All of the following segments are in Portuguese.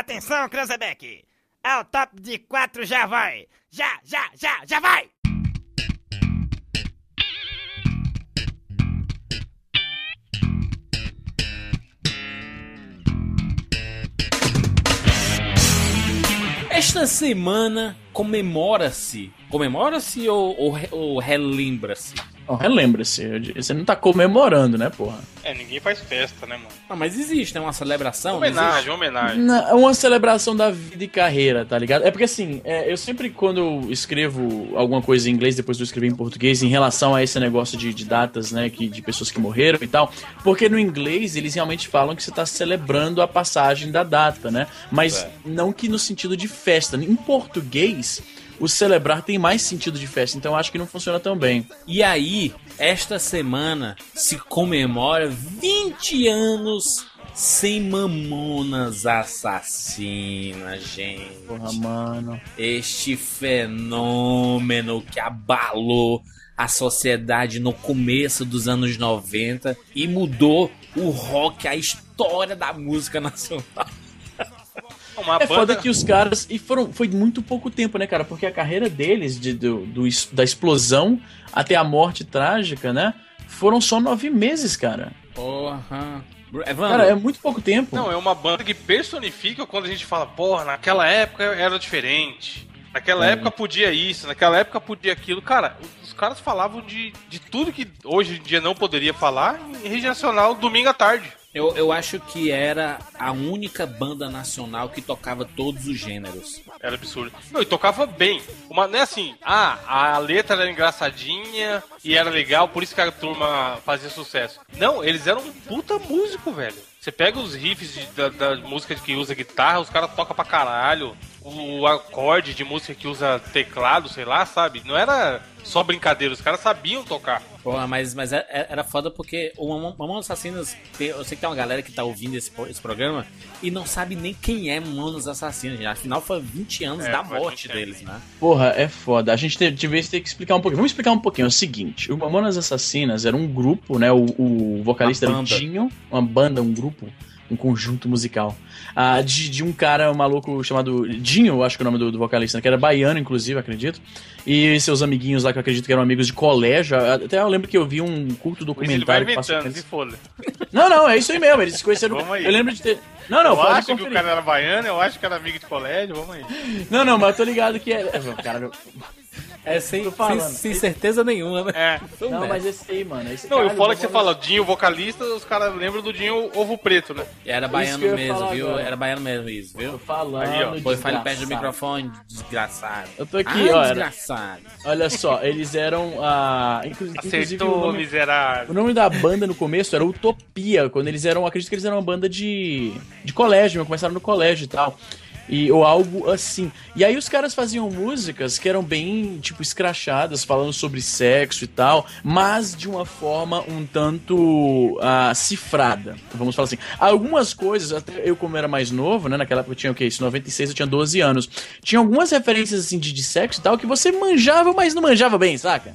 Atenção, Cranzebeck! Ao top de quatro já vai! Já, já, já, já vai! Esta semana comemora-se. Comemora-se ou, ou, ou relembra-se? Não, relembra-se. Você não tá comemorando, né, porra? É, ninguém faz festa, né, mano? Ah, mas existe, é uma celebração. Homenagem, homenagem. É uma celebração da vida e carreira, tá ligado? É porque assim, é, eu sempre quando eu escrevo alguma coisa em inglês, depois eu escrevi em português, em relação a esse negócio de, de datas, né, que, de pessoas que morreram e tal, porque no inglês eles realmente falam que você tá celebrando a passagem da data, né? Mas É. não que no sentido de festa. Em português, o celebrar tem mais sentido de festa, então eu acho que não funciona tão bem. E aí, esta semana se comemora 20 anos sem mamonas assassinas, gente. Porra, mano. Este fenômeno que abalou a sociedade no começo dos anos 90 e mudou o rock, a história da música nacional. Uma É foda banda... que os caras. E foram, foi muito pouco tempo, né, cara? Porque a carreira deles, de, do, do da explosão até a morte trágica, né? Foram só nove meses, cara. Porra. Evandro, Cara, é muito pouco tempo. Não, é uma banda que personifica quando a gente fala, porra, naquela época era diferente. Naquela É. época podia isso, naquela época podia aquilo. Cara, os caras falavam de, de tudo que hoje em dia não poderia falar em rede nacional domingo à tarde. Eu, eu acho que era a única banda nacional que tocava todos os gêneros. Era absurdo. Não, e tocava bem. Uma, não é assim, ah, a letra era engraçadinha e era legal, por isso que a turma fazia sucesso. Não, eles eram um puta músico, velho. Você pega os riffs de- da, da música que usa guitarra, os caras tocam pra caralho. O acorde de música que usa teclado, sei lá, sabe? Não era só brincadeira, os caras sabiam tocar. Porra, mas, mas é- é- era foda porque o Mamão Mamão Assassinas. eu sei que tem uma galera que tá ouvindo esse, esse programa e não sabe nem quem é Mamonas Assassinas. gente. Afinal, foi 20 anos É, da morte deles, né? Porra, é foda. A gente te- devia ter que explicar um pouquinho. Vamos explicar um pouquinho. É o seguinte: o Mamonas Assassinas era um grupo, né? O, o vocalista Uma era o. Dinho, uma banda, um grupo, um conjunto musical. Ah, de, de um cara um maluco chamado Dinho, acho que é o nome do, do vocalista, né, que era baiano, inclusive, acredito. E seus amiguinhos lá, que eu acredito que eram amigos de colégio. Até eu lembro que eu vi um culto Mas ele vai documentário que passou. se. Não, não, é isso aí mesmo. Eles se conheceram. Vamos aí. Eu lembro de ter. Não, não, eu pode acho que o conferir. cara era baiano, eu acho que era amigo de colégio, vamos aí. Não, não, mas eu tô ligado que é. é, Cara, É sem, Tô falando. sem, sem certeza nenhuma, né? É. Não, né? mas esse aí, mano. Esse Não, e o foda é que você fala Dinho, vocalista, os caras lembram do Dinho Ovo Preto, né? Era baiano eu mesmo, viu? agora. Era baiano mesmo isso, Tô viu? falando. Aí, ó. Foi fale perto do microfone, desgraçado. Eu tô aqui, ah, ó, era- desgraçado. Olha só, eles eram. Ah, inclu- inclusive, o Acertou, nome, miserável. o nome da banda no começo era Utopia, quando eles eram. Acredito que eles eram uma banda de. de colégio, começaram no colégio e tal. E, ou algo assim. E aí os caras faziam músicas que eram bem, tipo, escrachadas, falando sobre sexo e tal, mas de uma forma um tanto ah, cifrada. Vamos falar assim. Algumas coisas, até eu como era mais novo, né? Naquela época eu tinha o quê? Isso, 96 eu tinha 12 anos. Tinha algumas referências assim de, de sexo e tal que você manjava, mas não manjava bem, saca?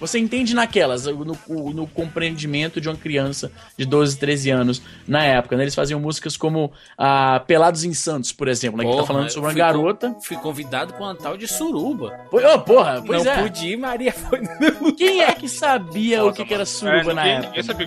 Você entende naquelas, no, no compreendimento de uma criança de 12, 13 anos na época, né? Eles faziam músicas como ah, Pelados em Santos, por exemplo, né? Que tá falando sobre uma fui garota. con- Fui convidado com uma tal de suruba. Pô, oh, porra, pois não é. podia, Maria foi. Quem é que sabia o que, que era suruba É, na ninguém, época? ninguém sabia,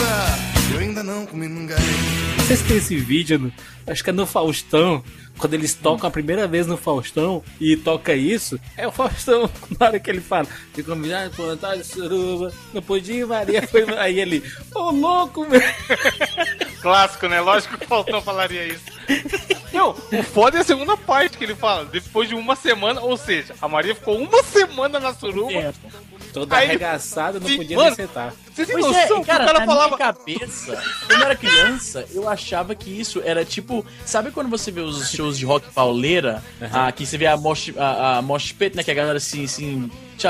ainda não comi ninguém Vocês têm esse vídeo, acho que é no Faustão, quando eles tocam a primeira vez no Faustão e toca isso, é o Faustão, na hora que ele fala, de convidado por uma tal de suruba, não podia, Maria foi. Aí ele, ô louco, meu. Clássico, né? Lógico que o Faltão falaria isso. Não, o foda é a segunda parte. que ele fala? Depois de uma semana, ou seja, a Maria ficou uma semana na suruba. Tempo. Toda Aí arregaçada, não podia mano. nem sentar. Você tem Pois noção é, cara, o cara na falava. minha cabeça, quando eu era criança, eu achava que isso era tipo... Sabe quando você vê os shows de rock pauleira? Ah, que você vê a mosh, a, a mosh pit, né? Que a galera se, se,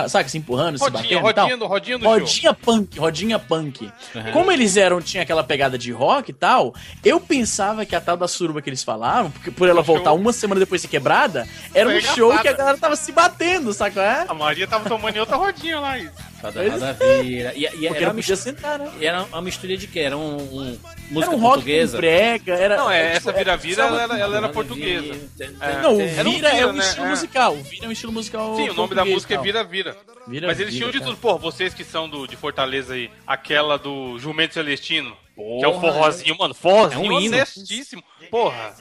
sabe, se empurrando, se Rodinha, batendo e tal. rodinha, no, rodinha show. Rodinha punk, rodinha punk. Como eles eram, tinha aquela pegada de rock e tal, eu pensava que a tal da suruba que eles falavam, porque por ela Um show. voltar uma semana depois de ser quebrada, era um Arregaçada. show que a galera tava se batendo, saca? É? A Maria tava tomando em outra rodinha lá. isso. Roda, Pois roda, vira. E, e era, mistura, sentar, né? era uma mistura de quê? Era um, um- Era música um rock portuguesa? com brega, era... Não, é, tipo, essa vira-vira, sabe- ela, era- ela era portuguesa. vira, tem- É. Não, o Era um vira é vira, um né? estilo É. musical. O vira é um estilo musical. Sim, o nome da música e é tal. Vira Vira. Mas eles vira, tinham de tudo. Pô, vocês que são do, de Fortaleza aí, aquela do Jumento Celestino, que é o Porra, forrozinho, mano, forrozinho É um honestíssimo. Porra.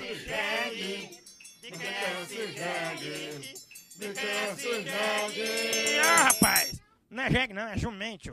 Ah, rapaz! Não é jegue, não, é jumento.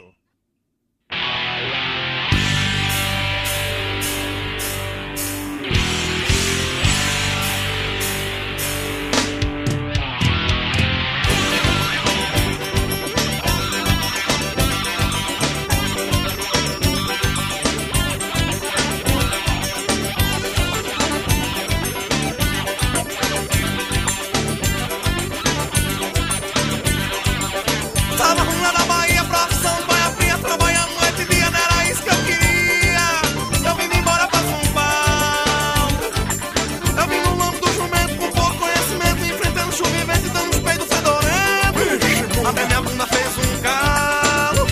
Até minha bunda fez um calo.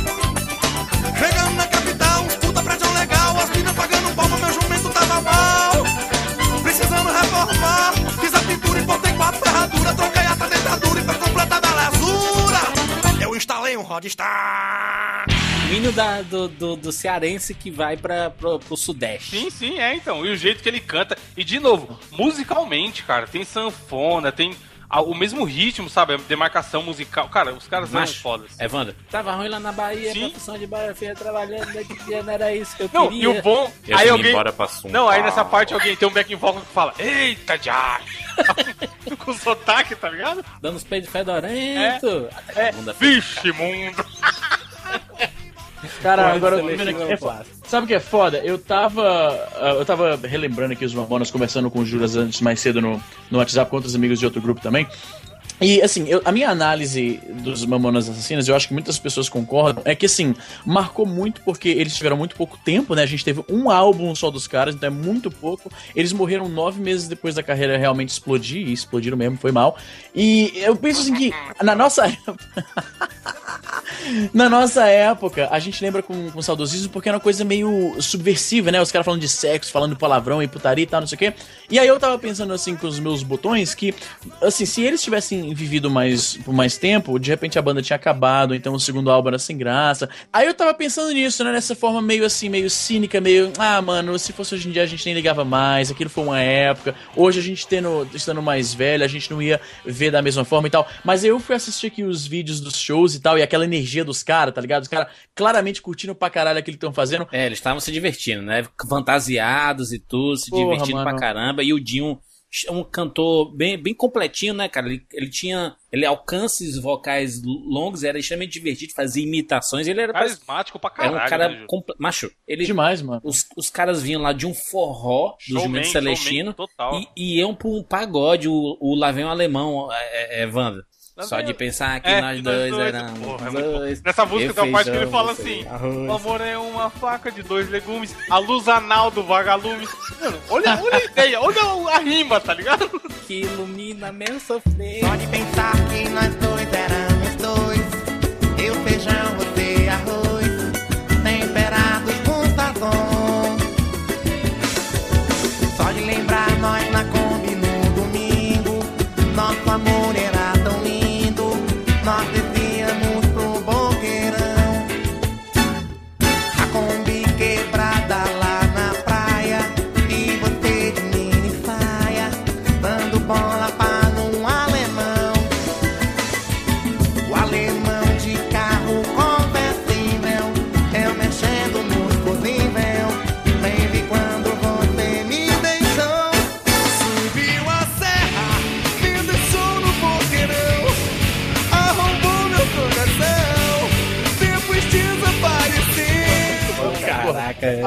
Chegando na capital, uns puta prédio legal, as minas pagando palma, meu jumento tava mal. Precisando reformar, fiz a pintura e botei quatro ferraduras, troquei a dentadura e foi completada a lasura. Eu instalei um Rodstar. O hino da- do, do, do cearense que vai pra, pro, pro sudeste. Sim, sim, é então. E o jeito que ele canta. E de novo, musicalmente, cara, tem sanfona, tem o mesmo ritmo, sabe? A demarcação musical. Cara, os caras são Macho, fodas. É, Wanda. Tava ruim lá na Bahia, Sim. profissão de Bahia Feia, trabalhando, dia, não era isso que eu Não, queria. e o bom. Eu aí alguém. São Não, aí nessa parte alguém tem um backing vocal que fala: Eita, já! Com sotaque, tá ligado? Dando os peitos fedorento. É. feia. Vixe, mundo! Cara, agora é foda. Sabe o que é foda? Eu tava. ah, Eu tava relembrando aqui os Mamonas conversando com o Juras antes mais cedo no, no WhatsApp com outros amigos de outro grupo também. E assim, eu- a minha análise dos Mamonas Assassinas, eu acho que muitas pessoas concordam, é que assim, marcou muito porque eles tiveram muito pouco tempo, né? A gente teve um álbum só dos caras, então é muito pouco. Eles morreram nove meses depois da carreira realmente explodir, e explodiram mesmo, foi mal. E eu penso assim que na nossa época. Na nossa época, a gente lembra com, com saudosismo porque era uma coisa meio subversiva, né? Os caras falando de sexo, falando palavrão e putaria e tal, não sei o quê. E aí eu tava pensando assim com os meus botões que, assim, se eles tivessem vivido mais por mais tempo, de repente a banda tinha acabado, então o segundo álbum era sem graça. Aí eu tava pensando nisso, né? Nessa forma meio assim, meio cínica, meio, ah, mano, se fosse hoje em dia a gente nem ligava mais, aquilo foi uma época. Hoje a gente tendo, estando mais velho, a gente não ia ver da mesma forma e tal. Mas eu fui assistir aqui os vídeos dos shows e tal, e aquela energia dos caras, tá ligado? Os caras claramente curtindo pra caralho aquilo que estão fazendo. É, eles estavam se divertindo, né? Fantasiados e tudo, se Porra, divertindo pra mano. caramba. E o Dinho, um cantor bem, bem completinho, né, cara? Ele, ele tinha ele alcances vocais longos, era extremamente divertido, fazia imitações. Ele era, Carismático pra era caralho. um cara. né, comple- Macho, ele. Demais, mano. Os, os caras vinham lá de um forró do Jumento Celestino showman total. e, e iam pra um pagode, o, o Lá Vem o Alemão, é, é, é, Wanda. Só de pensar que É, nós que dois, dois- éramos Porra, é dois. Nessa música Eu tem uma parte que ele fala assim: arroz. O amor é uma faca de dois legumes, a luz anal do vagalume. Mano, olha, olha a ideia, olha a rima, tá ligado? que ilumina meu sofrer. Só de pensar que nós dois éramos dois. Eu feijão, você arroz. Temperados com sazon. Só de lembrar nós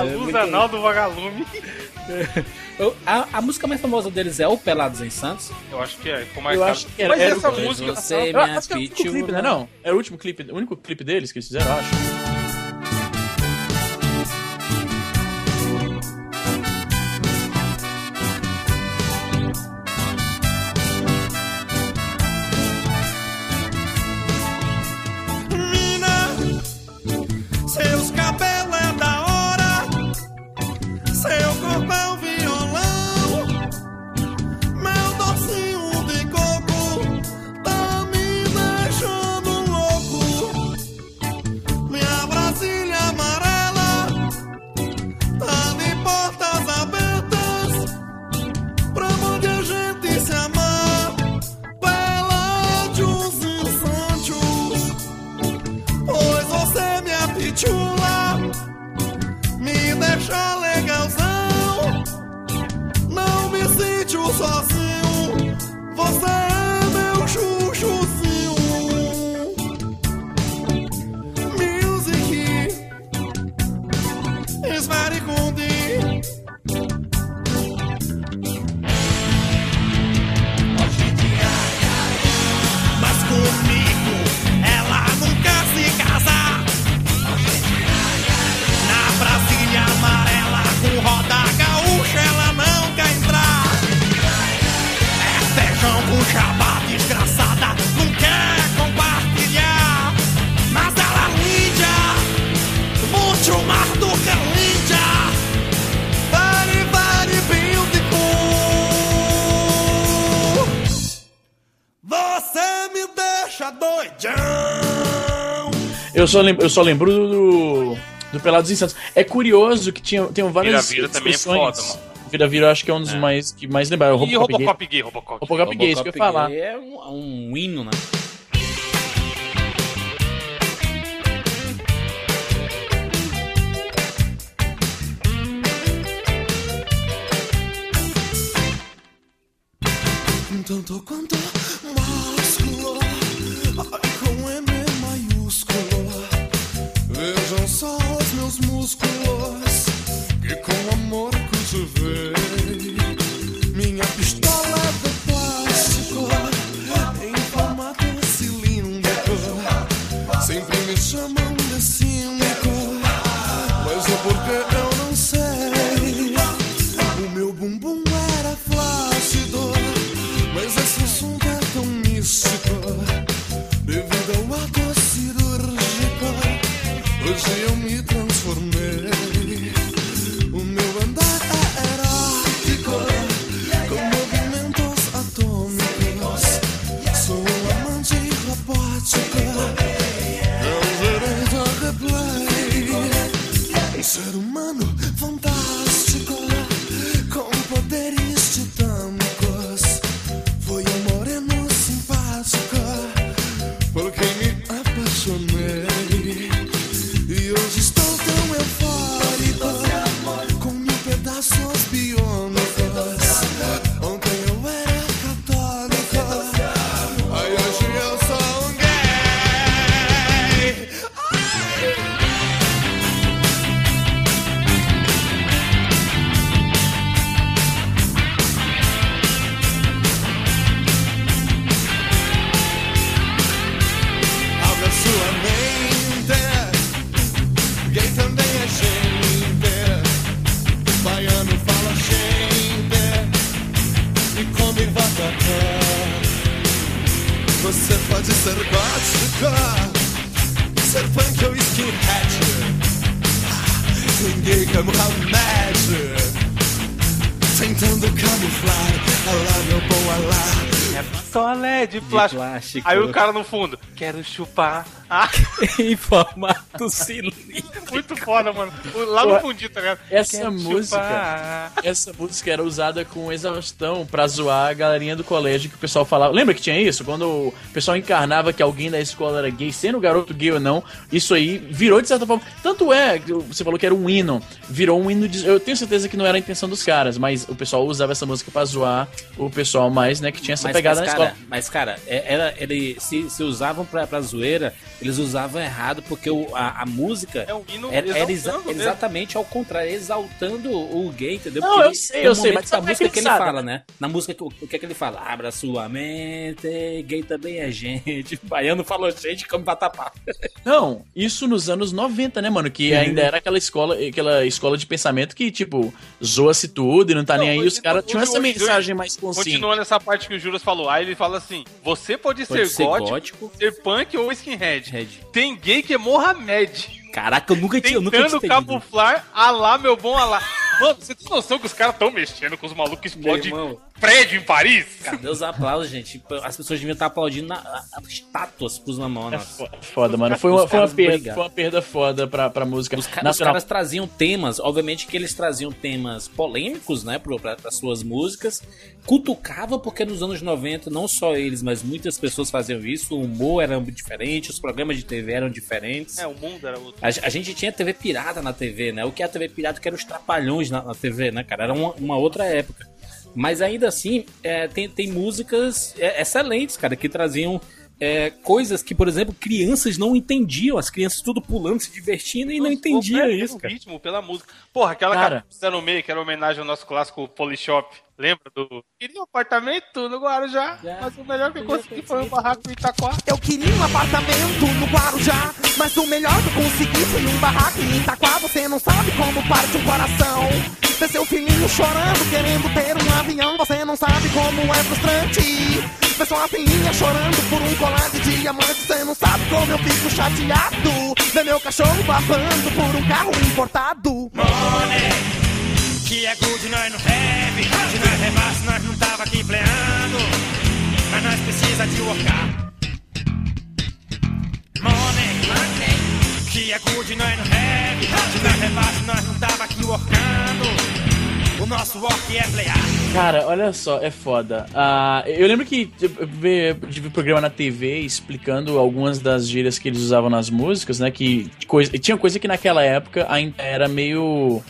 A luz muito- anal do vagalume. Eu- a, a música mais famosa deles é o Pelados em Santos. Eu acho que é. Ficou mais Eu caro. acho que era- Mas era essa o- música. Você, Eu minha acho que é o único clipe, né? Não, era o último clipe, o único clipe deles que eles fizeram, eu acho. Só lembro, eu só lembro do, do, do Pelados em Santos. É curioso que tinha, tem várias Vira-vira também é foda, mano. Vira-vira eu acho que é um dos mais que mais lembraram. E Robocop gay, Robocop. Robocop gay, isso que eu ia falar. É um, um hino, né? Aí o cara no fundo, quero chupar. Ah, em formato cilíndrico. Foda, mano. Lá no fundinho, tá ligado? essa Quero música- chupar. Essa música era usada com exaustão pra zoar a galerinha do colégio que o pessoal falava. Lembra que tinha isso? Quando o pessoal encarnava que alguém da escola era gay, sendo garoto gay ou não, isso aí virou de certa forma. Tanto é, que você falou que era um hino, virou um hino de. Eu tenho certeza que não era a intenção dos caras, mas o pessoal usava essa música pra zoar o pessoal mais, né, que tinha essa Mas, pegada mas, na cara, escola. mas, cara, é- era, ele, se, se usavam pra, pra zoeira, eles usavam errado, porque o, a, a música É um hino Era, era exa- exatamente ao contrário, exaltando o gay, entendeu? Não, Porque eu sei, eu sei, mas da como é música que que ele sabe, fala, né? Na música, o o que é que ele fala? Abra sua mente, gay também é gente. Baiano falou gente, como vatapá. Não, isso nos anos 90, né, mano? Que ainda era aquela escola, aquela escola de pensamento que, tipo, zoa-se tudo e não tá Não, nem aí. Os caras o- tinham o- essa o- mensagem mais consciente. Continuando essa parte que o Juras falou, aí ele fala assim: você pode, Pode ser, ser gótico, gótico. ser punk ou skinhead. Red. Tem gay que é Mohamed. Caraca, eu nunca tinha, eu nunca Tentando camuflar Alá, meu bom Alá. Mano, você tem noção que os caras tão mexendo com os malucos que Meu explodem irmão. Prédio em Paris? Cadê os aplausos, gente? As pessoas deviam estar aplaudindo na, estátuas pros É mamonas. fo- foda, mano. Foi uma, foi uma perda, brigaram. foi uma perda foda pra, pra música Os, ca- os caras traziam temas, obviamente que eles traziam temas polêmicos, né, para as suas músicas. Cutucava porque nos anos 90, não só eles, mas muitas pessoas faziam isso. O humor era diferente, os programas de TV eram diferentes. É, o mundo era outro. A, a gente tinha TV pirata na TV, né? O que é a TV pirata? Que eram os trapalhões na, na TV, né, cara? Era uma, uma outra época. Mas ainda assim, é, tem, tem músicas é, excelentes, cara, que traziam é, coisas que, por exemplo, crianças não entendiam. As crianças tudo pulando, se divertindo e não entendiam Pelo isso, cara. ritmo, pela música. Porra, aquela Cara. cara. no meio, que era homenagem ao nosso clássico Polishop. Lembra do. Queria um apartamento no Guarujá, Já. mas o melhor que eu consegui foi um barraco em Itaquá. Eu queria um apartamento no Guarujá Mas o melhor que eu consegui foi um barraco em Itaquá Você não sabe como parte um coração Ver seu filhinho chorando, querendo ter um avião Você não sabe como é frustrante Sua filhinha chorando por um colar de diamante Você não sabe como eu fico chateado Ver meu cachorro babando por um carro importado Money, que é good, nós não heavy. Se nós rebaixo, nós não tava aqui pleando. Mas nós precisa de workar. Money, que é good, nós não heavy. Se nós rebaixo, nós não tava aqui workando. O nosso work é playar. Cara, olha só, é foda. Ah, eu lembro que ver programa na TV explicando algumas das gírias que eles usavam nas músicas, né? Que coisa, tinha coisa que naquela época ainda era meio.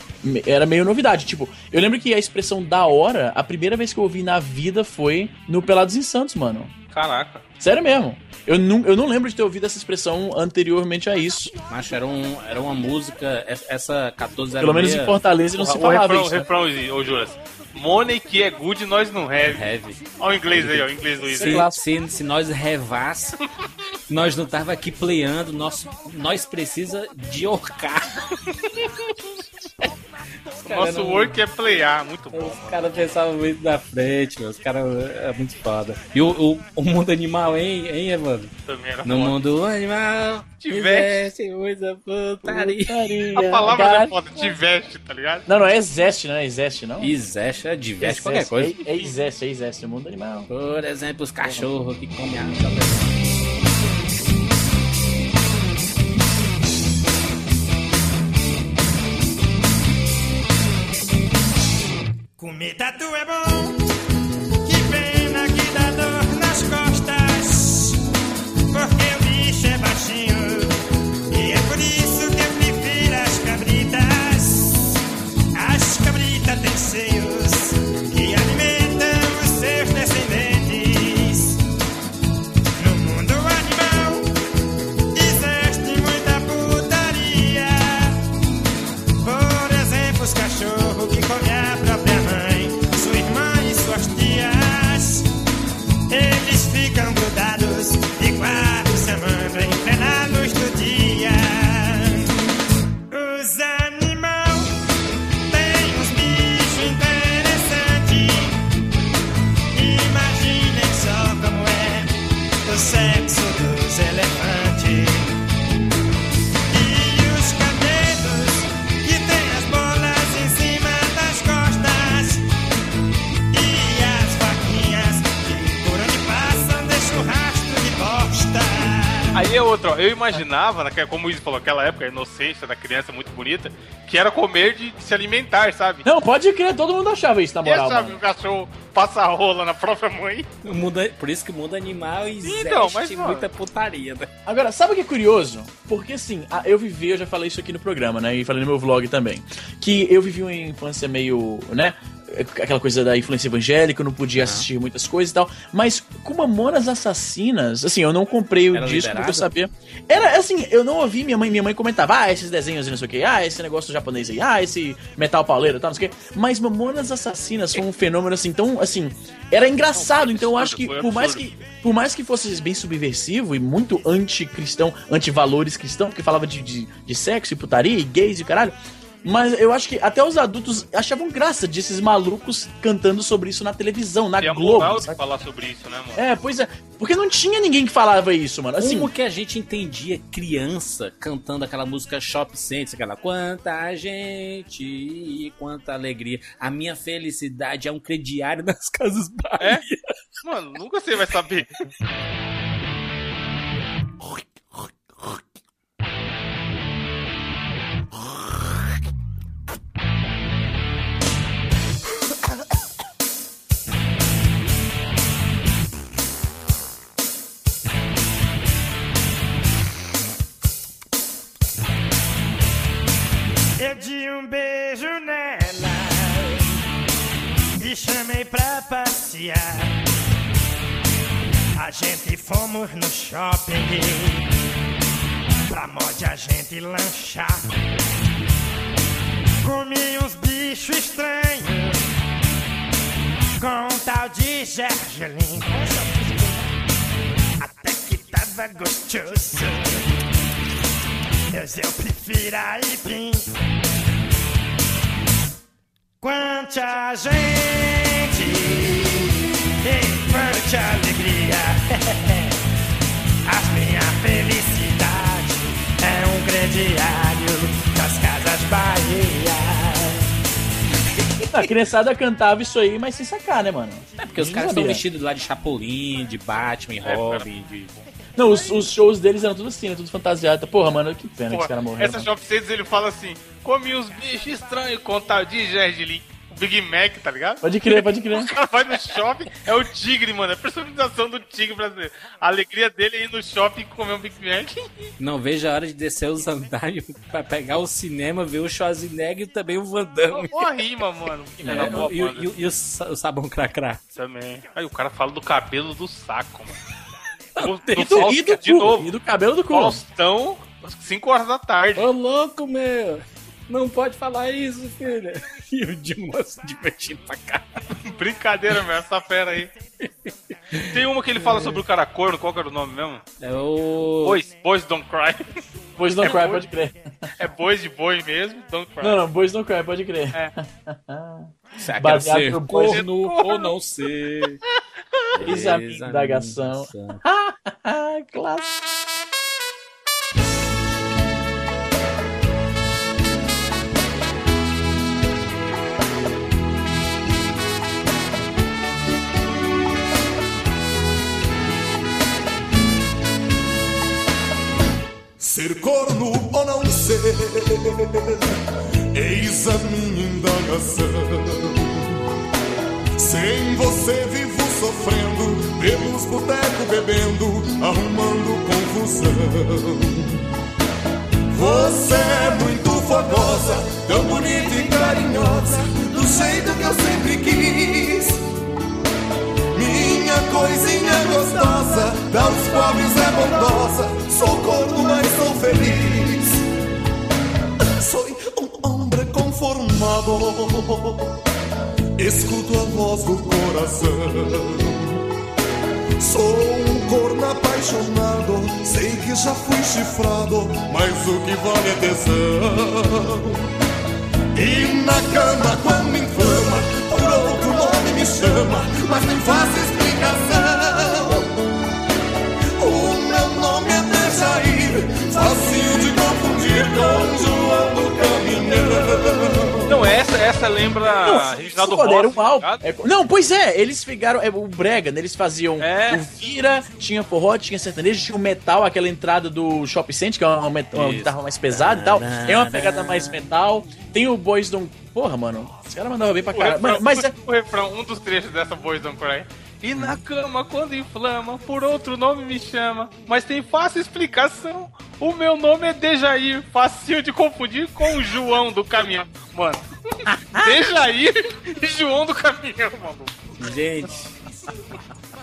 Era meio novidade. Tipo, eu lembro que a expressão da hora, a primeira vez que eu ouvi na vida foi no Pelados em Santos, mano. Caraca. Sério mesmo. Eu não, eu não lembro de ter ouvido essa expressão anteriormente a isso. Macho, era, um, era uma música, es- essa 14 Pelo menos em Fortaleza não se o falava refrão, isso. né? refrão, ô Juras. Money que é good, nós não have. Heavy. Olha o inglês aí, ó, o inglês do Se, se, se nós revasse, nós não tava aqui playando, nós, nós precisa de orcar. O nosso work é playar, muito bom. Os caras pensavam muito na frente, meu. Os caras é muito foda. E o, o, o mundo animal, hein, hein, Evandro? Também era No foda. mundo animal, Tiveste. tiveste muita putaria. Putaria. A palavra é foda, te veste, tá ligado? Não, não, é exeste, né? Exeste, não? Exeste, diverte qualquer coisa. É, é exeste, é exeste. É mundo animal. Por exemplo, os cachorros que comem água. Comer tatu é bom. É ó. Eu imaginava, naquela- como o Izzy falou, aquela época, a inocência da criança muito bonita, que era comer de, de se alimentar, sabe? Não, pode crer, todo mundo achava isso, na E moral. sabe, mano. o cachorro passa a rola na própria mãe. O mundo, é- por isso que o mundo animal existe Então, mas, muita putaria, né? Agora, sabe o que é curioso? Porque assim, eu vivi, eu já falei isso aqui no programa, né? E falei no meu vlog também. Que eu vivi uma infância meio, né? Aquela coisa da influência evangélica, eu não podia assistir muitas coisas e tal. Mas com Mamonas Assassinas, assim, eu não comprei o Era disco porque liberado? eu sabia. Era assim, eu não ouvi minha mãe, minha mãe comentava, ah, esses desenhos e não sei o que, ah, esse negócio japonês aí, ah, esse metal pauleiro e tal, não sei o que. Mas Mamonas Assassinas foi um fenômeno assim, tão assim, era engraçado, então eu acho que por mais que por mais que fosse bem subversivo e muito anticristão, anti-valores cristãos, porque falava de, de, de sexo e putaria e gays e caralho. Mas eu acho que até os adultos achavam graça desses malucos cantando sobre isso na televisão, na E Globo. moral de sabe? falar sobre isso, né, mano? É, pois é. Porque não tinha ninguém que falava isso, mano. Assim, Como que a gente entendia criança cantando aquela música Shop Sense, aquela quanta gente e quanta alegria. A minha felicidade é um crediário nas casas Bahia. Mano, nunca você vai saber. chamei pra passear. A gente fomos no shopping pra mod a gente lanchar. Comi uns bichos estranhos com um tal de gergelim. Até que tava gostoso. Mas eu prefiro aipim. Quanta gente e quanta alegria. A minha felicidade é um crediário das casas Bahia. a criançada cantava isso aí, mas sem sacar, né, mano? É porque os caras estão vestidos lá de Chapolin, de Batman, É, Robin, de. Não, os, os shows deles eram tudo assim, né? Tudo fantasiado. Porra, mano, que pena que Porra, esse cara morreu. essa. Shop Sense ele fala assim: comi uns bichos estranhos com tal de gergelim. Big Mac, tá ligado? Pode crer, pode crer. O cara vai no shopping, é o tigre, mano. É a personificação do tigre brasileiro. A alegria dele é ir no shopping e comer um Big Mac. Não vejo a hora de descer os andares pra pegar o cinema, ver o Schwarzenegger e também o Van Damme. Boa rima, mano. É, Era boa e, e e o o sabão cracrá? Também. Aí o cara fala do cabelo do saco, mano. Do, do, Faust- e do de cu, novo. e do cabelo do cu. Faustão, 5 horas da tarde. Ô louco, meu! Não pode falar isso, filha. E o Dilma se divertindo pra cá. Brincadeira mesmo, essa fera aí. Tem uma que ele fala sobre o cara corno, qual que era o nome mesmo? É o. Boys, Boys Don't Cry. Boys Don't Cry, pode crer. É bois de boi mesmo, Don't Cry. Não, não, Boys Don't Cry, pode crer. Será que baseado era ser no Boys- corno ou não ser? Examinação. Ah, claro. Ser corno ou não ser, eis a minha indagação. Sem você vivo sofrendo, pelos botecos bebendo, arrumando confusão. Você é muito fogosa, tão bonita e carinhosa, do jeito escuto a voz do coração. Sou um corno apaixonado, sei que já fui chifrado, mas o que vale é tesão. E na cama quando me inflama Por outro nome me chama Mas nem faço explicação O meu nome é Dejair Fácil de confundir com João essa, lembra Reginaldo Foda, era Rossi, um álbum. tá? É, não, pois é, eles pegaram é, o Brega, né, eles faziam É. o Vira, tinha forró, tinha sertanejo, tinha o metal, aquela entrada do Shop Center, que é uma, uma Isso. guitarra mais pesada e tal. É uma pegada mais metal. Tem o Boys Don't... Porra, mano, os caras mandavam bem pra caralho. Mano, Mas é... o refrão, um dos trechos dessa Boys Don't Cry. E na cama, quando inflama, por outro nome me chama. Mas tem fácil explicação. O meu nome é Dejair, fácil de confundir com o João do caminhão. Mano, Deixa aí, João do caminhão, maluco. Gente,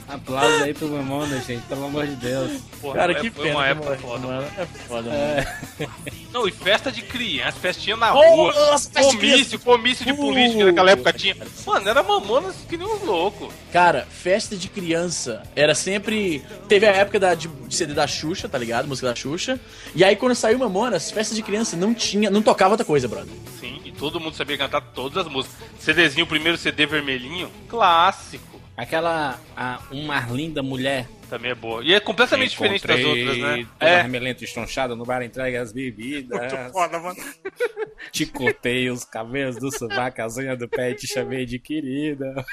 aplausos aí pro Mamona, gente, pelo amor de Deus. Porra, Cara, é- que foi pena. uma que época foda. mano. É foda, mano. Não, e festa de criança, festinha na Oh, rua. nossa, comício, comício de Uh. política naquela época tinha. Mano, era mamonas que nem uns loucos. Cara, festa de criança era sempre. Teve a época da, de CD da Xuxa, tá ligado? Música da Xuxa. E aí quando saiu Mamonas, festa de criança não tinha. Não tocava outra coisa, brother. Sim, e todo mundo sabia cantar todas as músicas. CDzinho, o primeiro CD vermelhinho, clássico. Aquela, a, uma linda mulher. Também é boa. E é completamente diferente das outras, né? Toda É. remelenta e estronchada no bar entregue as bebidas. Muito foda, mano. Te cortei os cabelos do sovaco, as unhas do pé e te chamei de querida.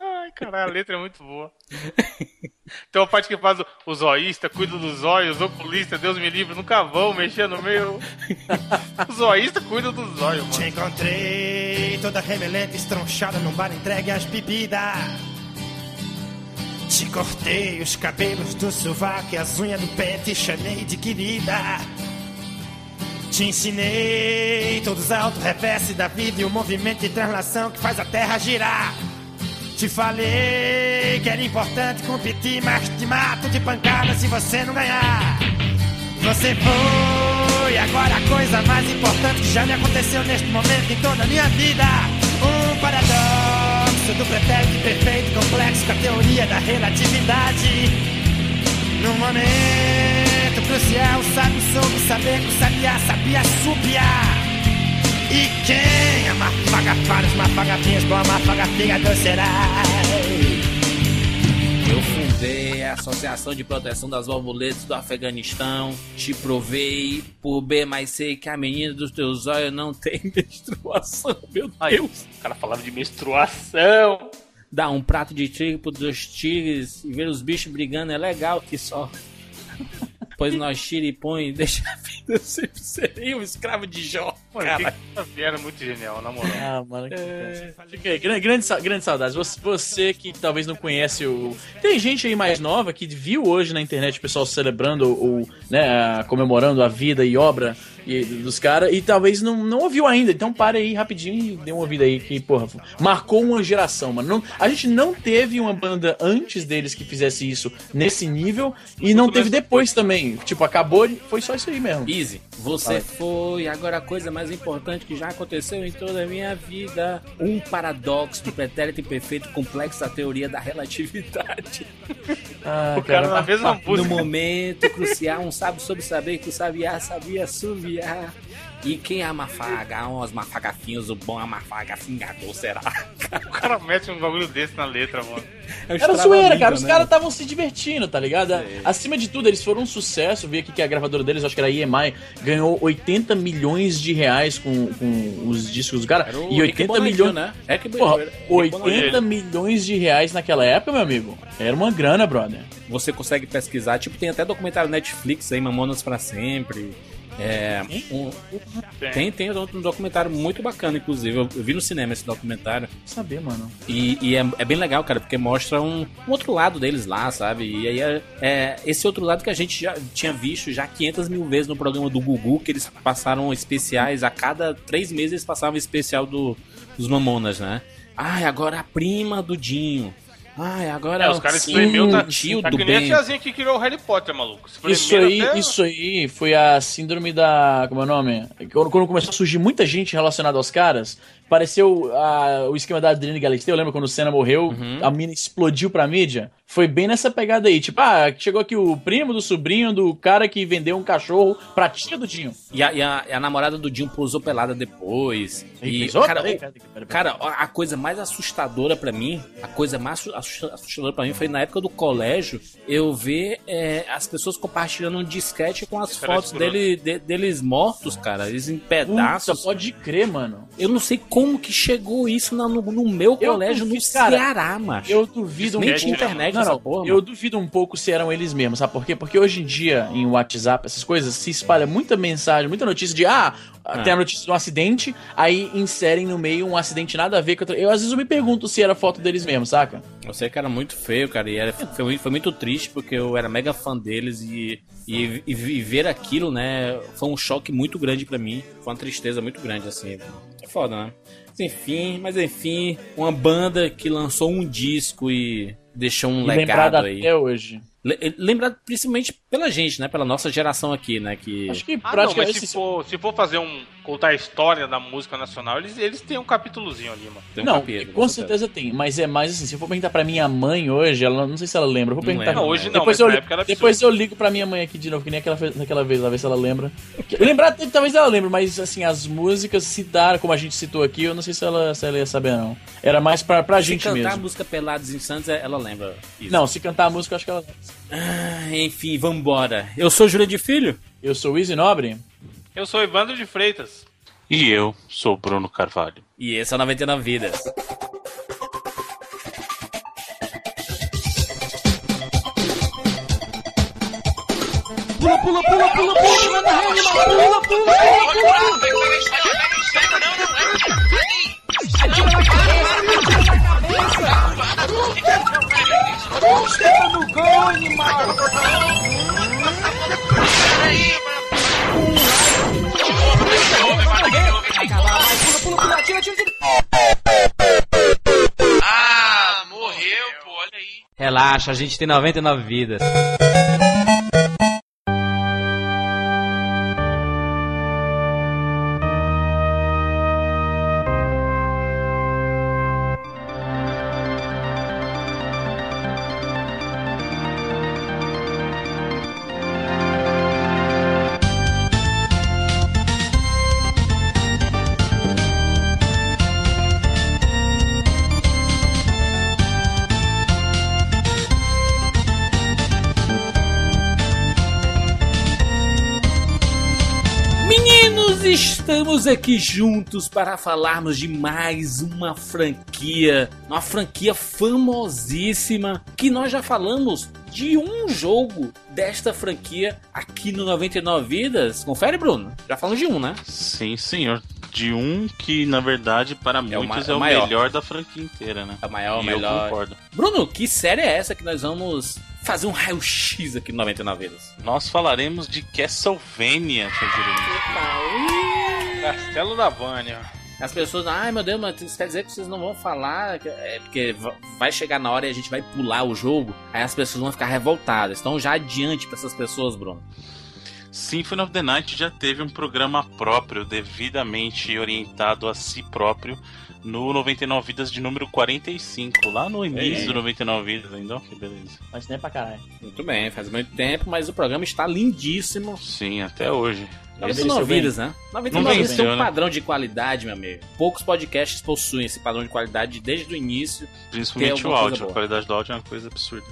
Ai, caralho, a letra é muito boa. Tem uma parte que faz o, o zoísta, cuida dos olhos, oculista, Deus me livre, nunca vão mexer no meio. O zoísta cuida dos olhos, Te mano. encontrei toda remelenta, estronchada num bar entregue às bebidas. Te cortei os cabelos do sovaco e as unhas do pé, te chamei de querida. Te ensinei todos os altos reversos da vida e o movimento de translação que faz a terra girar. Te falei que era importante competir, mas te mato de pancada se você não ganhar. Você foi agora a coisa mais importante que já me aconteceu neste momento em toda a minha vida. Um paradoxo do pretérito perfeito complexo com a teoria da relatividade. Num momento crucial, sabe soube saber o sabiá sabia subiar. E quem amar fagafaras, mafagafinhas, bom amar fagafigador será. Eu fundei a Associação de Proteção das Borboletas do Afeganistão. Te provei por B mais C que a menina dos teus olhos não tem menstruação. Meu Deus. o cara falava de menstruação. Dar um prato de trigo pros dois tigres e ver os bichos brigando é legal que só. Pois nós tira e põe e deixa a vida sempre serei um escravo de Jó. Mano, Cara, que era muito genial, na moral. Ah, mano, que Fica aí, grande, grande, grande saudades. Você, você que talvez não conhece o. Tem gente aí mais nova que viu hoje na internet o pessoal celebrando ou né, comemorando a vida e obra e- dos caras e talvez não, não ouviu ainda. Então pare aí rapidinho e dê uma ouvida aí que, porra, marcou uma geração, mano. Não- a gente não teve uma banda antes deles que fizesse isso nesse nível e não teve depois também. Tipo, acabou, foi só isso aí mesmo. Easy, você foi agora a coisa mais importante que já aconteceu em toda a minha vida. Um paradoxo do pretérito imperfeito complexo da teoria da relatividade. Ah, O cara na mas- mesma No música. momento crucial, um sábio soube saber que o sabiá sabia subiar. E quem ama faga, uns mafagafinhos, o bom amafaga fingador será. O cara mete um bagulho desse na letra, mano. É Era zoeira, cara. Os né? caras estavam se divertindo, tá ligado? Acima de tudo, eles foram um sucesso. Vi aqui que a gravadora deles, acho que era a EMI, ganhou 80 milhões de reais com, com os discos do cara. E Rick 80 Bonadio, milhões. né? Porra, Bonadio, Rick Bonadio. 80 milhões de reais naquela época, meu amigo. Era uma grana, brother. Você consegue pesquisar, tipo, tem até documentário Netflix aí, Mamonas pra Sempre. É, um- tem, tem um documentário muito bacana, inclusive. Eu, eu vi no cinema esse documentário. Saber, mano. E, e é, é bem legal, cara, porque mostra um, um outro lado deles lá, sabe? E aí é, é esse outro lado que a gente já tinha visto já 500 mil vezes no programa do Gugu, que eles passaram especiais, a cada três meses eles passavam especial do, dos Mamonas, né? Ai, agora a prima do Dinho. Ai, agora É, os caras espremeu, tá, o tio tá do que nem a tiazinha que criou o Harry Potter, maluco. Isso aí, até- isso aí foi a síndrome da. Como é o nome? Quando, quando começou a surgir muita gente relacionada aos caras, pareceu a- o esquema da Adriane Galisteu. Lembra quando o Senna morreu? Uhum. A mina explodiu pra mídia? Foi bem nessa pegada aí. Tipo, ah, chegou aqui o primo do sobrinho do cara que vendeu um cachorro pra tia do Dinho. E a, e a- e a namorada do Dinho pousou pelada depois. E, pensou? cara. Cara, a coisa mais assustadora pra mim, a coisa mais assusta- assustadora pra mim foi na época do colégio eu ver é, as pessoas compartilhando um disquete com as Era fotos dele, de- deles mortos, cara, eles em Puta, pedaços. pode crer, mano. Eu não sei como que chegou isso no, no meu Eu colégio duvido, no cara, Ceará, macho. Eu duvido um Nem né, internet Não, não, porra. eu mano. duvido um pouco se eram eles mesmos, sabe por quê? Porque hoje em dia, em WhatsApp, essas coisas, se espalha muita mensagem, muita notícia de, ah, tem a notícia de um acidente, aí inserem no meio um acidente nada a ver com outra... Eu, às vezes, eu me pergunto se era foto deles mesmo, saca? Eu sei que era muito feio, cara, e era, foi, muito- foi muito triste porque eu era mega fã deles e, e, e ver aquilo, né, foi um choque muito grande pra mim, foi uma tristeza muito grande, assim. É foda, né? enfim, mas enfim, uma banda que lançou um disco e deixou um E lembrado legado aí. até hoje. Le- Lembrado principalmente pela gente, né? Pela nossa geração aqui, né? Que Acho que Ah, não, praticamente. mas se for, se for fazer um. contar a história da música nacional, eles, eles têm um capítulozinho ali, mano. tem um não, capítulo, com certeza tem, mas é mais assim, se eu for perguntar pra minha mãe hoje, ela não sei se ela lembra, eu vou Não perguntar. lembra, Não, hoje não, depois mas eu, na li- época era depois eu ligo pra minha mãe aqui de novo, que nem aquela, naquela vez, lá ver se ela lembra. Lembrar, talvez ela lembre, mas assim, as músicas citaram, como a gente citou aqui, eu não sei se ela, se ela ia saber, não. Era mais pra, pra Se gente cantar a mesmo. música Pelados em Santos, é- ela lembra isso. Não, se cantar a música, eu acho que ela. Ah, enfim, vambora. Eu sou Júlia de Filho. Eu sou o Easy Nobre. Eu sou Evandro de Freitas. E eu sou Bruno Carvalho. E esse é o 99 Vidas. Ah, morreu, pô, olha aí. Relaxa, a gente tem 99 vidas. Aqui juntos para falarmos de mais uma franquia, uma franquia famosíssima que nós já falamos de um jogo desta franquia aqui no 99 Vidas. Confere, Bruno? Já falamos de um, né? Sim, senhor. De um que, na verdade, para É o muitos ma- é o maior. melhor da franquia inteira, né? A maior, e melhor. eu concordo. Bruno, que série é essa que nós vamos fazer um raio-x aqui no 99 Vidas? Nós falaremos de Castlevania, seu Jeremias. Castelo da Vânia. As pessoas, ai meu Deus, mas isso quer dizer que vocês não vão falar? É porque va- vai chegar na hora e a gente vai pular o jogo, aí as pessoas vão ficar revoltadas. Então já adiante pra essas pessoas, Bruno. Symphony of the Night já teve um programa próprio, devidamente orientado a si próprio, no 99 Vidas de número 45, lá no início Ei. do 99 Vidas ainda. ó, Que beleza. Mas nem pra caralho. Muito bem, faz muito tempo, mas o programa está lindíssimo. Sim, até hoje. Esse 99 venceu vidas, né? 99 vidas tem um né? padrão de qualidade, meu amigo. Poucos podcasts possuem esse padrão de qualidade desde o início. Principalmente o áudio. A qualidade do áudio é uma coisa absurda.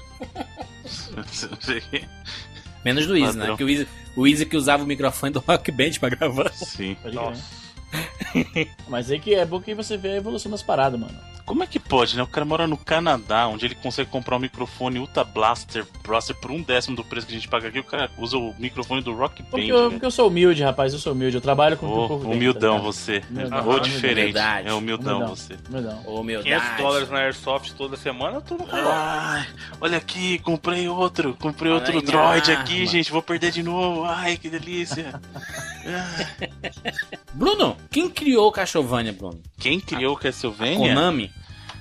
Menos do Easy, né? Padrão. Que o Easy, o Easy que usava o microfone do Rock Band pra gravar. Sim. Nossa. Mas aí que é bom que você vê a evolução das paradas, mano. Como é que pode, né? O cara mora no Canadá, onde ele consegue comprar um microfone Ultra Blaster Blaster por um décimo do preço que a gente paga aqui. O cara usa o microfone do Rock Band. Porque eu, velho. porque eu sou humilde, rapaz, eu sou humilde. Eu trabalho com o que o povo humildão tá ligado? você. Humildão. Ou diferente. humildade. É humildão, Humildão. você. Humildão. Meu 500 Deus. dólares na Airsoft toda semana, eu tô no. Ai, olha aqui, comprei outro. Comprei outro aí, droid arma. aqui, gente. Vou perder de novo. Ai, que delícia. Bruno, quem criou o Castlevania, Bruno? Quem criou o Castlevania? Konami?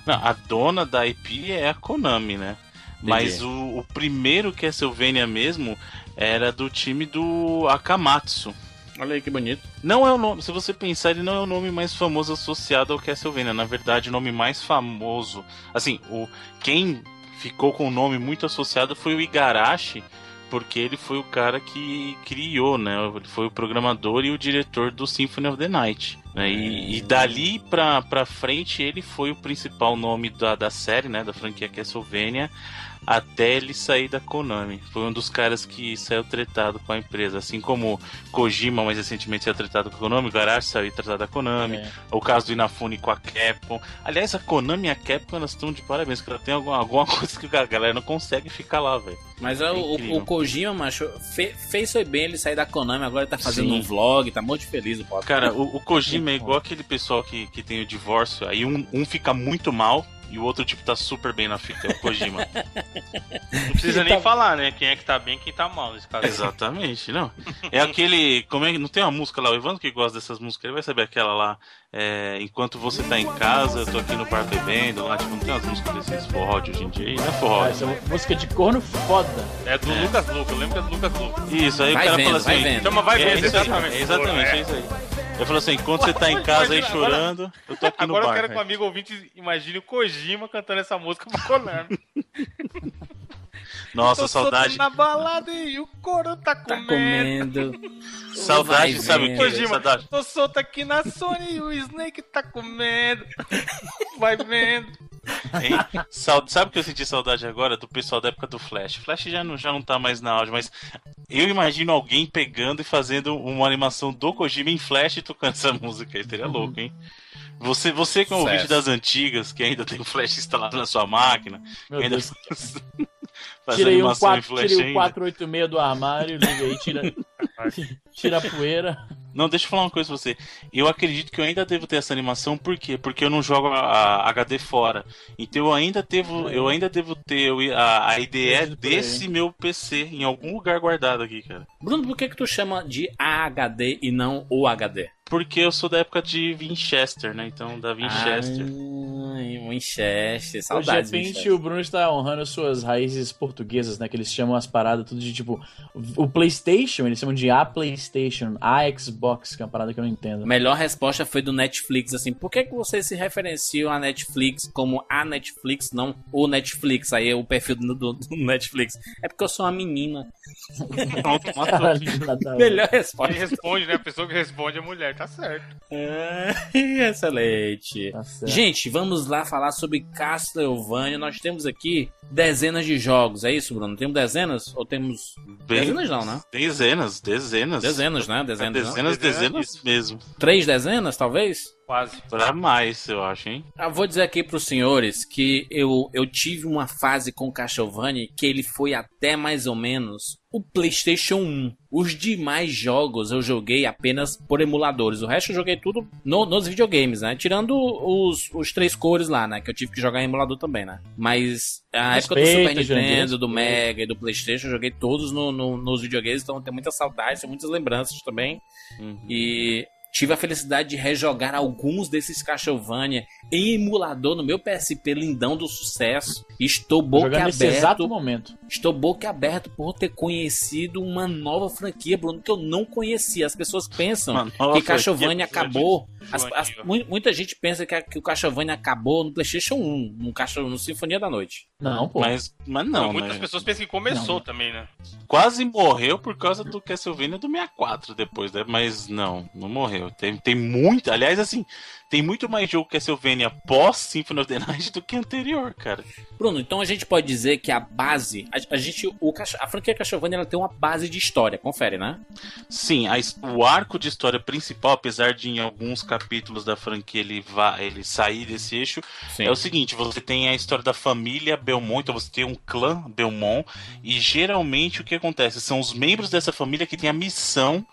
Não, a dona da IP é a Konami, né? Mas o, o primeiro Castlevania mesmo era do time do Akamatsu. Olha aí que bonito. Não é o nome, se você pensar, ele não é o nome mais famoso associado ao Castlevania. Na verdade, o nome mais famoso, assim, o quem ficou com o nome muito associado foi o Igarashi, porque ele foi o cara que criou, né? Ele foi o programador e o diretor do Symphony of the Night. né? E, e dali pra, pra frente ele foi o principal nome da, da série, né? Da franquia Castlevania. Até ele sair da Konami. Foi um dos caras que saiu tretado com a empresa. Assim como Kojima, mais recentemente, saiu tretado com a Konami. O Garashi saiu tretado da Konami. É. O caso do Inafune com a Capcom. Aliás, a Konami e a Capcom elas estão de parabéns, porque ela tem alguma, alguma coisa que a galera não consegue ficar lá, velho. Mas é o, Incrível. o Kojima, macho, fe- fez foi bem ele sair da Konami, agora ele tá fazendo Sim. um vlog, tá muito feliz o pobre. Cara, o, o Kojima é igual aquele pessoal que, que tem o divórcio, aí um, um fica muito mal e o outro tipo tá super bem na fita, é o Kojima. Não precisa nem falar, né? Quem é que tá bem e quem tá mal nesse caso. Exatamente, não. É aquele. Como é que. Não tem uma música lá, o Evandro que gosta dessas músicas, ele vai saber aquela lá. é, enquanto você tá em casa, eu tô aqui no bar bebendo, lá, tipo, não tem umas músicas desses forró de hoje em dia, não é forró. Essa é uma música de corno foda. É do Lucas Luca, eu lembro que é do Lucas Luca. Isso, aí Vai o cara vendo, fala vai assim. vendo. Chama Vai É, Vendo, isso aí, exatamente. é exatamente, é isso aí. Eu falo assim, enquanto você tá em casa aí chorando, eu tô aqui no Agora eu bar. quero que velho. amigo ouvinte imagine o Kojima cantando essa música pro Konami. Nossa, Tô saudade. solto na balada e o couro tá Tá comendo. comendo. Saudade, Vai sabe o que? Kojima, Saudade. tô solto aqui na Sony e o Snake tá comendo. Vai vendo. Hein? Sabe o que eu senti saudade agora? Do pessoal da época do Flash. Flash já não, já não tá mais na auge, mas eu imagino alguém pegando e fazendo uma animação do Kojima em Flash e tocando essa música aí. Seria louco, hein? Você, você que é um ouvinte das antigas, que ainda tem o Flash instalado na sua máquina, que Meu ainda Deus. faz Tirei um, animação em 4, Flash tirei um ainda. 486 do armário, liga aí, tira, tira a poeira. Não, deixa eu falar uma coisa pra você. Eu acredito que eu ainda devo ter essa animação, por quê? Porque eu não jogo a, a HD fora. Então eu ainda devo, eu ainda devo ter o- a, a IDE desse meu PC em algum lugar guardado aqui, cara. Bruno, por que que tu chama de AHD e não o HD? Porque eu sou da época de Winchester, né? Então, da Winchester. Ah, Winchester, saudades. de repente, Winchester. o Bruno está honrando suas raízes portuguesas, né? Que eles chamam as paradas tudo de tipo. O PlayStation, eles chamam de a PlayStation, a Xbox, que é uma parada que eu não entendo. A melhor resposta foi do Netflix, assim, por que, que vocês se referenciam a Netflix como a Netflix, não o Netflix? Aí é o perfil do, do- do Netflix. É porque eu sou uma menina. Caralho, ver. Melhor resposta. responde, né? A pessoa que responde é mulher, tá certo. É, excelente. Tá certo. Gente, vamos lá falar sobre Castlevania. Nós temos aqui dezenas de jogos, é isso, Bruno? Temos dezenas? Ou temos. Bem- Dezenas não, né? Dezenas, dezenas. Dezenas, né? Dezenas, não? Dezenas, Dezenas, dezenas mesmo. Três dezenas, talvez? Quase. Pra mais, eu acho, hein? Eu Ah, vou dizer aqui pros senhores que eu, eu tive uma fase com Castlevania que ele foi até mais ou menos o PlayStation 1. Os demais jogos eu joguei apenas por emuladores. O resto eu joguei tudo no- nos videogames, né? Tirando os, os três cores lá, né? Que eu tive que jogar em emulador também, né? Mas a época do Super Nintendo, do. Mega e do PlayStation, eu joguei todos no, no- nos videogames. Então tem muitas saudades, tem muitas lembranças também. Uhum. E tive a felicidade de rejogar alguns desses Castlevania em emulador no meu PSP lindão do sucesso. Estou boca Jogando nesse exato aberto. momento. Estou boca aberto por ter conhecido uma nova franquia, Bruno, que eu não conhecia. As pessoas pensam que Castlevania acabou. As- as- mu- muita gente pensa que, a- que o Castlevania acabou no PlayStation 1, no, no Sinfonia da Noite. Não, pô. Mas, mas não, Muitas né? pessoas pensam que começou também, né? Quase morreu por causa do Castlevania do 64 depois, né? Mas não, não morreu. Tem, tem muito. Aliás, assim, tem muito mais jogo Castlevania pós Symphony of the Night do que anterior, cara. Bruno, então a gente pode dizer que a base. A, a gente. O, a franquia Castlevania ela tem uma base de história, confere, né? Sim, a o arco de história principal, apesar de em alguns capítulos da franquia ele, vá, ele sair desse eixo, Sim. é o seguinte: você tem a história da família Belmont, então você tem um clã Belmont, e geralmente o que acontece? São os membros dessa família que têm a missão.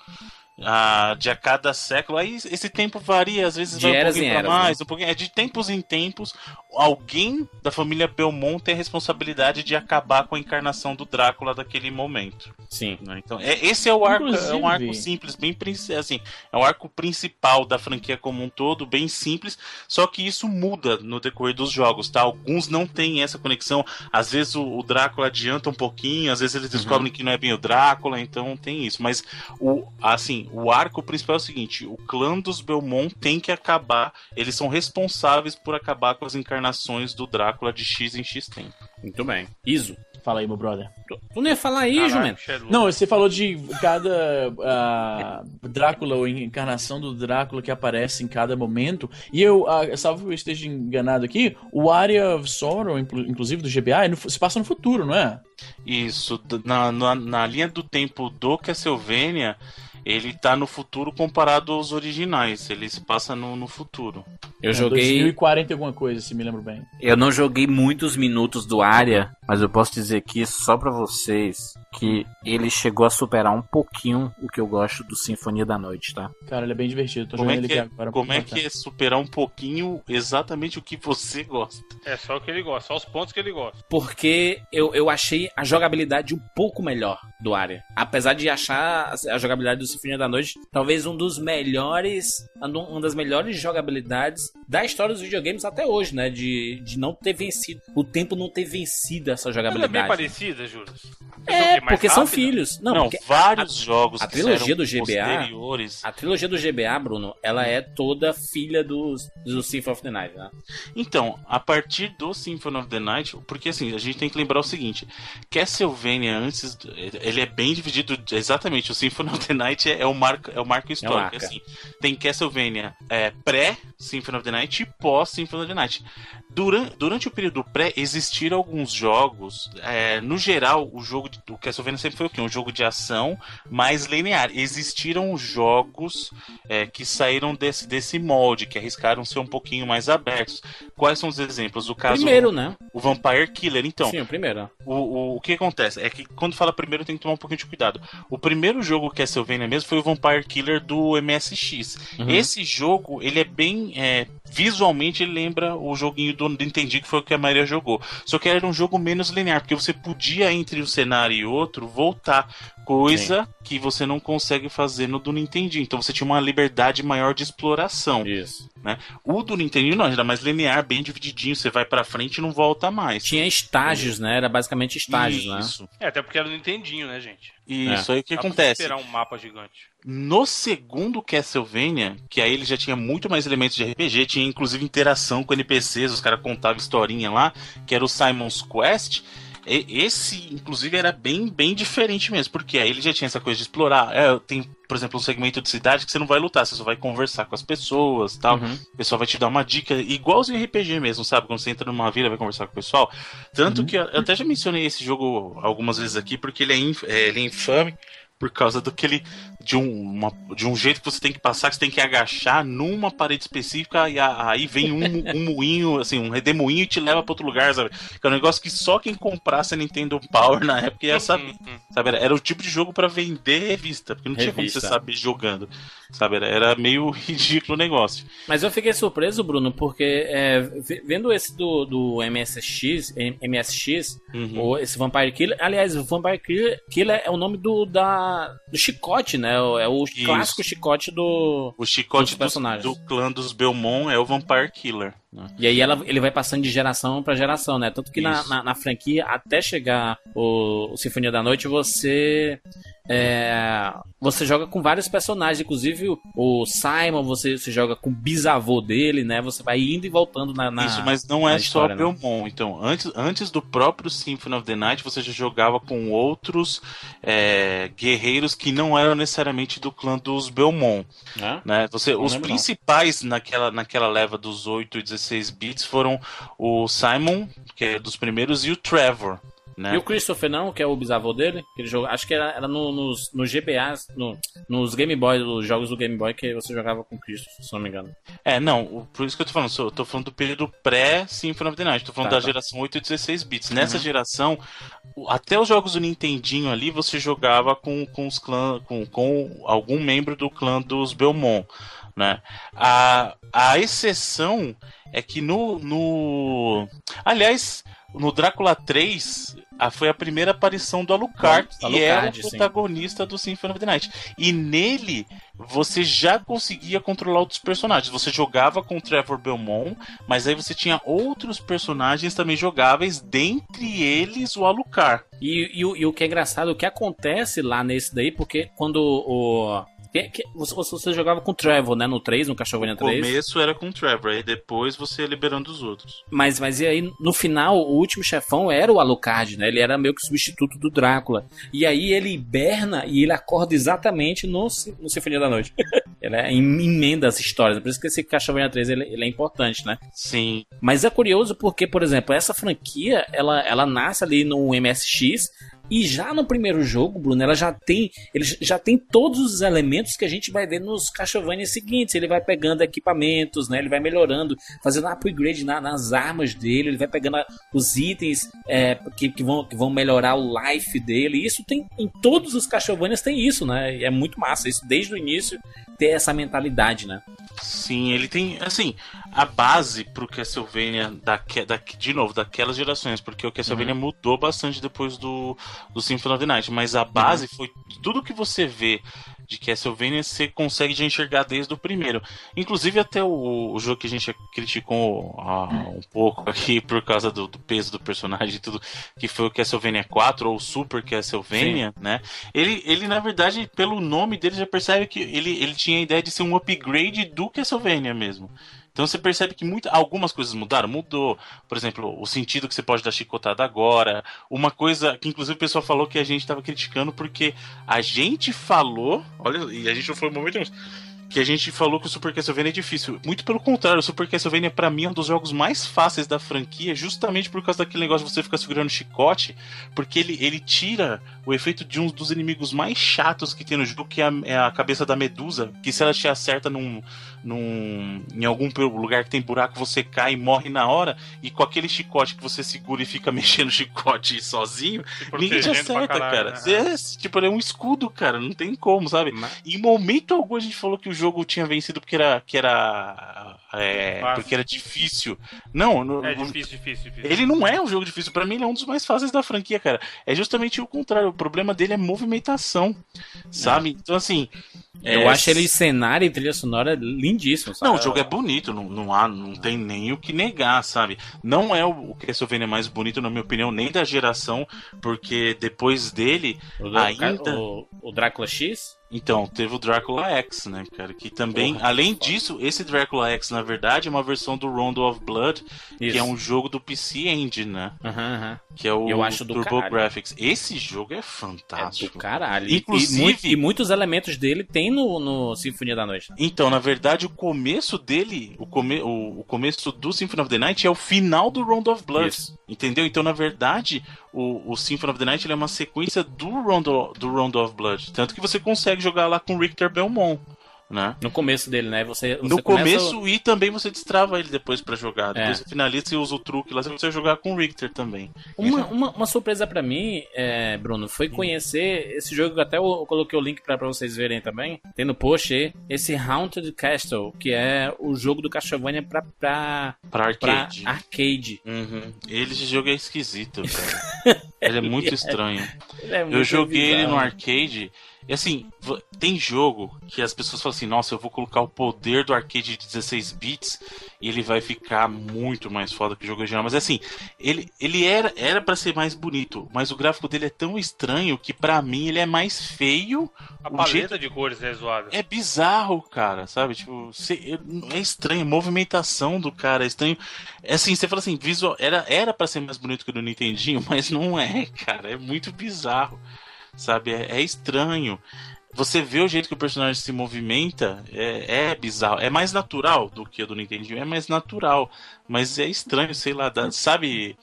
Ah, de a cada século, aí esse tempo varia, às vezes De vai um pouquinho pra eras, mais, um pouquinho, é de tempos em tempos, alguém da família Belmont tem a responsabilidade de acabar com a encarnação do Drácula daquele momento. Sim. né? Então, é, esse é o arco, é um arco simples, bem assim, é o arco principal da franquia como um todo, bem simples, só que isso muda no decorrer dos jogos, tá? Alguns não têm essa conexão, às vezes o, o Drácula adianta um pouquinho, às vezes eles descobrem que não é bem o Drácula, então tem isso, mas o assim, o arco principal é o seguinte, o clã dos Belmont tem que acabar, eles são responsáveis por acabar com as encarnações do Drácula de X em X tempo. Muito bem. Iso. Fala aí, meu brother. Tu, não ia falar aí, Caraca, Jumento? é. Não, você falou de cada ah, Drácula ou encarnação do Drácula que aparece em cada momento. E eu, ah, salvo que eu esteja enganado aqui, o Area of Sorrow, inclu- inclusive do GBA, é no se passa no futuro, não é? Isso, na, na, na linha do tempo do Castlevania, ele tá no futuro comparado aos originais. Ele se passa no, no futuro. Eu É joguei. 2040 e alguma coisa, se me lembro bem. Eu não joguei muitos minutos do área, Mas eu posso dizer aqui só pra vocês que ele chegou a superar um pouquinho o que eu gosto do Sinfonia da Noite, tá? Cara, ele é bem divertido. Tô Como jogando é, ele que aqui é, agora. como é que é superar um pouquinho exatamente o que você gosta? É só o que ele gosta, só os pontos que ele gosta. Porque eu, eu achei a jogabilidade um pouco melhor do área. Apesar de achar a jogabilidade do Sinfonia da Noite talvez um dos melhores, uma das melhores jogabilidades da história dos videogames até hoje, né? De, de não ter vencido, o tempo não ter vencido essa Ela é bem jogabilidade. parecida, Júlio. É, porque são filhos. Não, Não, vários jogos a que trilogia do GBA posteriores. A trilogia do GBA, Bruno, ela é toda filha dos, do Symphony of the Night, né? Então, a partir do Symphony of the Night, porque assim, a gente tem que lembrar o seguinte: Castlevania antes, ele é bem dividido, exatamente, o Symphony of the Night é, é o marco, é o marco histórico, arca. assim. Tem Castlevania é, pré-Symphony of the Night e pós-Symphony of the Night. Durante, durante o período pré, existiram alguns jogos. É, no geral, o jogo de, o Castlevania sempre foi o quê? Um jogo de ação mais linear. Existiram jogos é, que saíram desse, desse molde, que arriscaram ser um pouquinho mais abertos. Quais são os exemplos? O caso Primeiro, né? o Vampire Killer. Então, Sim, o primeiro. o, o, o que acontece é que quando fala primeiro tem que tomar um pouquinho de cuidado. O primeiro jogo Castlevania mesmo foi o Vampire Killer do MSX. Uhum. Esse jogo, ele é bem. é, visualmente ele lembra o joguinho do Nintendo que foi o que a Maria jogou. Só que era um jogo menos linear, porque você podia entre um cenário e outro voltar. Coisa que você não consegue fazer no do Nintendo. Então você tinha uma liberdade maior de exploração. Isso. Né? O do Nintendo não, era mais linear, bem divididinho. Você vai pra frente e não volta mais. Tinha estágios, né? Era basicamente estágios, né? Isso. É, até porque era no Nintendinho, né, gente? Isso aí o que Dá pra acontece? esperar um mapa gigante. No segundo Castlevania, que aí ele já tinha muito mais elementos de RPG, tinha inclusive interação com NPCs, os caras contavam historinha lá, que era o Simon's Quest. Esse, inclusive, era bem, bem diferente mesmo, porque aí ele já tinha essa coisa de explorar. É, tem, por exemplo, um segmento de cidade que você não vai lutar, você só vai conversar com as pessoas tal. Uhum. O pessoal vai te dar uma dica, igualzinho RPG mesmo, sabe? Quando você entra numa vila vai conversar com o pessoal. Tanto que eu eu até já mencionei esse jogo algumas vezes aqui, porque ele é, inf- é, ele é infame por causa do que ele. De um, uma- de um jeito que você tem que passar, que você tem que agachar numa parede específica e a- aí vem um, um moinho, assim, um redemoinho e te leva pra outro lugar, sabe? Que é um negócio que só quem comprasse a Nintendo Power na época ia saber. Sabe? Era, era o tipo de jogo pra vender revista, porque não tinha como Revista. você saber jogando. Sabe? Era, era meio ridículo o negócio. Mas eu fiquei surpreso, Bruno, porque é, ve- vendo esse do, do MSX, MSX, Uhum. ou esse Vampire Killer, aliás, o Vampire Killer, Killer é o nome do, da, do chicote, né? É o Isso. clássico chicote do. O chicote do, do clã dos Belmont é o Vampire Killer. E aí ela, ele vai passando de geração pra geração, né? Tanto que na, na, na franquia, até chegar o, o Sinfonia da Noite, você. é, você joga com vários personagens, inclusive o, Simon, você, você joga com o bisavô dele, né? Você vai indo e voltando na. na- Isso, mas não é só né? Belmont. Então, antes, antes do próprio Symphony of the Night, você já jogava com outros é, guerreiros que não eram necessariamente do clã dos Belmont. né? Né? Você, Não os não. principais naquela, naquela leva dos 8 e 16 bits foram o Simon, que é dos primeiros, e o Trevor. Né? E o Christopher não, que é o bisavô dele, que ele joga, acho que era, era no- nos, nos GBAs, no- nos Game Boy, os jogos do Game Boy que você jogava com o Christopher, se não me engano. É, não, por isso que eu tô falando, eu tô falando do período pré-Symphony of the Night, tô falando Tá, da tá. geração 8 e 16 bits. Nessa geração, o- até os jogos do Nintendinho ali, você jogava com, com os clã, com, com algum membro do clã dos Belmont, né? A, a exceção é que no, no... Aliás, no Drácula 3... a- foi a primeira aparição do Alucard, Do que é o Alucard, sim. protagonista do Symphony of the Night. E nele você já conseguia controlar outros personagens. Você jogava com o Trevor Belmont, mas aí você tinha outros personagens também jogáveis, dentre eles o Alucard. E, e o- e o que é engraçado, o que acontece lá nesse daí, porque quando o. que- que- você, você jogava com o Trevor, né? No 3, no Castlevania No 3. começo era com o Trevor, aí depois você ia liberando os outros. Mas, mas e aí, no final, o último chefão era o Alucard, né? Ele era meio que o substituto do Drácula. E aí ele hiberna e ele acorda exatamente no, no Sinfonia da Noite. ele é, em- emenda as histórias. Por isso que esse Castlevania 3 ele, ele é importante, né? Sim, Mas é curioso porque, por exemplo, essa franquia, ela, ela nasce ali no MSX, E já no primeiro jogo, Bruno, ela já tem, ele já tem todos os elementos que a gente vai ver nos Castlevania seguintes. Ele vai pegando equipamentos, né? Ele vai melhorando, fazendo upgrade na- nas armas dele, ele vai pegando os itens é, que, que vão, que vão melhorar o life dele. Isso tem em todos os Castlevanias tem isso, né? É muito massa isso desde o início ter essa mentalidade, né? Sim, ele tem, assim, a base pro Castlevania, daque, da, de novo, daquelas gerações, porque o Castlevania mudou bastante depois do, do Symphony of the Night, mas a base foi tudo que você vê de Castlevania, você consegue já enxergar desde o primeiro. Inclusive até o, o jogo que a gente criticou ah, um pouco aqui por causa do, do peso do personagem e tudo, que foi o Castlevania 4 ou o Super Castlevania, né? Ele, ele, na verdade, pelo nome dele, já percebe que ele, ele tinha a ideia de ser um upgrade do Castlevania mesmo. Então você percebe que muita, algumas coisas mudaram. Mudou, por exemplo, o sentido que você pode dar chicotada agora. Uma coisa que inclusive o pessoal falou que a gente estava criticando porque a gente falou, olha, e a gente não foi um momento que a gente falou que o Super Castlevania é difícil. Muito pelo contrário, o Super Castlevania pra mim é um dos jogos mais fáceis da franquia, justamente por causa daquele negócio de você ficar segurando chicote, porque ele, ele tira o efeito de um dos inimigos mais chatos que tem no jogo, que é a, é a cabeça da medusa, que se ela te acerta num, num, em algum lugar que tem buraco, você cai e morre na hora, e com aquele chicote que você segura e fica mexendo o chicote sozinho, ninguém te acerta, caralho, cara. né? Você é, tipo, ele é um escudo, cara, não tem como, sabe? Em momento algum a gente falou que o jogo tinha vencido porque era. Que era é, Fácil. porque era difícil. Não, no- É difícil, difícil, difícil. ele não é um jogo difícil. Pra mim, ele é um dos mais fáceis da franquia, cara. É justamente o contrário. O problema dele é movimentação. Sabe? Então, assim. Eu é, acho ele cenário e trilha sonora lindíssimo. sabe? Não, o jogo é bonito, não, não há, não tem nem o que negar, sabe? Não é o, Castlevania mais bonito, na minha opinião, nem da geração, porque depois dele, O, ainda. o, o Drácula X? Então, teve o Drácula X, né, cara? Que também, Porra, além disso, esse Drácula X, na verdade, é uma versão do Rondo of Blood, Isso. que é um jogo do PC Engine, né? Aham, aham. Que é o Eu acho do Turbo caralho. Graphics. Esse jogo é É fantástico. do caralho. Inclusive- E, e muitos elementos dele tem no, no Sinfonia da Noite. Então, na verdade, o começo dele, o, come, o, o começo do Symphony of the Night é o final do Round of Blood. Isso. Entendeu? Então, na verdade, o, o Symphony of the Night é uma sequência do Round, do Round of Blood. Tanto que você consegue jogar lá com o Richter Belmont. Né? No começo dele, né? Você, você No começa- começo e também você destrava ele depois pra jogar. Depois É. você finaliza e usa o truque lá, você consegue jogar com o Richter também. Uma, uma, uma surpresa pra mim, é, Bruno, foi conhecer esse jogo que até eu coloquei o link pra, pra vocês verem também. Tem no post aí, esse Haunted Castle, que é o jogo do Castlevania pra, pra, Pra pra arcade. arcade. Uhum. Ele, esse jogo é esquisito, cara. ele é muito estranho. Ele é Eu muito joguei ele bizarro. no arcade. E assim, tem jogo que as pessoas falam assim: nossa, eu vou colocar o poder do arcade de 16 bits e ele vai ficar muito mais foda que o jogo original. Mas assim, ele, ele era era para ser mais bonito, mas o gráfico dele é tão estranho que pra mim ele é mais feio. A o paleta jeito- de cores é zoada. É bizarro, cara, sabe? Tipo, cê- é estranho, a movimentação do cara é estranho. É assim, você fala assim, visual, era era para ser mais bonito que o do Nintendinho, mas não é, cara, é muito bizarro. Sabe? É, é estranho. Você vê o jeito que o personagem se movimenta, é, é bizarro. É mais natural do que o do Nintendinho, é mais natural. Mas é estranho, sei lá, dá- sabe?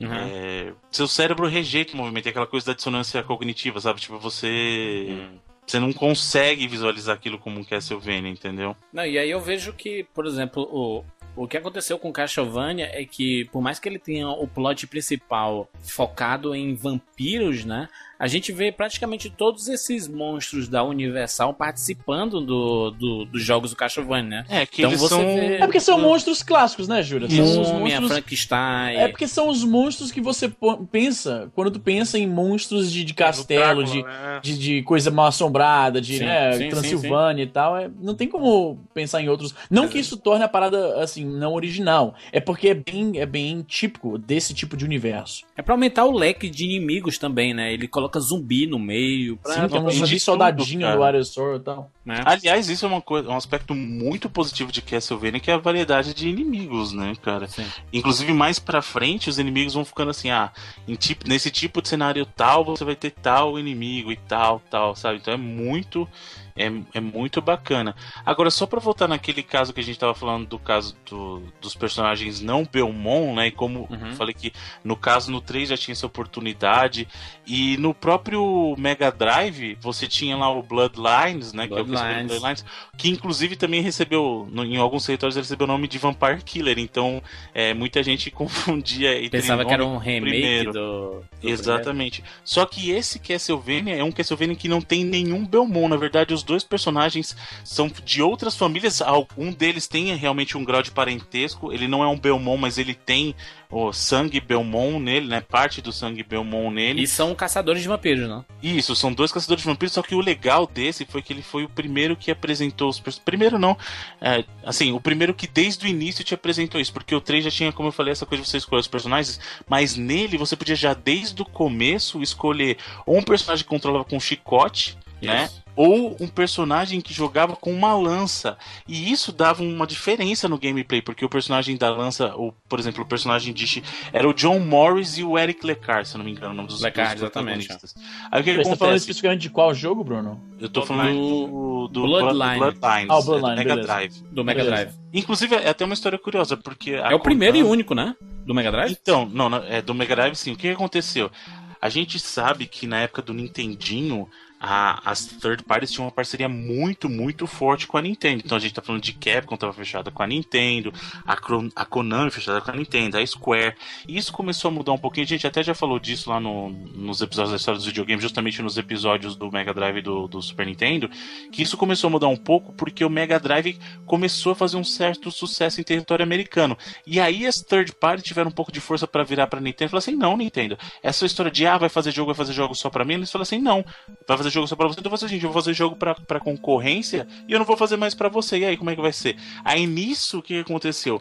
Uhum. É, seu cérebro rejeita o movimento, é aquela coisa da dissonância cognitiva, sabe? Tipo, você. Você não consegue visualizar aquilo como um Castlevania, entendeu? Não, e aí eu vejo que, por exemplo, o, o que aconteceu com Castlevania é que, por mais que ele tenha o plot principal focado em vampiros, né? A gente vê praticamente todos esses monstros da Universal participando do, do- dos jogos do Castlevania, né? É, que Então eles você são. vê- É porque são monstros clássicos, né, Júlia? São os monstros... Frankenstein. É porque são os monstros que você pensa quando tu pensa em monstros de, de castelo, de, né? de, de coisa mal assombrada, de Sim, né, sim, sim, Transilvânia e tal. É, não tem como pensar em outros. Não que isso torne a parada assim não original. É porque é bem, é bem típico desse tipo de universo. É pra aumentar o leque de inimigos também, né? Ele coloca zumbi no meio. Pra, Sim, pra- ali tudo, soldadinho cara. do Aresor e tal. né? Aliás, isso é uma coisa, um aspecto muito positivo de Castlevania, que é a variedade de inimigos, né, cara? Sim. Inclusive, mais pra frente, os inimigos vão ficando assim, ah, em tipo, nesse tipo de cenário tal, você vai ter tal inimigo e tal, tal, sabe? Então é muito. É, é muito bacana. Agora, só pra voltar naquele caso que a gente tava falando do caso do- dos personagens não Belmont, né? E como Uhum. eu falei que no caso no 3 já tinha essa oportunidade. E no próprio Mega Drive, você tinha lá o Bloodlines, né? Que, é o Bloodlines. Bloodlines, que inclusive também recebeu, no- em alguns territórios, recebeu o nome de Vampire Killer. Então, é, muita gente confundia entre Pensava que era um remake primeiro. do, do Exatamente. Só que esse Castlevania é um Castlevania que não tem nenhum Belmont. Na verdade, os dois personagens são de outras famílias. Um deles tem realmente um grau de parentesco. Ele não é um Belmont, mas ele tem o sangue Belmont nele, né? Parte do sangue Belmont nele. E são caçadores de vampiros, não? Isso, são dois caçadores de vampiros, só que o legal desse foi que ele foi o primeiro que apresentou os personagens. Primeiro não, é, assim, o primeiro que desde o início te apresentou isso, porque o 3 já tinha, como eu falei, essa coisa de você escolher os personagens, mas nele você podia já desde o começo escolher ou um personagem que controlava com um chicote, né? Ou um personagem que jogava com uma lança. E isso dava uma diferença no gameplay, porque o personagem da lança, ou, por exemplo, o personagem de. Era o John Morris e o Eric Lecard, se eu não me engano, o nome dos, Lecard, dos exatamente. Aí o que, que Você tá falando acontece? especificamente de qual jogo, Bruno? Eu tô falando do, do Bloodline. Bloodlines, Ah, o é do Bloodline, Mega beleza. Drive. Do Mega Beleza. Drive. Inclusive, é até uma história curiosa, porque. É o primeiro e único, né? Do Mega Drive? Então, não, é do Mega Drive sim. O que, que aconteceu? A gente sabe que na época do Nintendinho, a- as third parties tinham uma parceria muito, muito forte com a Nintendo. Então a gente tá falando de Capcom, tava fechada com a Nintendo, a, Cron- a Konami fechada com a Nintendo, a Square. E isso começou a mudar um pouquinho. A gente até já falou disso lá no- nos episódios da história dos videogames, justamente nos episódios do Mega Drive do, do Super Nintendo, que isso começou a mudar um pouco porque o Mega Drive começou a fazer um certo sucesso em território americano. E aí as third parties tiveram um pouco de força pra virar pra Nintendo e falar assim: não, Nintendo, essa história de ah, vai fazer jogo, vai fazer jogo só pra mim, eles falaram assim: não, vai fazer jogo só pra você, então eu fazer eu vou fazer jogo pra, pra concorrência e eu não vou fazer mais pra você. E aí, como é que vai ser? Aí nisso, o que aconteceu?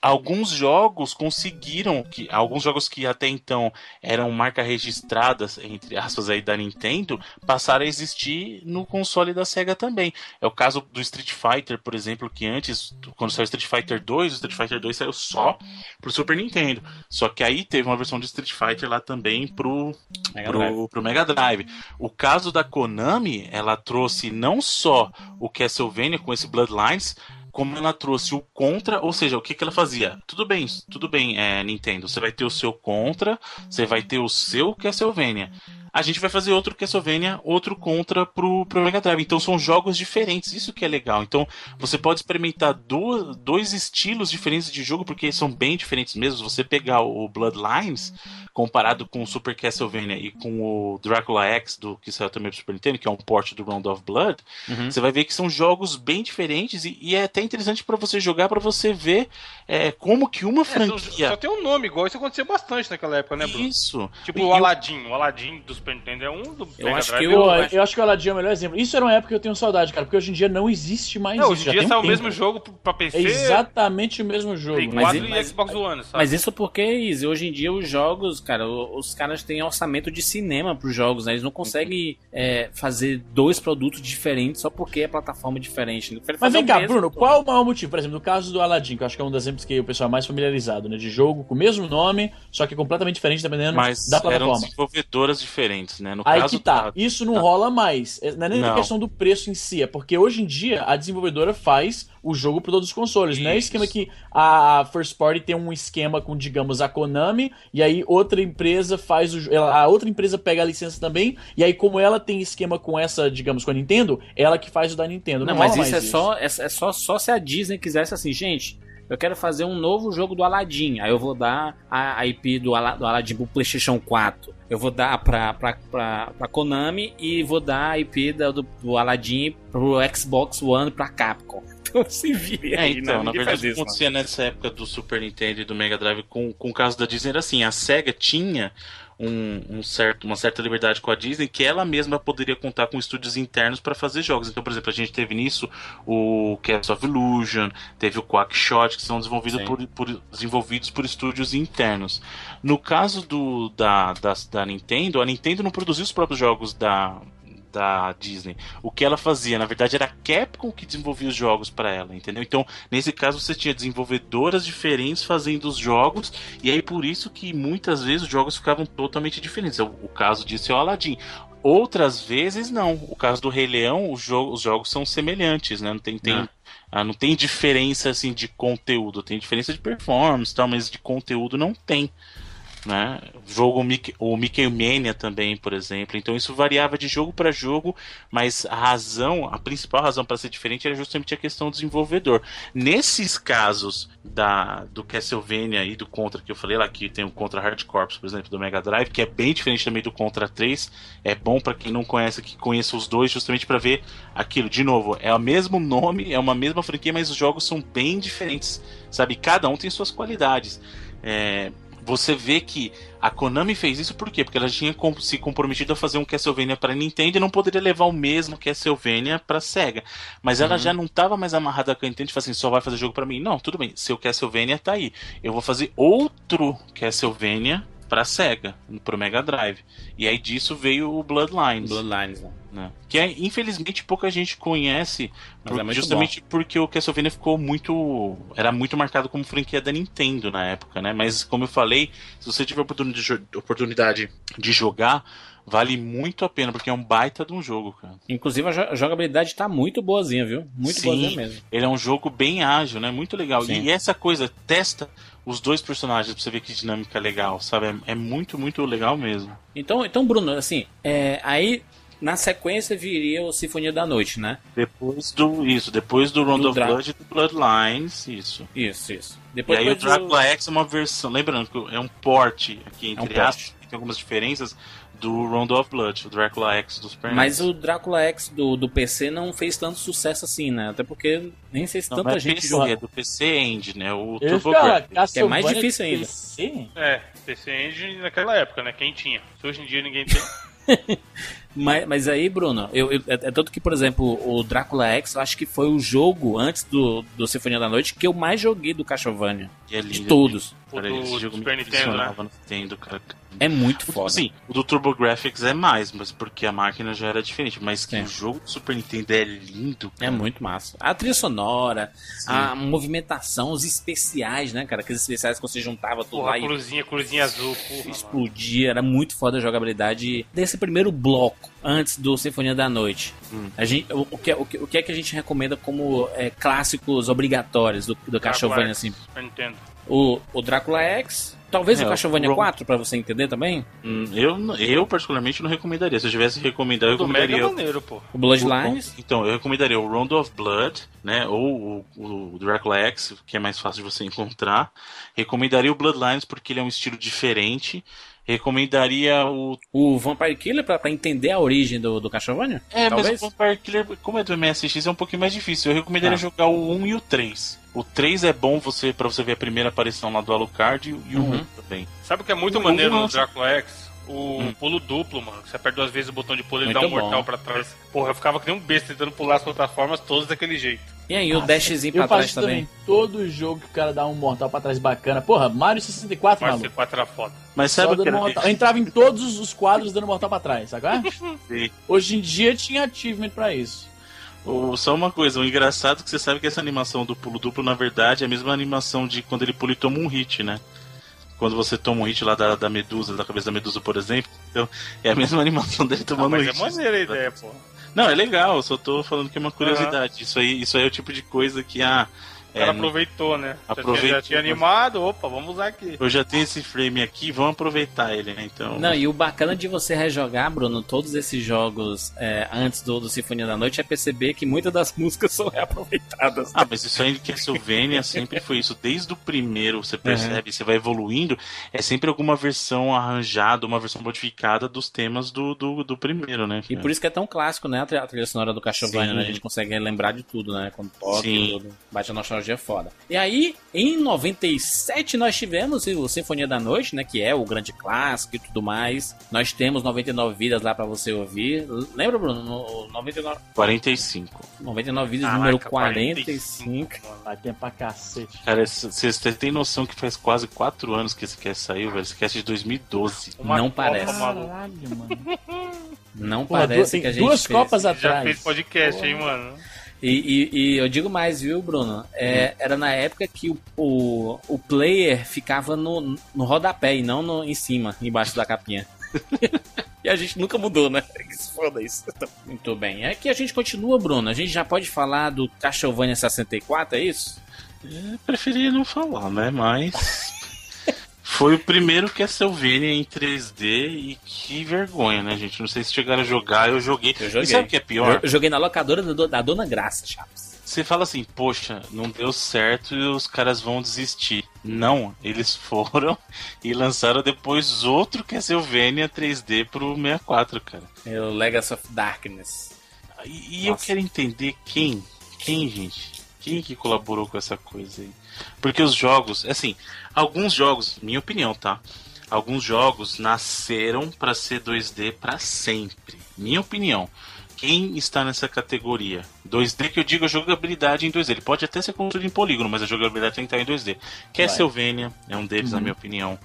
Alguns jogos conseguiram, que alguns jogos que até então eram marca registradas, entre aspas, aí da Nintendo, passaram a existir no console da Sega também. É o caso do Street Fighter, por exemplo, que antes, quando saiu Street Fighter 2, o Street Fighter 2 saiu só pro Super Nintendo. Só que aí teve uma versão de Street Fighter lá também pro Mega Drive. pro, pro Mega Drive. O caso da Konami, ela trouxe não só o Castlevania com esse Bloodlines, como ela trouxe o Contra, ou seja, o que, que ela fazia? Tudo bem, tudo bem, é, Nintendo, você vai ter o seu Contra, você vai ter o seu Castlevania. A gente vai fazer outro Castlevania, outro Contra pro, pro Mega Drive. Então são jogos diferentes, isso que é legal. Então você pode experimentar do- dois estilos diferentes de jogo, porque são bem diferentes mesmo. Você pegar o Bloodlines, comparado com o Super Castlevania e com o Dracula X, do, que saiu também pro Super Nintendo, que é um port do Round of Blood, Uhum. você vai ver que são jogos bem diferentes e, e é até interessante pra você jogar, pra você ver é, como que uma É, só, franquia. só tem um nome igual, isso acontecia bastante naquela época, né, Bruno? Isso. Tipo E- o Aladdin. O Aladdin do Super Nintendo é um, do Eu Mega acho Drive que é Eu. Eu eu, acho- que o Aladdin é o melhor exemplo. Isso era uma época que eu tenho saudade, cara, porque hoje em dia não existe mais Não, isso. hoje em dia tem um sai o mesmo jogo pra PC, É exatamente o mesmo jogo. Mas 4 e- mas- Xbox One, sabe? Mas isso porque, Izzy, hoje em dia os jogos, cara, os caras têm orçamento de cinema pros jogos, né? Eles não conseguem é, fazer dois produtos diferentes só porque é plataforma diferente. Mas vem cá, Bruno, pô. qual o maior motivo? Por exemplo, no caso do Aladdin, que eu acho que é um dos exemplos que o pessoal é mais familiarizado, né? De jogo com o mesmo nome, só que completamente diferente dependendo Mas da eram plataforma. desenvolvedoras diferentes, né? No Aí caso que tá, da- isso não tá. rola mais. É- Não é nem a Não. questão do preço em si, é porque hoje em dia a desenvolvedora faz o jogo para todos os consoles. Não é o Isso. esquema que a First Party tem um esquema com, digamos, a Konami, e aí outra empresa faz o ela- A outra empresa pega a licença também, e aí, como ela tem esquema com essa, digamos, com a Nintendo, ela que faz o da Nintendo. Não, Não, mas isso é mais só, é, é só, só se a Disney quisesse assim, gente. Eu quero fazer um novo jogo do Aladdin. Aí eu vou dar a, a IP do, Ala, do Aladdin pro PlayStation 4. Eu vou dar pra, pra, pra, pra Konami e vou dar a IP da- do, do Aladdin pro Xbox One pra Capcom. Então se vira É, então, né? na verdade, o que acontecia nessa época do Super Nintendo e do Mega Drive com, com o caso da Disney era assim, a SEGA tinha um, um certo, uma certa liberdade com a Disney que ela mesma poderia contar com estúdios internos para fazer jogos. Então, por exemplo, a gente teve nisso o Cats of Illusion, teve o Quackshot, que são desenvolvidos por, por- desenvolvidos por estúdios internos. No caso do, da, da, da Nintendo, a Nintendo não produziu os próprios jogos da, da Disney. O que ela fazia, na verdade, era a Capcom que desenvolvia os jogos para ela, entendeu? Então, nesse caso, você tinha desenvolvedoras diferentes fazendo os jogos, e aí por isso que muitas vezes os jogos ficavam totalmente diferentes. O, o caso disso é o Aladdin. Outras vezes não. O caso do Rei Leão, jogo- os jogos são semelhantes, né? Não tem, tem, Ah. ah, não tem diferença assim de conteúdo, tem diferença de performance, tal, mas de conteúdo não tem. Né? Jogo Mickey- o Mickey Mania também, por exemplo. Então isso variava de jogo para jogo, mas a razão, a principal razão para ser diferente era justamente a questão do desenvolvedor. Nesses casos da do Castlevania e do Contra que eu falei lá, que tem o Contra Hard Corps, por exemplo, do Mega Drive, que é bem diferente também do Contra 3, é bom para quem não conhece que conheça os dois, justamente para ver aquilo. De novo, é o mesmo nome, é uma mesma franquia, mas os jogos são bem diferentes, sabe? Cada um tem suas qualidades. É, você vê que a Konami fez isso por quê? Porque ela tinha se comprometido a fazer um Castlevania para Nintendo e não poderia levar o mesmo Castlevania para Sega. Mas ela já não estava mais amarrada com a Nintendo, tipo assim, só vai fazer jogo para mim. Não, tudo bem, seu Castlevania tá aí. Eu vou fazer outro Castlevania para Sega, pro Mega Drive. E aí disso veio o Bloodlines Bloodlines, né? né? Que é, infelizmente pouca gente conhece, Mas por- é justamente porque o Castlevania ficou muito. Era muito marcado como franquia da Nintendo na época, né? Mas como eu falei, se você tiver oportunidade de, jogar, vale muito a pena, porque é um baita de um jogo, cara. Inclusive a jo- a jogabilidade tá muito boazinha, viu? Muito Sim. boazinha mesmo. Ele é um jogo bem ágil, né? Muito legal. Sim. E essa coisa, testa os dois personagens pra você ver que dinâmica legal, sabe? É, é muito, muito legal mesmo. Então, então Bruno, assim, é, aí na sequência viria o Sinfonia da Noite, né? Depois do. Isso, depois do Round Do of Dra- Blood e do Bloodlines, isso. Isso, isso. E Depois, aí o depois do- X é uma versão, lembrando que é um port aqui É um entre port. aspas, tem algumas diferenças do Round of Blood, o Drácula X do Super Mas o Drácula X do, do PC não fez tanto sucesso assim, né? Até porque nem sei se não, tanta é gente PC, joga. é do PC Engine, né? O Eu Turbo cara, Graphics. Que é mais difícil ainda. PC? É, PC Engine naquela época, né? Quem tinha? Se hoje em dia ninguém tem. Mas, mas aí, Bruno, eu, eu- é, é tanto que, por exemplo, o Drácula X, eu acho que foi o jogo antes do, do Sinfonia da Noite que eu mais joguei do Castlevania. É De todos. Cara, O esse do jogo Super Nintendo, no Nintendo, cara. É muito foda. Sim, o do Turbo Graphics é mais, mas porque a máquina já era diferente. Mas que Sim. o jogo do Super Nintendo é lindo. É cara. muito massa. A trilha sonora, a movimentação, os especiais, né, cara? Aqueles especiais que você juntava tudo Porra, lá a e cruzinha, cruzinha azul, porra. mano. explodia. Era muito foda a jogabilidade desse primeiro bloco, antes do Sinfonia da Noite. Hum. A gente, o, o que, o, que, o que é que a gente recomenda como é, clássicos obrigatórios do, do Castlevania, assim? Super Nintendo. O, o Drácula X, talvez É, o Castlevania Ron- 4, pra você entender também. Hum, eu, eu, particularmente, não recomendaria. Se eu tivesse que recomendar, eu Do Mega recomendaria. maneiro, pô. O Bloodlines. O- Então, eu recomendaria o Round of Blood, né? Ou o, o Drácula X, que é mais fácil de você encontrar. Recomendaria o Bloodlines porque ele é um estilo diferente. Recomendaria o. O Vampire Killer, pra, pra entender a origem do, do Castlevania? É, Talvez? mas o Vampire Killer, como é do MSX, é um pouquinho mais difícil. Eu recomendaria Ah. jogar o 1 e o 3. O 3 é bom você para você ver a primeira aparição lá do Alucard e o Uhum. 1 também. Sabe o que é muito O- maneiro o- no Drácula X? O Hum. pulo duplo, mano. Você aperta duas vezes o botão de pulo e ele Muito dá um bom. mortal pra trás. Porra, eu ficava que nem um besta tentando pular as plataformas todas daquele jeito. E aí, o dashzinho pra Eu trás faço também. também. Todo jogo que o cara dá um mortal pra trás bacana. Porra, Mario 64, Mario maluco. 4 era foda. Mas sabe o que era mortal. Eu entrava em todos os quadros dando mortal pra trás, sabe? é? Sim. Hoje em dia tinha achievement pra isso. O- Só uma coisa, o engraçado é que você sabe que essa animação do pulo duplo, na verdade, é a mesma animação de quando ele pula e toma um hit, né? Quando você toma um hit lá da, da medusa, da cabeça da medusa, por exemplo. Então, é a mesma animação dele Ah, tomando um mas é hit. maneira a ideia, pô. Não, é legal, só tô falando que é uma curiosidade. Isso, aí, isso aí é o tipo de coisa que, ah. O cara é, aproveitou, né? Já Aproveitou. Já tinha animado, opa, vamos usar aqui. eu já tenho esse frame aqui, vamos aproveitar ele, né? Então. Não, e o bacana de você rejogar, Bruno, todos esses jogos é, antes do, do Sinfonia da Noite é perceber que muitas das músicas são reaproveitadas. Ah, mas isso aí de Castlevania sempre foi isso. Desde o primeiro, você percebe, você vai evoluindo, é sempre alguma versão arranjada, uma versão modificada dos temas do, do, do primeiro, né? E por isso que é tão clássico, né? A tri- a trilha sonora do Castlevania, né? A gente consegue lembrar de tudo, né? Quando toca Sim. tudo. Bate a nostalgia foda. E aí, em 97, nós tivemos o Sinfonia da Noite, né? Que é o grande clássico e tudo mais. Nós temos 99 vidas lá pra você ouvir. Lembra, Bruno? No 99, 45. 99 vidas, Caraca, número 45. mano. Vai tempo pra cacete. Cara, vocês têm noção que faz quase 4 anos que esse cast saiu, velho? Esse cast é de 2012. Uma Não Copa, parece. Caralho, mano. Não Porra, parece duas, que a gente duas fez. copas Já atrás. fez podcast, hein, mano? E, e- e eu digo mais, viu, Bruno? É, Era na época que o, o, o player ficava no, no rodapé e não no, em cima, embaixo da capinha. E a gente nunca mudou, né? Que se foda isso. Muito bem. É que a gente continua, Bruno. A gente já pode falar do Castlevania 64, é isso? É, preferia não falar, né? Mas. Foi o primeiro Castlevania em 3D e que vergonha, né, gente? Não sei se chegaram a jogar, eu joguei. Eu joguei. E sabe o que é pior? Eu joguei na locadora da, do- da Dona Graça, Chaves. Você fala assim, poxa, não deu certo e os caras vão desistir. Não, eles foram e lançaram depois outro Castlevania 3D pro 64, cara. É o Legacy of Darkness. E, e eu quero entender quem, quem, gente, quem que colaborou com essa coisa aí. Porque os jogos, assim, alguns jogos, minha opinião, tá? Alguns jogos nasceram pra ser 2D pra sempre. Minha opinião. Quem está nessa categoria? 2D que eu digo a jogabilidade em 2D. Ele pode até ser construído em polígono, mas a jogabilidade tem que estar em 2D. Castlevania é um deles, na minha opinião.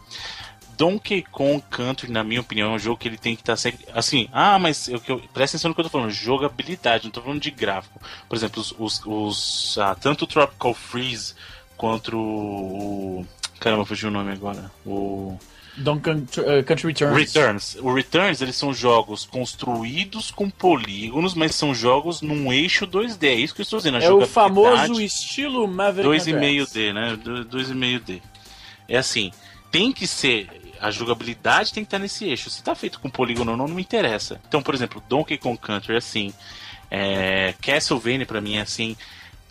Donkey Kong Country, na minha opinião, é um jogo que ele tem que estar sempre. Assim, ah, mas eu, eu, presta atenção no que eu tô falando, jogabilidade, não tô falando de gráfico. Por exemplo, os. os, os ah, tanto o Tropical Freeze quanto o. Caramba, fugiu o nome agora. O. Donkey uh, Country Returns. Returns. O Returns, eles são jogos construídos com polígonos, mas são jogos num eixo 2D. É isso que eu estou dizendo. a É o famoso estilo Maverick 2,5D, né? Do- 2,5D. É assim, tem que ser. A jogabilidade tem que estar nesse eixo. Se tá feito com polígono ou não, não me interessa. Então, por exemplo, Donkey Kong Country é assim. É, Castlevania pra mim é assim.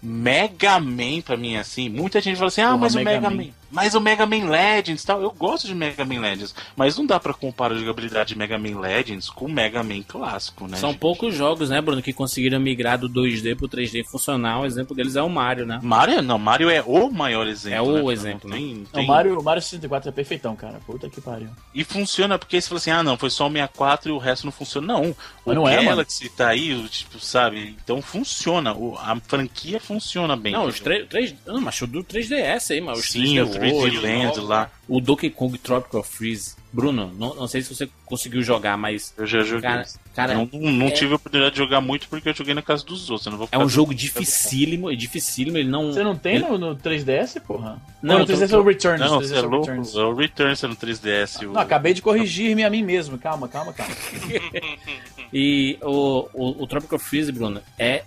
Mega Man pra mim é assim. Muita gente fala assim: ah, Porra, mas o Mega Mega Man. Man. Mas o Mega Man Legends e tal. Eu gosto de Mega Man Legends. Mas não dá pra comparar a jogabilidade de Mega Man Legends com o Mega Man clássico, né? São gente? poucos jogos, né, Bruno, que conseguiram migrar do 2D pro 3D funcional. O exemplo deles é o Mario, né? Mario, não, Mario é o maior exemplo. É o né? exemplo, Não tem- Não, tem- o Mario, o Mario 64 é perfeitão, cara. Puta que pariu. E funciona porque você fala assim, ah não, foi só o 64 e o resto não funciona. Não, o não é, mano. Galaxy tá aí, o tipo, sabe? Então funciona, o- a franquia funciona bem. Não, os 3, 3 não, mas o do 3DS aí, mas os Sim, o 3D hoje, Land lá, o Donkey Kong Tropical Freeze. Bruno, não, não sei se você conseguiu jogar, mas eu já joguei. Cara, cara, não não é- tive a oportunidade de jogar muito porque eu joguei na casa dos outros. Eu não vou é um jogo dificílimo, é dificílimo, ele não Você não tem no, no 3DS, porra? Não, Ou no tô- 3DS é tô- o Returns. Não, 3DS você é é o louco. Returns. É o Returns no 3DS. o- Não, acabei de corrigir-me a mim mesmo. Calma, calma, calma. E o, o, o Tropical Freeze, Bruno, é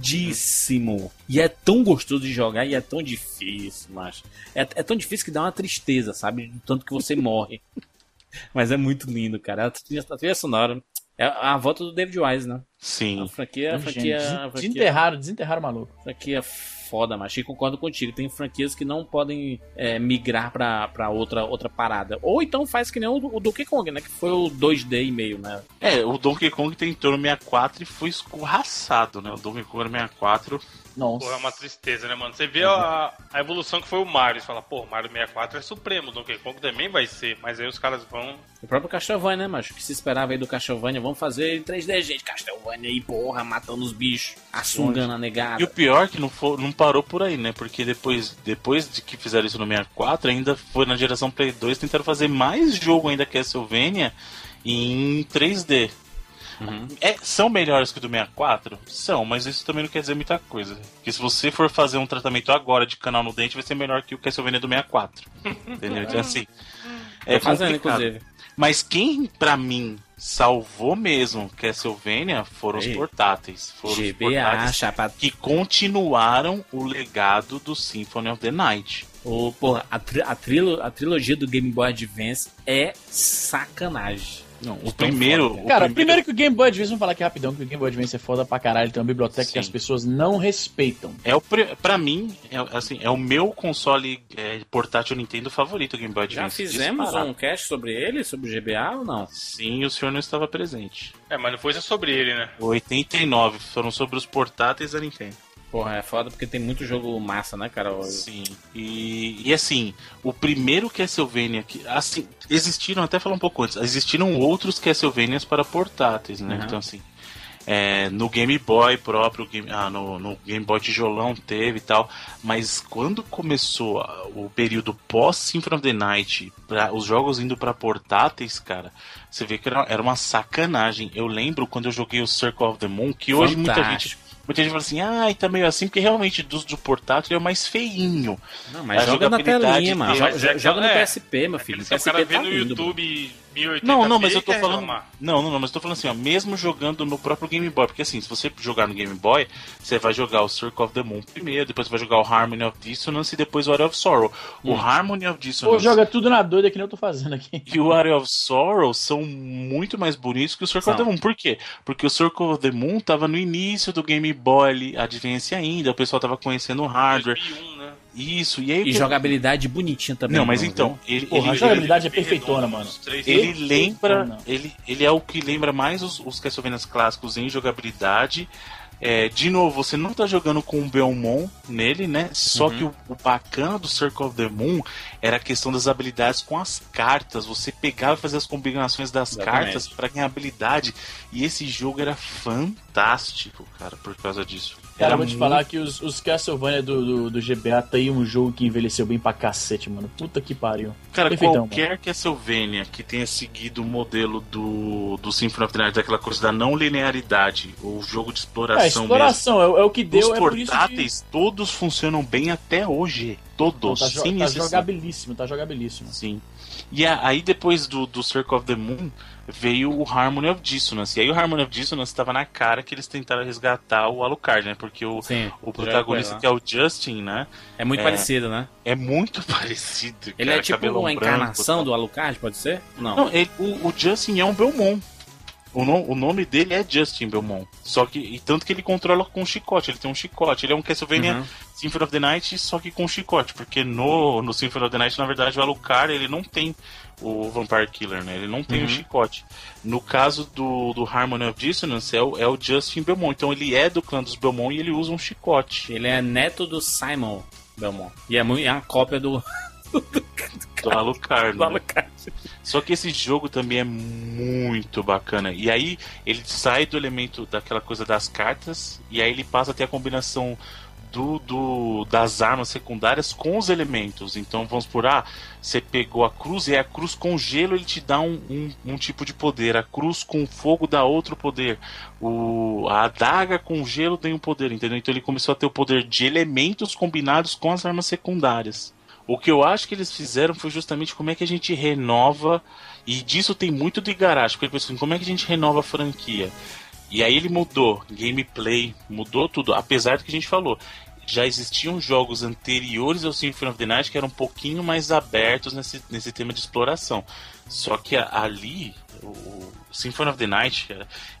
lindíssimo. E é tão gostoso de jogar e é tão difícil, mas é, é tão difícil que dá uma tristeza, sabe? Do tanto que você morre. Mas é muito lindo, cara. A trilha, a trilha sonora é a volta do David Wise, né? Sim. A franquia, a Gente, franquia, a franquia, desenterraram, desenterraram o maluco. franquia foda, mas e concordo contigo. Tem franquias que não podem é, migrar pra, pra outra, outra parada. Ou então faz que nem o, o Donkey Kong, né? Que foi o 2D e meio, né? É, o Donkey Kong tentou no 64 e foi escorraçado, né? O Donkey Kong no 64. Nossa. Porra, é uma tristeza, né, mano? Você vê a, a evolução que foi o Mario. Você fala, pô, o Mario 64 é supremo, o Donkey Kong também vai ser. Mas aí os caras vão. O próprio Castlevania, né, macho? O que se esperava aí do Castlevania? Vamos fazer em 3D, gente. Castlevania aí, porra, matando os bichos, assungando a negada. E o pior é que não, for, não parou por aí, né? Porque depois, depois de que fizeram isso no 64, ainda foi na geração Play 2, tentaram fazer mais jogo ainda Castlevania em 3D. É, são melhores que o do 64? São, mas isso também não quer dizer muita coisa. Porque se você for fazer um tratamento agora de canal no dente, vai ser melhor que o Castlevania do 64. Entendeu? Então assim. É Tô fazendo, complicado. inclusive. Mas quem, pra mim, salvou mesmo Castlevania foram os Ei. portáteis. Foram os GBA, portáteis chapa. que continuaram o legado do Symphony of the Night. O, porra, a, tri- a, trilo- a trilogia do Game Boy Advance é sacanagem. Não, o primeiro. foda, o Cara, primeiro- primeiro que o Game Boy Advance, vamos falar aqui rapidão, que o Game Boy Advance é foda pra caralho, tem uma biblioteca Sim. que as pessoas não respeitam. É o, pra mim, é, assim, é o meu console é, portátil Nintendo favorito, o Game Boy Já Advance. fizemos disparado. um cast sobre ele, sobre o GBA ou não? Sim, o senhor não estava presente. É, mas não foi só sobre ele, né? 89 foram sobre os portáteis da Nintendo. Porra, é foda porque tem muito jogo massa, né, cara? Sim. E, e assim, o primeiro Castlevania que. Assim, existiram, até falar um pouco antes, existiram outros Castlevanias para portáteis, né? Uhum. Então, assim. é, no Game Boy próprio, game- ah, no, no Game Boy tijolão teve e tal, mas quando começou o período pós Symphony of the Night, pra, os jogos indo para portáteis, cara, você vê que era, era uma sacanagem. Eu lembro quando eu joguei o Circle of the Moon, que hoje muita gente, Fantástico. Muita gente fala assim, ai, tá meio assim, porque realmente dos do portátil é o mais feinho. Não, mas A joga na telinha, mano. Joga, é joga no aquela- é, PSP, meu filho. Aquele O PSP cara vê tá no lindo. YouTube 1080p Não, não, mas eu tô falando. reclamar. Não, não, não, mas eu tô falando assim, ó, mesmo jogando no próprio Game Boy, porque assim, se você jogar no Game Boy, você vai jogar o Circle of the Moon primeiro, depois você vai jogar o Harmony of Dissonance e depois o Area of Sorrow. O Harmony of Dissonance joga tudo na doida que nem eu tô fazendo aqui. e o Area of Sorrow são muito mais bonitos que o Circle of São. the Moon. Por quê? Porque o Circle of the Moon tava no início do Game Boy ali, Advance ainda, o pessoal tava conhecendo o hardware. 2001, né? Isso, e aí. E jogabilidade bonitinha também. Não, mas viu? então, ele, Porra, a ele, jogabilidade é Bem perfeitona, redondo, mano. Ele lembra. não. Ele, ele é o que lembra mais os, os Castlevanias clássicos em jogabilidade. É, de novo, você não tá jogando com o Belmont nele, né? Só Uhum. que o, o bacana do Circle of the Moon era a questão das habilidades com as cartas. Você pegava e fazia as combinações das Exatamente. cartas para ganhar habilidade. E esse jogo era fantástico, cara, por causa disso. Cara, era eu vou te falar que os, os Castlevania do, do, do GBA tá aí um jogo que envelheceu bem pra cacete, mano. Puta que pariu. Cara, Perfeitão, qualquer Castlevania que tenha seguido o modelo do, do Symphony of the Night, daquela coisa da não linearidade, ou jogo de É, exploração exploração, é, o- é o que mesmo. deu, Os é por isso que... portáteis, todos funcionam bem até hoje. Todos, Tá, jo- sem tá jogabilíssimo, tá jogabilíssimo. Sim. E aí depois do, do Circle of the Moon veio o Harmony of Dissonance. E aí o Harmony of Dissonance estava na cara que eles tentaram resgatar o Alucard, né? Porque o, Sim. o protagonista que é o Justin, né? É muito É. parecido, né? É muito parecido. Ele cara, é tipo uma branco, encarnação tal. do Alucard, pode ser? Não. Não, ele- o, o Justin é um Belmont. O, o nome dele é Justin Belmont. Só que. E tanto que ele controla com chicote. Ele tem um chicote. Ele é um Castlevania Uhum. Symphony of the Night, só que com chicote. Porque no, no Symphony of the Night, na verdade, o Alucard ele não tem o Vampire Killer, né? Ele não tem Uhum. o chicote. No caso do, do Harmony of Dissonance, é o, é o Justin Belmont. Então ele é do clã dos Belmont e ele usa um chicote. Ele é neto do Simon Belmont. E é, muito, é uma cópia do, Do Alucard. do né? Alucard. Só que esse jogo também é muito bacana. E aí ele sai do elemento daquela coisa das cartas e aí ele passa a ter a combinação do, do das armas secundárias com os elementos. Então vamos por ah, você pegou a cruz e a cruz com gelo ele te dá um, um, um tipo de poder. A cruz com fogo dá outro poder. O, a adaga com gelo tem um poder, entendeu? Então ele começou a ter o poder de elementos combinados com as armas secundárias. O que eu acho que eles fizeram foi justamente como é que a gente renova, e disso tem muito do Igarashi, porque ele pensou assim, como é que a gente renova a franquia? E aí ele mudou gameplay, mudou tudo, apesar do que a gente falou. Já existiam jogos anteriores ao Symphony of the Night que eram um pouquinho mais abertos nesse, nesse tema de exploração. Só que ali, o, Symphony of the Night,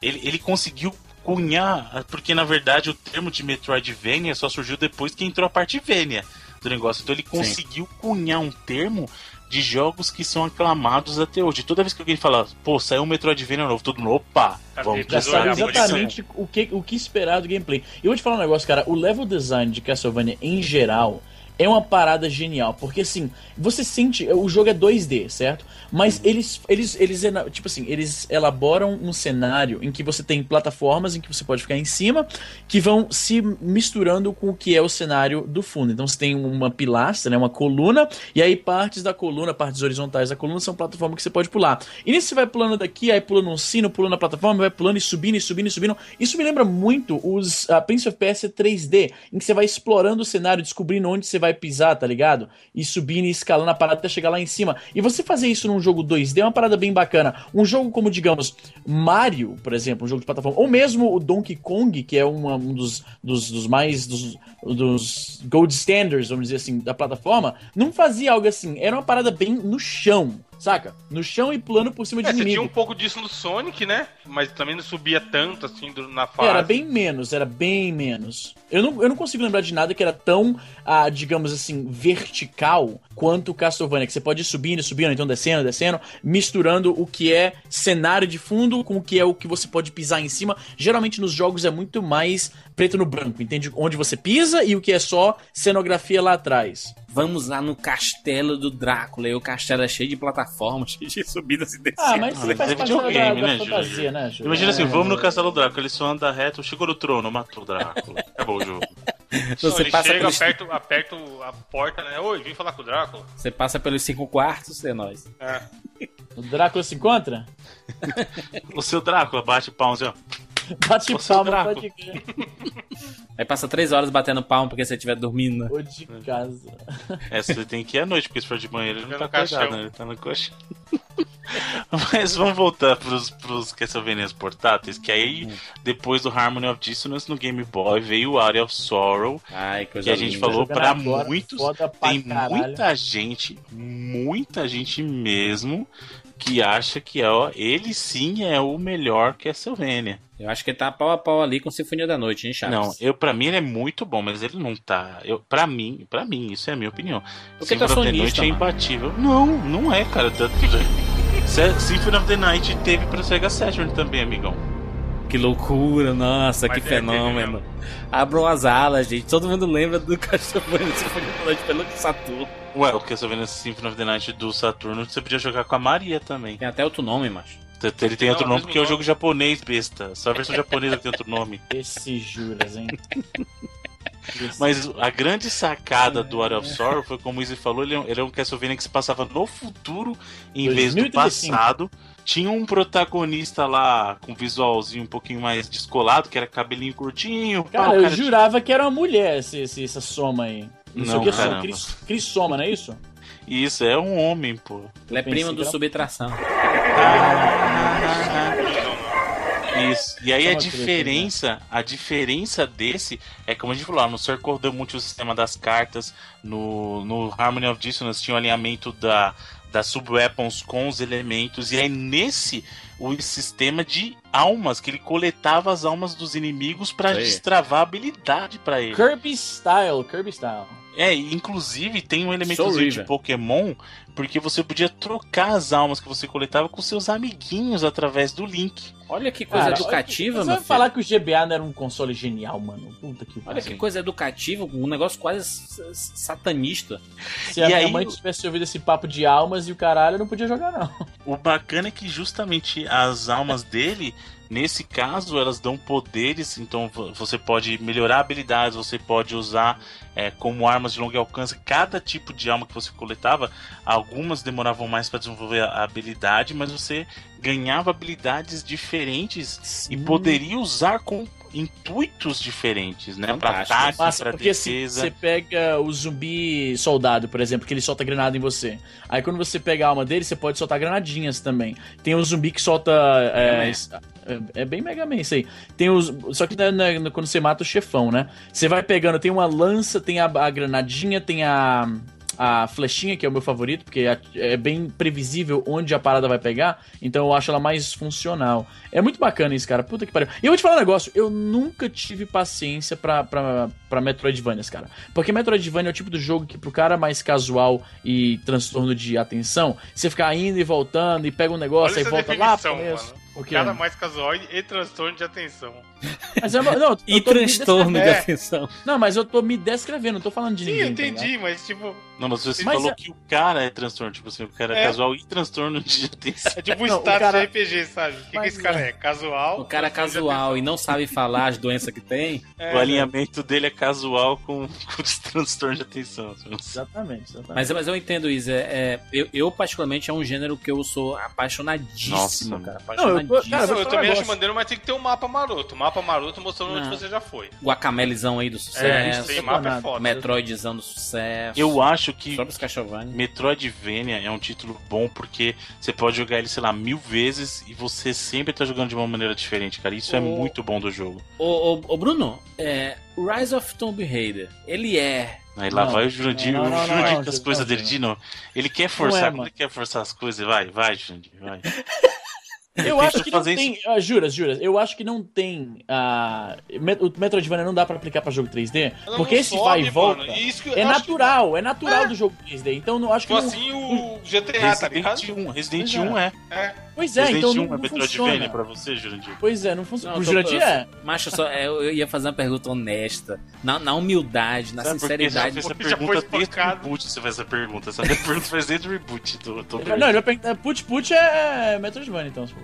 ele, ele conseguiu cunhar, porque na verdade o termo de Metroidvania só surgiu depois que entrou a parte Vania do negócio. Então ele conseguiu cunhar um termo de jogos que são aclamados até hoje. Toda vez que alguém fala, pô, saiu um Metroidvania novo, todo mundo, opa, Cadê? vamos Já sabe exatamente o que, o que esperar do gameplay. E eu vou te falar um negócio, cara. O level design de Castlevania em geral é uma parada genial. Porque assim, você sente. O jogo é 2D, certo? Mas eles, eles, eles, ena- tipo assim, eles elaboram um cenário em que você tem plataformas em que você pode ficar em cima, que vão se misturando com o que é o cenário do fundo. Então você tem uma pilastra, né, uma coluna, e aí partes da coluna, partes horizontais da coluna são plataformas que você pode pular. E nisso você vai pulando daqui, aí pula num sino, pula na plataforma, vai pulando e subindo e subindo e subindo. Isso me lembra muito os uh, Prince of Persia 3D, em que você vai explorando o cenário, descobrindo onde você vai pisar, tá ligado? E subindo e escalando a parada até chegar lá em cima. E você fazer isso num jogo 2D é uma parada bem bacana. Um jogo como, digamos, Mario, por exemplo, um jogo de plataforma, ou mesmo o Donkey Kong, que é uma- um dos, dos, dos mais. Dos, dos gold standards, vamos dizer assim, da plataforma, não fazia algo assim. Era uma parada bem no chão, saca? No chão e pulando por cima de É, você tinha inimigo. um pouco disso no Sonic, né? Mas também não subia tanto assim na fase. Era bem menos, era bem menos. Eu não, eu não consigo lembrar de nada que era tão, ah, digamos assim, vertical quanto o Castlevania, que você pode ir subindo, subindo, então descendo, descendo, misturando o que é cenário de fundo com o que é o que você pode pisar em cima. Geralmente nos jogos é muito mais preto no branco, entende? Onde você pisa e o que é só cenografia lá atrás. Vamos lá no castelo do Drácula. E o castelo é cheio de plataformas, cheio de subidas e descidas. Ah, mas isso Ah, faz é parte da, videogame, da né, fantasia, Júlio? né, Júlio? Imagina assim, É. vamos no Castelo Drácula, ele só anda reto, chegou no trono, matou o Drácula. Acabou o jogo. Você ele passa, chega, pelos, aperta, aperta a porta, né? Oi, vim falar com o Drácula. você passa pelos cinco quartos, é nóis. É. O Drácula se encontra? O seu Drácula bate palmas, assim, ó. Bate palma, crer. Aí passa três horas batendo palma porque você estiver dormindo. né? Ou de casa. É, você tem que ir à noite, porque se for de manhã ele não tá acordado, né? Ele tá no colchão. Mas vamos voltar pros, pros Castlevanias portáteis, que aí, depois do Harmony of Dissonance no Game Boy, veio o Area of Sorrow, Ai, que a gente linda. falou pra agora, muitos, pra tem caralho. muita gente, muita gente mesmo, que acha que ó, ele sim é o melhor Castlevania. Eu acho que ele tá pau a pau ali com Sinfonia da Noite, hein, Chaves? Não, eu para mim ele é muito bom, mas ele não tá. Eu para mim, para mim, isso é a minha opinião. Porque é Symphony of the sonista, Night é mano. imbatível. Não, não é, cara. Tá- Symphony of the Night teve pra Sega Saturn também, amigão. Que loucura, nossa, Mas que é, fenômeno. Abram as alas, gente. Todo mundo lembra do Castlevania Sinfonia da Noite pelo Saturno. Ué, o Castlevania Symphony of the Night do Saturno, você podia jogar com a Maria também. Tem até outro nome, macho. Ele tem Não, outro é o nome porque é um nome. jogo japonês, besta. Só a versão japonesa tem outro nome. Esse juras, hein? Mas a grande sacada do Area of Sorrow foi, como o Izzy falou, ele é um, ele é um Castlevania que se passava no futuro em vez do 2035. passado. Tinha um protagonista lá com visualzinho um pouquinho mais descolado, que era cabelinho curtinho. Cara, o eu cara jurava que era uma mulher esse, esse- essa soma aí. Não, sei Não, o que é Cris Soma, não é isso? Isso, é um homem, pô. Ele é que do Subtração. Isso. E aí a diferença, a diferença desse é como a gente falou, lá, no Circle muito o sistema das cartas, no, no Harmony of Dissonance tinha o alinhamento da, das sub-weapons com os elementos, e aí nesse o sistema de almas, que ele coletava as almas dos inimigos pra Aí. destravar a habilidade pra ele. Kirby Style, Kirby Style. É, e inclusive tem um elementozinho de. Pokémon, porque você podia trocar as almas que você coletava com seus amiguinhos através do Link. Olha que coisa Cara, educativa, Você meu vai falar que o GBA não era um console genial, mano. Puta que Olha que coisa educativa, um negócio quase satanista. Se a E minha aí mãe tivesse ouvido esse papo de almas e o caralho, eu não podia jogar, não. O bacana é que justamente as almas dele, nesse caso, elas dão poderes, então vo- você pode melhorar habilidades, você pode usar é, como armas de longo alcance cada tipo de alma que você coletava. Algumas demoravam mais para desenvolver a habilidade, mas você ganhava habilidades diferentes e poderia usar com intuitos diferentes, né? Fantástico. ataque, Massa, se defesa. você pega o zumbi soldado, por exemplo, que ele solta granada em você. Aí quando você pega a alma dele, você pode soltar granadinhas também. Tem o zumbi que solta. É, é, é bem Mega Man isso aí. Tem os. Só que não é- não é quando você mata o chefão, né? Você vai pegando, tem uma lança, tem a, a granadinha, tem a. A flechinha, que é o meu favorito, porque é- é bem previsível onde a parada vai pegar, então eu acho ela mais funcional. É muito bacana isso, cara. Puta que pariu. E eu vou te falar um negócio, eu nunca tive paciência pra, pra, pra Metroidvanias, cara. Porque Metroidvania é o tipo do jogo que pro cara mais casual e transtorno de atenção, você ficar indo e voltando e pega um negócio Olha e volta lá pro começo. O quê? Cara mais casual e transtorno de atenção. Mas eu, não, eu E transtorno de É. atenção. Não, mas eu tô me descrevendo, não tô falando de Sim, ninguém. eu tá entendi, mas tipo, Não, mas você Mas falou é- que o cara é transtorno, tipo assim, o cara é, É. casual e transtorno de atenção. é tipo um Não, o status cara- de RPG, sabe? O que, que esse cara é. Casual? O cara é casual e não sabe falar as doenças que tem. É, o alinhamento dele é casual com, com transtorno de atenção. Exatamente, exatamente. Mas, mas eu entendo isso. É, é, eu, eu, particularmente, é um gênero que eu sou apaixonadíssimo, Nossa, cara. Não, eu Apaixonadíssimo. cara, Não, eu falar um também acho maneiro, mas tem que ter um mapa maroto. Mapa maroto mostrando onde Não. você já foi. Guacamelezão aí do É, sucesso. Tem mapa é foda. Metroidzão do sucesso. Eu acho que Sobre os. Metroidvania é um título bom porque você pode jogar ele, sei lá, mil vezes e você sempre tá jogando de uma maneira diferente, cara. Isso é O- muito bom do jogo. Ô, ô, Bruno, é, Rise of Tomb Raider, ele é. Aí lá Não, vai o Jurandir, não, não, o Jurandir não, com as coisas dele não. de novo. Ele quer forçar, é, quando ele quer forçar as coisas, vai, vai, Jurandir, vai. Eu Ele acho que não tem. ah, juras, juras. Eu acho que não tem. ah, Met- o Metroidvania não dá pra aplicar pra jogo 3D. Ela porque esse sobe, vai e volta. E isso que eu É natural, é natural É. do jogo 3D. Então não acho que. Tipo não- assim o GTA, tá ligado? Resident 1, Resident Pois é. 1 é. É. Pois é, Resident então 1 não, é não Metroidvania funciona. pra você, Jurandir. Pois é, não funciona. Não, Pro eu Jurandir é. Macho, só, é, eu ia fazer uma pergunta honesta. Na, na humildade, na Sabe que sinceridade. fez essa Porque já foi pergunta desde o reboot? Você fez essa pergunta. Essa pergunta fez desde o reboot do Não, ele vai perguntar. Put Put é Metroidvania, então, se.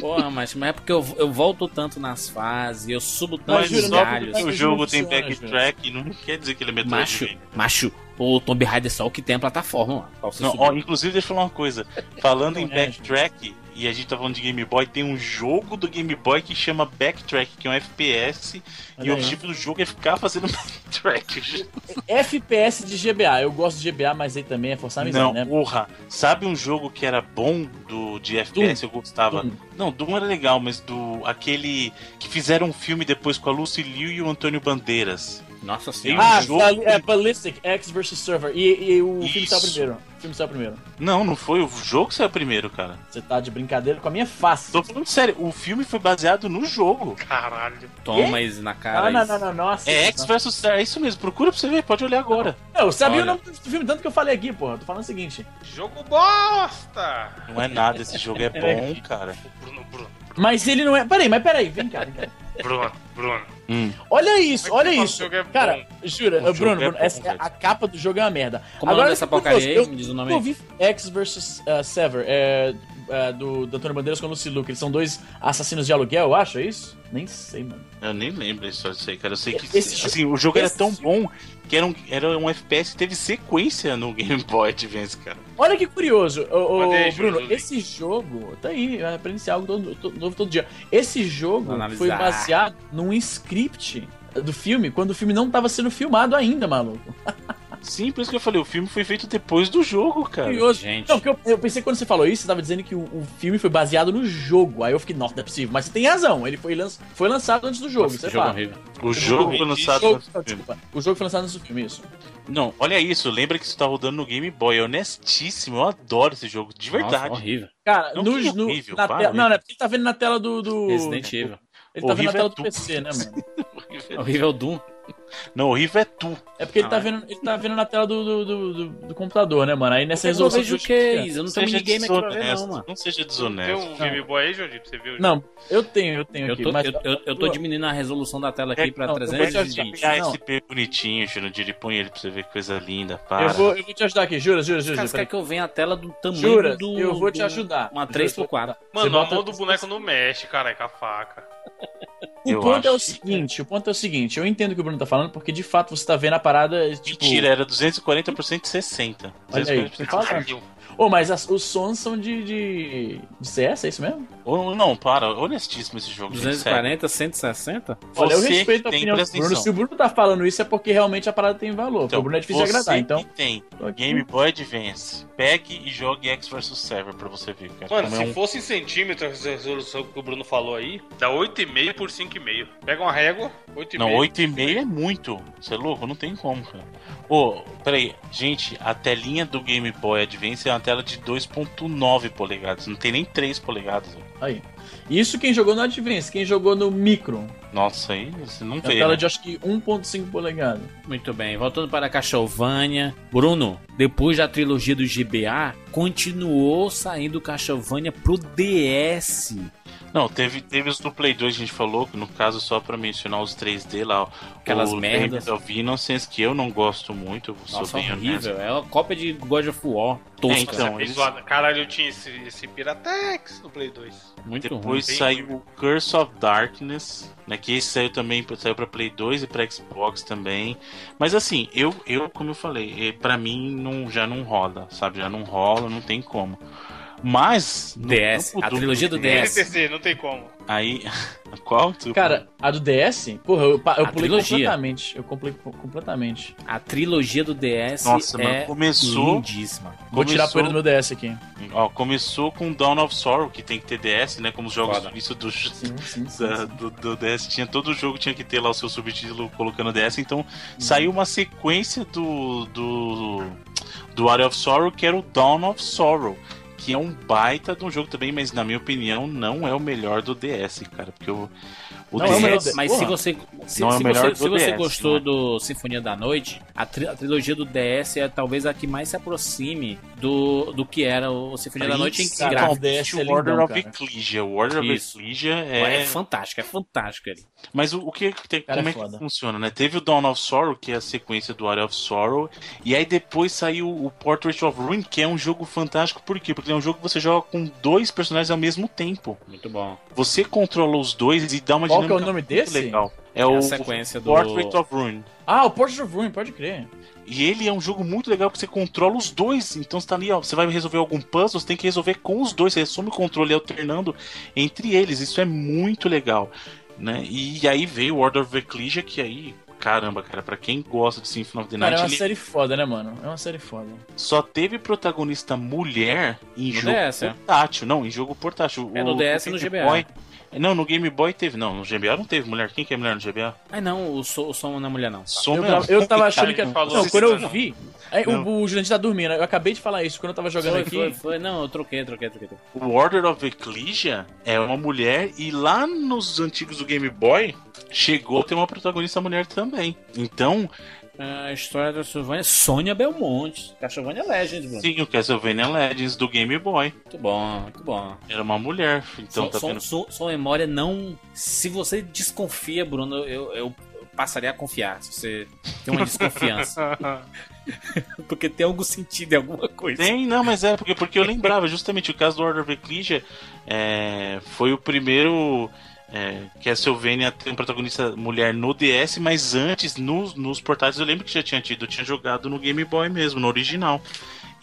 Porra, mas, mas é porque eu, eu volto tanto nas fases, eu subo juro, não, galhos. o jogo tem backtrack, não quer dizer que ele é Macho, Metroidvania. macho, o Tomb Raider é só o que tem a plataforma, você Não, ó, inclusive, deixa eu falar uma coisa. Falando em é, backtrack e a gente tá falando de Game Boy, tem um jogo do Game Boy que chama Backtrack, que é um FPS, e Olha o aí. objetivo do jogo é ficar fazendo backtrack. FPS de GBA. Eu gosto de GBA, mas aí também é forçar a amizade, Não, né? porra. Sabe um jogo que era bom do, de FPS, eu gostava? Doom. Não, Doom era legal, mas do aquele que fizeram um filme depois com a Lucy Liu e o Antônio Bandeiras. Nossa senhora. Ah, jogo- Bal- é Ballistic X vs Server. E, e o filme Isso. saiu primeiro. O filme saiu primeiro. Não, não foi. O jogo saiu primeiro, cara. Você tá de brincadeira com a minha face. Tô falando sério, o filme foi baseado no jogo. Caralho. Toma isso na cara. Ah, não, isso. não, não, nossa. É X vs Star, é isso mesmo. Procura pra você ver, pode olhar agora. Não, eu sabia Olha. o nome do filme, tanto que eu falei aqui, porra. Tô falando o seguinte. Jogo bosta! Não é nada, esse jogo é bom, cara. Bruno, Bruno, Mas ele não é. Peraí, mas peraí, vem cá, vem cá. Bruno, Bruno. Hum. Olha isso, é olha isso. jogo é bom? Cara, jura, O Bruno, jogo é Bruno, bom, essa, a capa do jogo é uma merda. Como é eu fico curioso, porcaria aí? Eu, Me diz o nome eu vi X vs uh, Sever, é, é, do, do Antônio Bandeiras com o Lucy Luke. Eles são dois assassinos de aluguel, eu acho, é isso? Nem sei, mano. Eu nem lembro história disso aí, cara. Eu sei que Esse assim, o jogo era tão bom que era um, era um FPS que teve sequência no Game Boy Advance, cara. Olha que curioso, ô, ô, Mandei aí, Bruno, Júlio. esse jogo, tá aí, aprende algo todo, todo- novo todo dia. Esse jogo foi baseado num script do filme, quando o filme não tava sendo filmado ainda, maluco. Sim, por isso que eu falei, o filme foi feito depois do jogo, cara. Curioso. gente. Não, porque eu, eu pensei que quando você falou isso, você tava dizendo que o, o filme foi baseado no jogo. Aí eu fiquei, nossa, não é possível. Mas você tem razão, ele foi, lanç, foi lançado antes do jogo, Nossa, isso é que jogo fato. horrível. O jogo foi lançado no não, filme. O jogo foi lançado antes do filme, isso. Não, olha isso, lembra que isso tá rodando no Game Boy. É honestíssimo, eu adoro esse jogo, de verdade. Nossa, horrível. Cara, Não, no, horrível, na né? Não, não é porque ele tá vendo na tela do. do... Resident Evil. Ele tá vendo na Horrível tela é do. PC, né, mano? Horrível Doom. Não, horrível é tu. É porque ele tá Ah, vendo, ele tá vendo na tela do, do, do, do- do computador, né, mano? Aí nessa Eu resolução. vejo o que é isso? Eu não tenho Seja minigame aqui pra ver, não, mano. não seja Tem desonesto. um Game Boy aí, Jordi, pra você ver o Não, eu tenho, eu tenho Eu aqui. tô, mas... eu, eu, eu tô diminuindo a resolução da tela aqui pra não, eu vou te 320. ajudar. Ah, Não. esse P bonitinho, Jurandir, põe ele pra você ver que coisa linda, para. Eu vou, eu vou te ajudar aqui, jura, jura, jura. jura. querem que eu venha a tela do tamanho Jura, do. eu vou te ajudar. Uma Jura, 3x4. Mano, Você a mão do boneco não mexe, cara, com a faca. O Eu ponto é o seguinte, o ponto é o seguinte, eu entendo o que o Bruno tá falando, porque de fato você tá vendo a parada, tipo... Mentira, era 240 por 160. Olha aí, 240 você fala, Caralho. Ô, mas as- os sons são de, de, de CS, é isso mesmo? Ou não, para, honestíssimo esse jogo. gente, sério. 240, 160? Olha, eu respeito a opinião do Bruno. Se o Bruno tá falando isso é porque realmente a parada tem valor. porque o Bruno é difícil de você agradar, então... que tem. Game Boy Advance, pegue e jogue X vs Server pra você ver. Cara, Mano, como é se um- fosse em centímetros a resolução que o Bruno falou aí, dá 8,5 por 5,5. Pega uma régua, 8,5. Não, 8,5 é muito. Você é louco? Não tem como, cara. Ô, peraí, gente, a telinha do Game Boy Advance é uma tela de 2.9 polegadas, não tem nem 3 polegadas. velho. Aí. Isso quem jogou no Advance, quem jogou no Micro. Nossa, aí você não É uma vê. tela né? de acho que 1.5 polegadas. Muito bem, voltando para Castlevania. Bruno, depois da trilogia do GBA, continuou saindo Castlevania pro DS. Não, teve, teve os do Play 2 que a gente falou, que no caso só pra mencionar os 3D lá. Aquelas o merdas. Of Innocence, que eu não gosto muito, eu sou Nossa, bem honesto. horrível. É uma cópia de God of War. Tosca. É, então, Bem eles-. Caralho, eu tinha esse, esse Piratex no Play 2. Muito Depois ruim. saiu o Curse of Darkness, né? Que esse saiu também, saiu pra Play 2 e pra Xbox também. Mas assim, eu, eu como eu falei, eh, pra mim não, já não rola, sabe? Já não rola, não tem como. Mas. DS, a trilogia do DS. NTC, não tem como. Aí. Qual? Tu- Cara, a do DS, porra, eu, eu pulei trilogia. completamente. Eu pulei co- completamente. A trilogia do DS Nossa, é mano, começou. lindíssima. Vou tirar a Começou- poeira do meu DS aqui. Ó, começou com Dawn of Sorrow, que tem que ter DS, né? Como os jogos Foda. isso do, Sim, sim, sim. da- sim. do, do DS tinha todo jogo tinha que ter lá o seu subtítulo colocando DS, então saiu uma sequência do do do Area of Sorrow que era o Dawn of Sorrow, que é um baita de um jogo também, mas na minha opinião não é o melhor do DS, cara, porque o o Não é DS, mas Porra. se você se, Não é o se melhor você, se você DS, gostou não é? do Sinfonia da Noite, a, tri- a trilogia do DS é talvez a que mais se aproxime do, do que era o Sinfonia da Noite em Cara, gráfico. o DS é o Order lindão, of. Ecclesia, o Order of. Ecclesia É, é, fantástico, é fantástico ele. Mas o, o que, que tem, como é é que funciona, né? Teve o Dawn of Sorrow, que é a sequência do Area of Sorrow, e aí depois saiu o Portrait of Ruin, que é um jogo fantástico, por quê? Porque é um jogo que você joga com dois personagens ao mesmo tempo. Muito bom. Você controla os dois e dá uma Qual Qual que é o nome muito desse? Legal. É, É o a sequência do- Portrait of Ruin. Ah, o Portrait of Ruin, pode crer. E ele é um jogo muito legal porque você controla os dois. Então você tá ali, ó, você vai resolver algum puzzle, você tem que resolver com os dois. Você assume o controle alternando entre eles. Isso é muito legal. Né? E aí veio o Order of Ecclesia, que aí, caramba, cara, pra quem gosta de Symphony of the Cara, Night, é uma ele série foda, né, mano? É uma série foda. só teve protagonista mulher em No jogo DS, é. portátil. Não, em jogo portátil. É, no DS e no GBA. Boy- Não, no Game Boy teve. Não, no GBA não teve mulher. Quem que é mulher no GBA? Ai não, o, so, o som não é mulher não. Som Eu, é tava- eu tava achando que. não falou Não, quando eu vi. Aí, Não. o, o Jurandir tá dormindo. Eu acabei de falar isso. Quando eu tava jogando Foi, aqui. foi, foi. Não, eu troquei, troquei, troquei. O Order of Ecclesia é uma mulher e lá nos antigos do Game Boy chegou a ter uma protagonista mulher também. Então, A história da Castlevania, Sônia Belmonte. Castlevania Legends, Bruno. sim, o Castlevania Legends do Game Boy Muito bom, muito bom. era uma mulher. Então, sua, tá vendo? sua- sua memória não. Se você desconfia, Bruno, eu, eu passaria a confiar. Se você tem uma desconfiança. Porque tem algum sentido em alguma coisa. Tem, não, mas é porque, porque eu lembrava justamente o caso do Order of Ecclesia é, foi o primeiro é, Castlevania a ter um protagonista mulher no DS, mas antes nos, nos portáteis eu lembro que já tinha tido, tinha jogado no Game Boy mesmo, no original.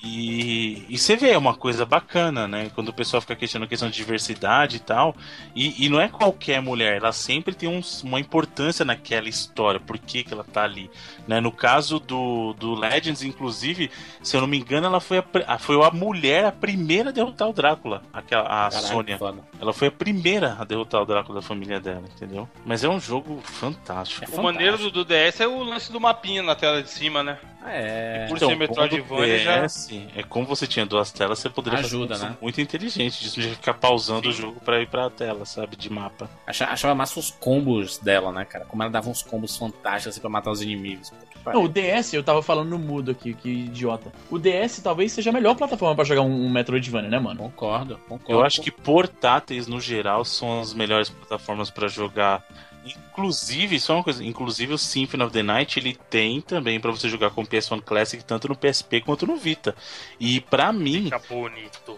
E, e você vê, é uma coisa bacana, né? Quando o pessoal fica questionando a questão de diversidade e tal. E, e não é qualquer mulher, ela sempre tem uns- uma importância naquela história, por que, que ela tá ali. Né? No caso do, do Legends, inclusive, se eu não me engano, ela foi a, foi a mulher a primeira a derrotar o Drácula, aquela, a Caralho, Sônia. foda. Ela foi a primeira a derrotar o Drácula da família dela, entendeu? Mas é um jogo fantástico. É O maneiro do, do DS é o lance do mapinha na tela de cima, né? É. Por Então, ser Metroidvania como já. É como você tinha duas telas, você poderia Ajuda, fazer né? muito inteligente disso, de ficar pausando o jogo pra ir pra tela, sabe, de mapa. Achava, achava massa os combos dela, né, cara? Como ela dava uns combos fantásticos assim, pra matar os inimigos. Não, o DS, eu tava falando no mudo aqui, que idiota. O DS talvez seja a melhor plataforma pra jogar um, um Metroidvania, né, mano? Concordo, concordo. Eu acho que portáteis, no geral, são as melhores plataformas pra jogar. Inclusive, só uma coisa, inclusive o Symphony of the Night, ele tem também pra você jogar com o PS1 Classic, tanto no PSP quanto no Vita. E pra mim, Fica bonito.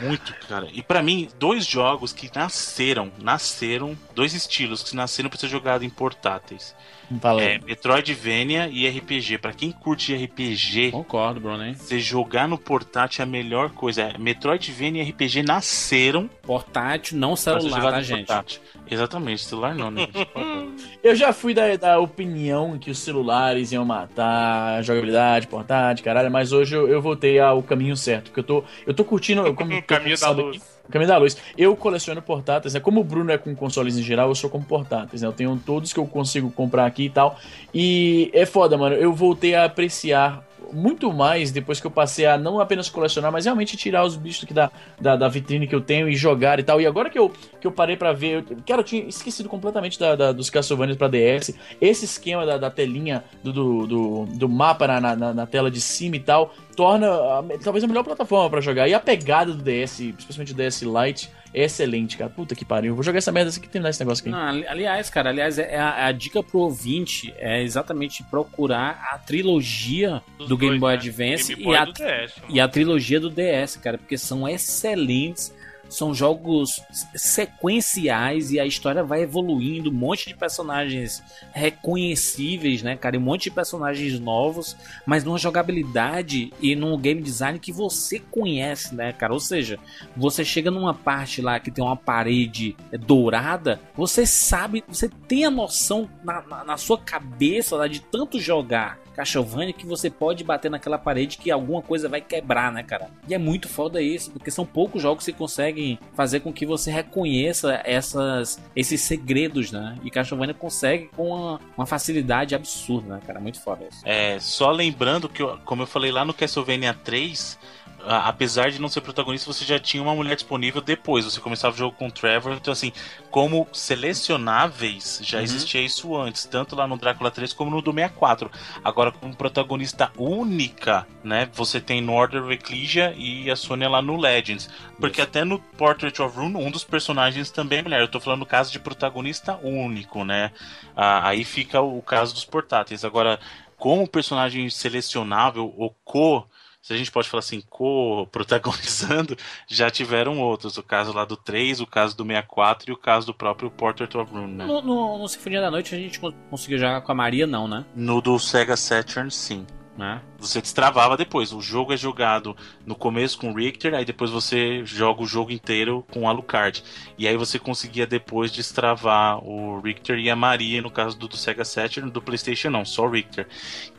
Muito, cara. E pra mim, dois jogos que nasceram, nasceram, dois estilos que nasceram pra ser jogado em portáteis. Aí. É Metroidvania e RPG. Pra quem curte RPG, Concordo, Bruno, hein? você jogar no portátil é a melhor coisa. É, Metroidvania e RPG nasceram Portátil, não celular, tá, gente? portátil. Exatamente, celular não, né? gente? Eu já fui da, da opinião que os celulares iam matar a jogabilidade, portátil, caralho, mas hoje eu, eu voltei ao caminho certo, porque eu tô, eu tô curtindo. Como O caminho da luz. aqui, o caminho da luz. Eu coleciono portáteis, né? Como o Bruno é com consoles em geral, eu sou com portáteis, né? Eu tenho todos que eu consigo comprar aqui e tal. E é foda, mano. Eu voltei a apreciar muito mais depois que eu passei a não apenas colecionar, mas realmente tirar os bichos aqui da, da, da vitrine que eu tenho e jogar e tal. E agora que eu, que eu parei pra ver, eu, cara, eu tinha esquecido completamente da, da- dos Castlevania pra DS. Esse esquema da, da telinha do, do, do, do mapa na, na, na tela de cima e tal, torna a- talvez a melhor plataforma pra jogar. E a pegada do DS, especialmente o DS Lite, excelente, cara. Puta que pariu. Vou jogar essa merda assim que terminar esse negócio aqui. Não, ali- aliás, cara, aliás, é a, a dica pro ouvinte é exatamente procurar a trilogia Dos do Game dois, Boy né? Advance Game e, Boy a, do DS, e a trilogia do DS, cara, porque são excelentes. São jogos sequenciais e a história vai evoluindo, um monte de personagens reconhecíveis, né, cara? E um monte de personagens novos, mas numa jogabilidade e num game design que você conhece, né, cara? Ou seja, você chega numa parte lá que tem uma parede dourada, você sabe, você tem a noção na, na, na sua cabeça lá, de tanto jogar Castlevania que você pode bater naquela parede que alguma coisa vai quebrar, né, cara? E é muito foda isso, porque são poucos jogos que conseguem fazer com que você reconheça essas, esses segredos, né? E Castlevania consegue com uma, uma facilidade absurda, né, cara? Muito foda isso. É, só lembrando que, como eu falei lá no Castlevania 3, a- apesar de não ser protagonista, você já tinha uma mulher disponível depois. Você começava o jogo com o Trevor, então assim, como selecionáveis, já existia isso antes, tanto lá no Drácula 3 como no do 64. Agora, como protagonista única, né? Você tem no Order of Ecclesia e a Sônia lá no Legends. Porque até no Portrait of Ruin, um dos personagens também é mulher. Eu tô falando no caso de protagonista único, né? Ah, aí fica o caso dos portáteis. Agora, como personagem selecionável ou co se a gente pode falar assim, co-protagonizando, já tiveram outros. O caso lá do 3, o caso do 64 e o caso do próprio Portrait of Ruin, né? No, no, no Sinfonia da Noite a gente con- conseguiu jogar com a Maria, não, né? No do Sega Saturn, sim. né? Você destravava depois. O jogo é jogado no começo com o Richter, aí depois você joga o jogo inteiro com o Alucard. E aí você conseguia depois destravar o Richter e a Maria, no caso do, do Sega Saturn, do PlayStation não, só o Richter.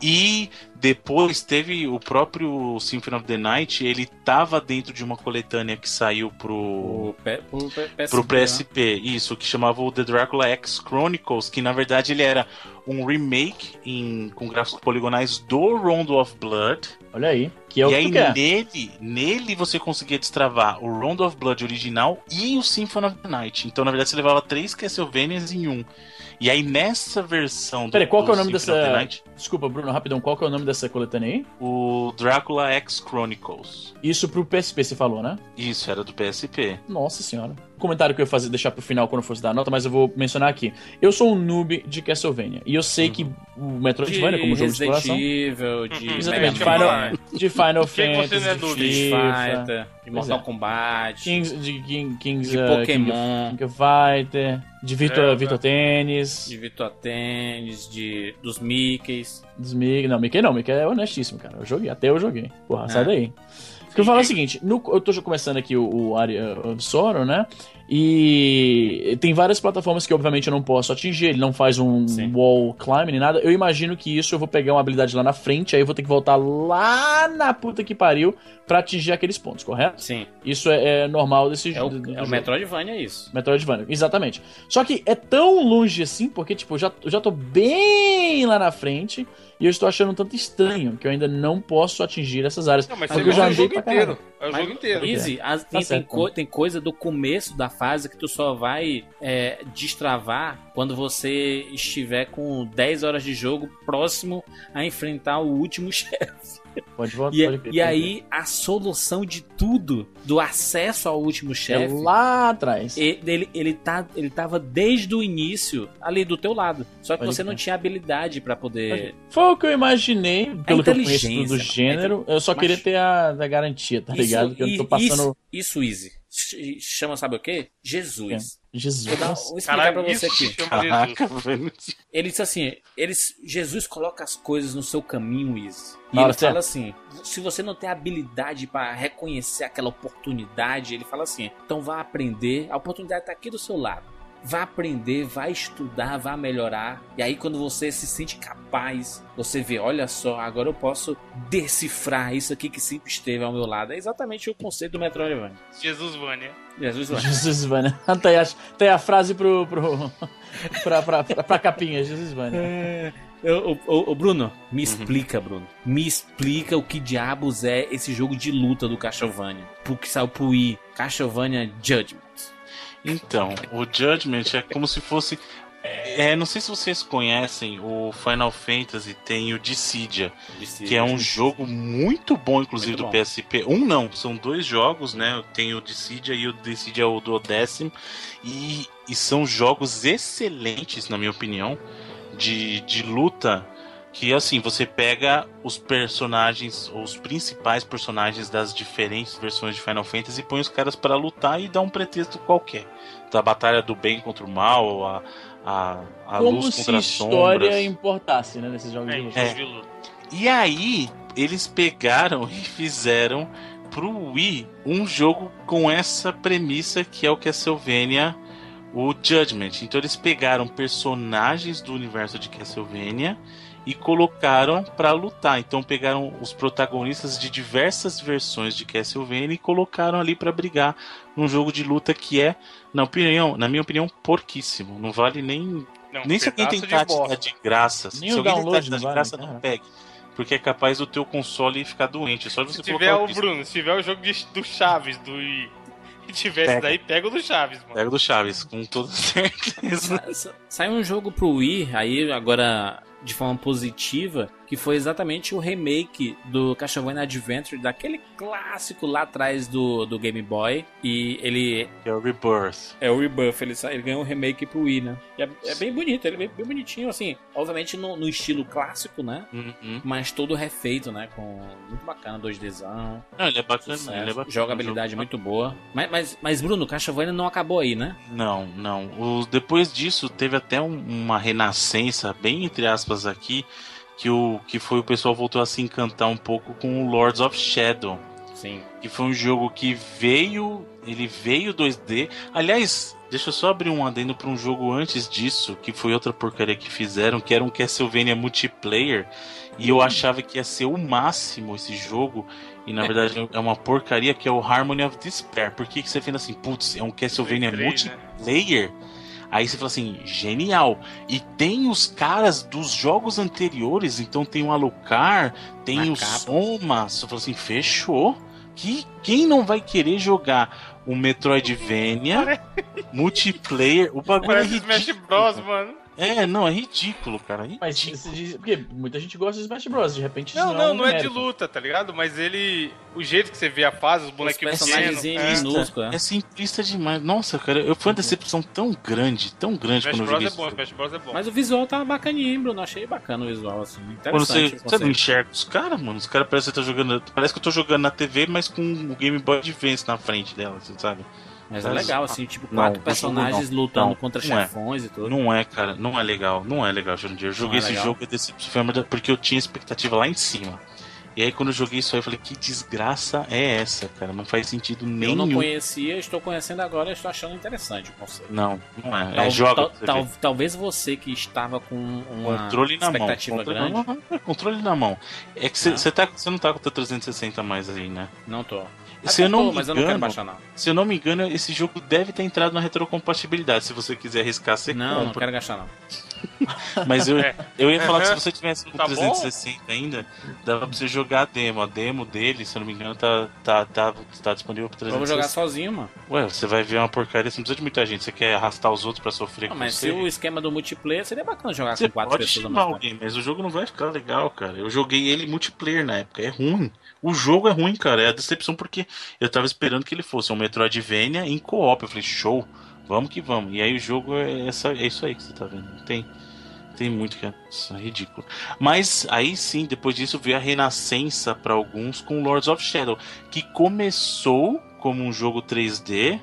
E depois teve o próprio Symphony of the Night, ele tava dentro de uma coletânea que saiu pro pro PSP, pro né? PSP, isso, que chamava o The Dracula X Chronicles, que na verdade ele era um remake em, com gráficos poligonais do Rondo of Blood. Olha aí. Que é o e que aí quer. nele, nele você conseguia destravar o Rondo of Blood original e o Symphony of the Night. Então na verdade você levava três Castlevanias em um. E aí nessa versão do, Peraí, qual que é o nome dessa. Desculpa, Bruno, rapidão. Qual que é o nome dessa coletânea aí? o Drácula X Chronicles. Isso pro PSP, você falou, né? Isso, era do PSP. Nossa senhora. Comentário que eu ia fazer, deixar pro final quando eu fosse dar a nota, mas eu vou mencionar aqui. Eu sou um noob de Castlevania. E eu sei que o Metroidvania, como jogo de Resident exploração. Evil, de Exatamente, Mega Man, Final, de Final você Fantasy, é de de FIFA, de Mortal é. Kombat, Kings, de King, Kings, de uh, Pokémon, King of, King of Fighter, de Virtua, É, Virtua Tennis, de Virtua Tennis, de, dos Mickeys. dos Mickey. Não, Mickey não, Mickey é honestíssimo, cara. Eu joguei, até eu joguei. Porra, É. sai daí. O que eu falo o seguinte, no- eu tô já começando aqui o, o Area of Sorrow, né? E tem várias plataformas que obviamente eu não posso atingir, ele não faz um Sim. wall climb nem nada. Eu imagino que isso eu vou pegar uma habilidade lá na frente, aí eu vou ter que voltar lá na puta que pariu pra atingir aqueles pontos, correto? Sim, Isso é, é normal desse é o, do- do é o jogo. Metroidvania, é isso. Metroidvania, exatamente. Só que é tão longe assim, porque, tipo, eu já, eu já tô bem lá na frente e eu estou achando um tanto estranho que eu ainda não posso atingir essas áreas. Não, mas Porque você eu já é o jogo inteiro. É o Mas, jogo inteiro. Easy, as- tem, tem, certo, co- tem coisa do começo da fase que tu só vai é, destravar quando você estiver com 10 horas de jogo próximo a enfrentar o último chefe. Pode voltar. E, pode e aí a solução de tudo, do acesso ao último crer. chefe, É lá atrás. ele, ele, tá, ele tava desde o início ali do teu lado. Só que Pode você não crer. tinha habilidade pra poder. Foi o que eu imaginei, pelo que eu conheço do gênero. Eu só queria ter a, a garantia, tá ligado? Que eu não tô passando. Isso, isso easy. Ch- Chama, sabe o quê? Jesus. Jesus. Vou, vou explicar Caralho, pra você isso aqui. Caraca, velho. Ele disse assim: eles, Jesus coloca as coisas no seu caminho, Izzy. E hora ele fala assim: se você não tem habilidade pra reconhecer aquela oportunidade, ele fala assim: então vá aprender, a oportunidade tá aqui do seu lado. Vá aprender, vá estudar, vá melhorar. E aí, quando você se sente capaz, você vê: olha só, agora eu posso decifrar isso aqui que sempre esteve ao meu lado. É exatamente o conceito do Metroidvania. Jesus Vânia. Jesus lá. Jesus Vânia. Tá aí a, aí a frase pro. pro pra, pra, pra, pra capinha, Jesus Vânia. É, ô, Bruno, me explica, Bruno. Me explica o que diabos é esse jogo de luta do Castlevania. Pro que saiu pro Wii. Castlevania Judgment. Então, o Judgment é como se fosse. É, não sei se vocês conhecem o Final Fantasy, tem o Dissidia, que é um jogo muito bom, inclusive, Muito do bom. PSP. Um não, são dois jogos, né? Tem o Dissidia e o Dissidia é o do décimo. E, e são jogos excelentes, na minha opinião, de, de luta. Que assim, você pega os personagens, os principais personagens das diferentes versões de Final Fantasy e põe os caras pra lutar e dá um pretexto qualquer. Da batalha do bem contra o mal, a, a, a Como luz se contra a as história sombras. importasse, né, nesses jogos É, de luta. É. jogo de luta. E aí, eles pegaram e fizeram pro Wii um jogo com essa premissa que é o Castlevania, o Judgment. Então eles pegaram personagens do universo de Castlevania e colocaram pra lutar. Então pegaram os protagonistas de diversas versões de Castlevania e colocaram ali pra brigar num jogo de luta que é, na opinião, na minha opinião, porquíssimo. Não vale nem Não, nem se alguém tentar de te dar bosta. de graça. Nem se o alguém tentar te dar não de vale, graça, cara. não pegue. Porque é capaz do teu console ficar doente. Só de você Se colocar tiver o o. Bruno, se tiver o jogo de- do Chaves, do Wii, e tivesse Pega. daí, pega o do Chaves, mano. Pega do Chaves, com toda certeza. Sa- sa- Saiu um jogo pro Wii, aí agora de forma positiva, que foi exatamente o remake do Castlevania Adventure, daquele clássico lá atrás do, do Game Boy. E ele é o Rebirth. é o Rebirth, ele, ele ganhou um remake pro Wii, né? E é, é bem bonito, ele é bem, bem bonitinho, assim, obviamente no, no estilo clássico, né? Uhum. Mas todo refeito, né? Com muito bacana, 2Dzão, Não, ele é bacana, sucesso, ele é bacana. jogabilidade muito boa. Mas, mas, mas Bruno, Castlevania não acabou aí, né? Não, não. O- depois disso, teve até um- uma renascença, bem entre aspas aqui, que, o, que foi o pessoal voltou a se encantar um pouco com o Lords of Shadow. Sim. Que foi um jogo que veio. Ele veio 2D. Aliás, deixa eu só abrir um adendo para um jogo antes disso, que foi outra porcaria que fizeram, que era um Castlevania multiplayer. E eu achava que ia ser o máximo esse jogo. E na verdade é uma porcaria que é o Harmony of Despair. Por que, que você fica assim, putz, é um Castlevania Play três, né? Aí você fala assim, genial. E tem os caras dos jogos anteriores, então tem o Alucard, tem Na o capa. Soma. Você fala assim, fechou. Que quem não vai querer jogar o Metroidvania multiplayer? O bagulho Parece é Smash. Bros, mano. É, não, é ridículo, cara. é Mas ridículo. diz, porque muita gente gosta de Smash Bros. De repente isso Não, não, um não é de luta, tá ligado? Mas ele. O jeito que você vê a fase, os bonequinhos personagens é. minúsculo, é. É simplista demais. Nossa, cara, eu foi uma decepção tão grande, tão grande Smash quando eu Bros joguei é bom. Smash Bros é bom. Mas o visual tá bacaninho, hein, Bruno? Achei bacana o visual, assim. Quando você, você não enxerga os caras, mano, os caras parecem que tá jogando. Parece que eu tô jogando na TV, mas com o Game Boy Advance na frente dela, você sabe? Mas é legal, assim, tipo, Não, quatro o personagens não. lutando Não, contra não é. chefões e tudo. Não é, cara, não é legal, não é legal, Jurandir. Eu joguei é esse jogo e decepcionei porque eu tinha expectativa lá em cima. E aí quando eu joguei isso aí, eu falei, que desgraça é essa, cara? Não faz sentido Eu nenhum. não conhecia, estou conhecendo agora e estou achando interessante o conceito. Não, não é. Tal- é joga. tal- tal- talvez você que estava com uma Controle na mão. expectativa Controle, grande. Não, não, é controle na mão. É que você Não. você tá, você não tá com o teu 360 mais aí, né? Não tô. Se eu não me mas eu não quero engano, baixar, não. Se eu não me engano, esse jogo deve ter entrado na retrocompatibilidade. Se você quiser arriscar, você Não, não compra. quero gastar, não. Mas eu, É. eu ia falar que se você tivesse com Tá bom? 360 ainda, dava pra você jogar a demo. A demo dele, se eu não me engano, tá, tá, tá, tá disponível pro 360. Vamos jogar sozinho, mano. Ué, você vai ver uma porcaria, você não precisa de muita gente. Você quer arrastar os outros pra sofrer Não, com mas você? se o esquema do multiplayer seria bacana jogar Você com quatro pode pessoas chamar alguém, mas o jogo não vai ficar legal, cara. Eu joguei ele multiplayer na época, é ruim. O jogo é ruim, cara. É a decepção porque eu tava esperando que ele fosse um Metroidvania em co-op. Eu falei, show, vamos que vamos. E aí o jogo é, essa, é isso aí que você tá vendo. Tem, tem muito que é, isso é ridículo. Mas aí sim, depois disso veio a renascença pra alguns com Lords of Shadow, que começou como um jogo 3D.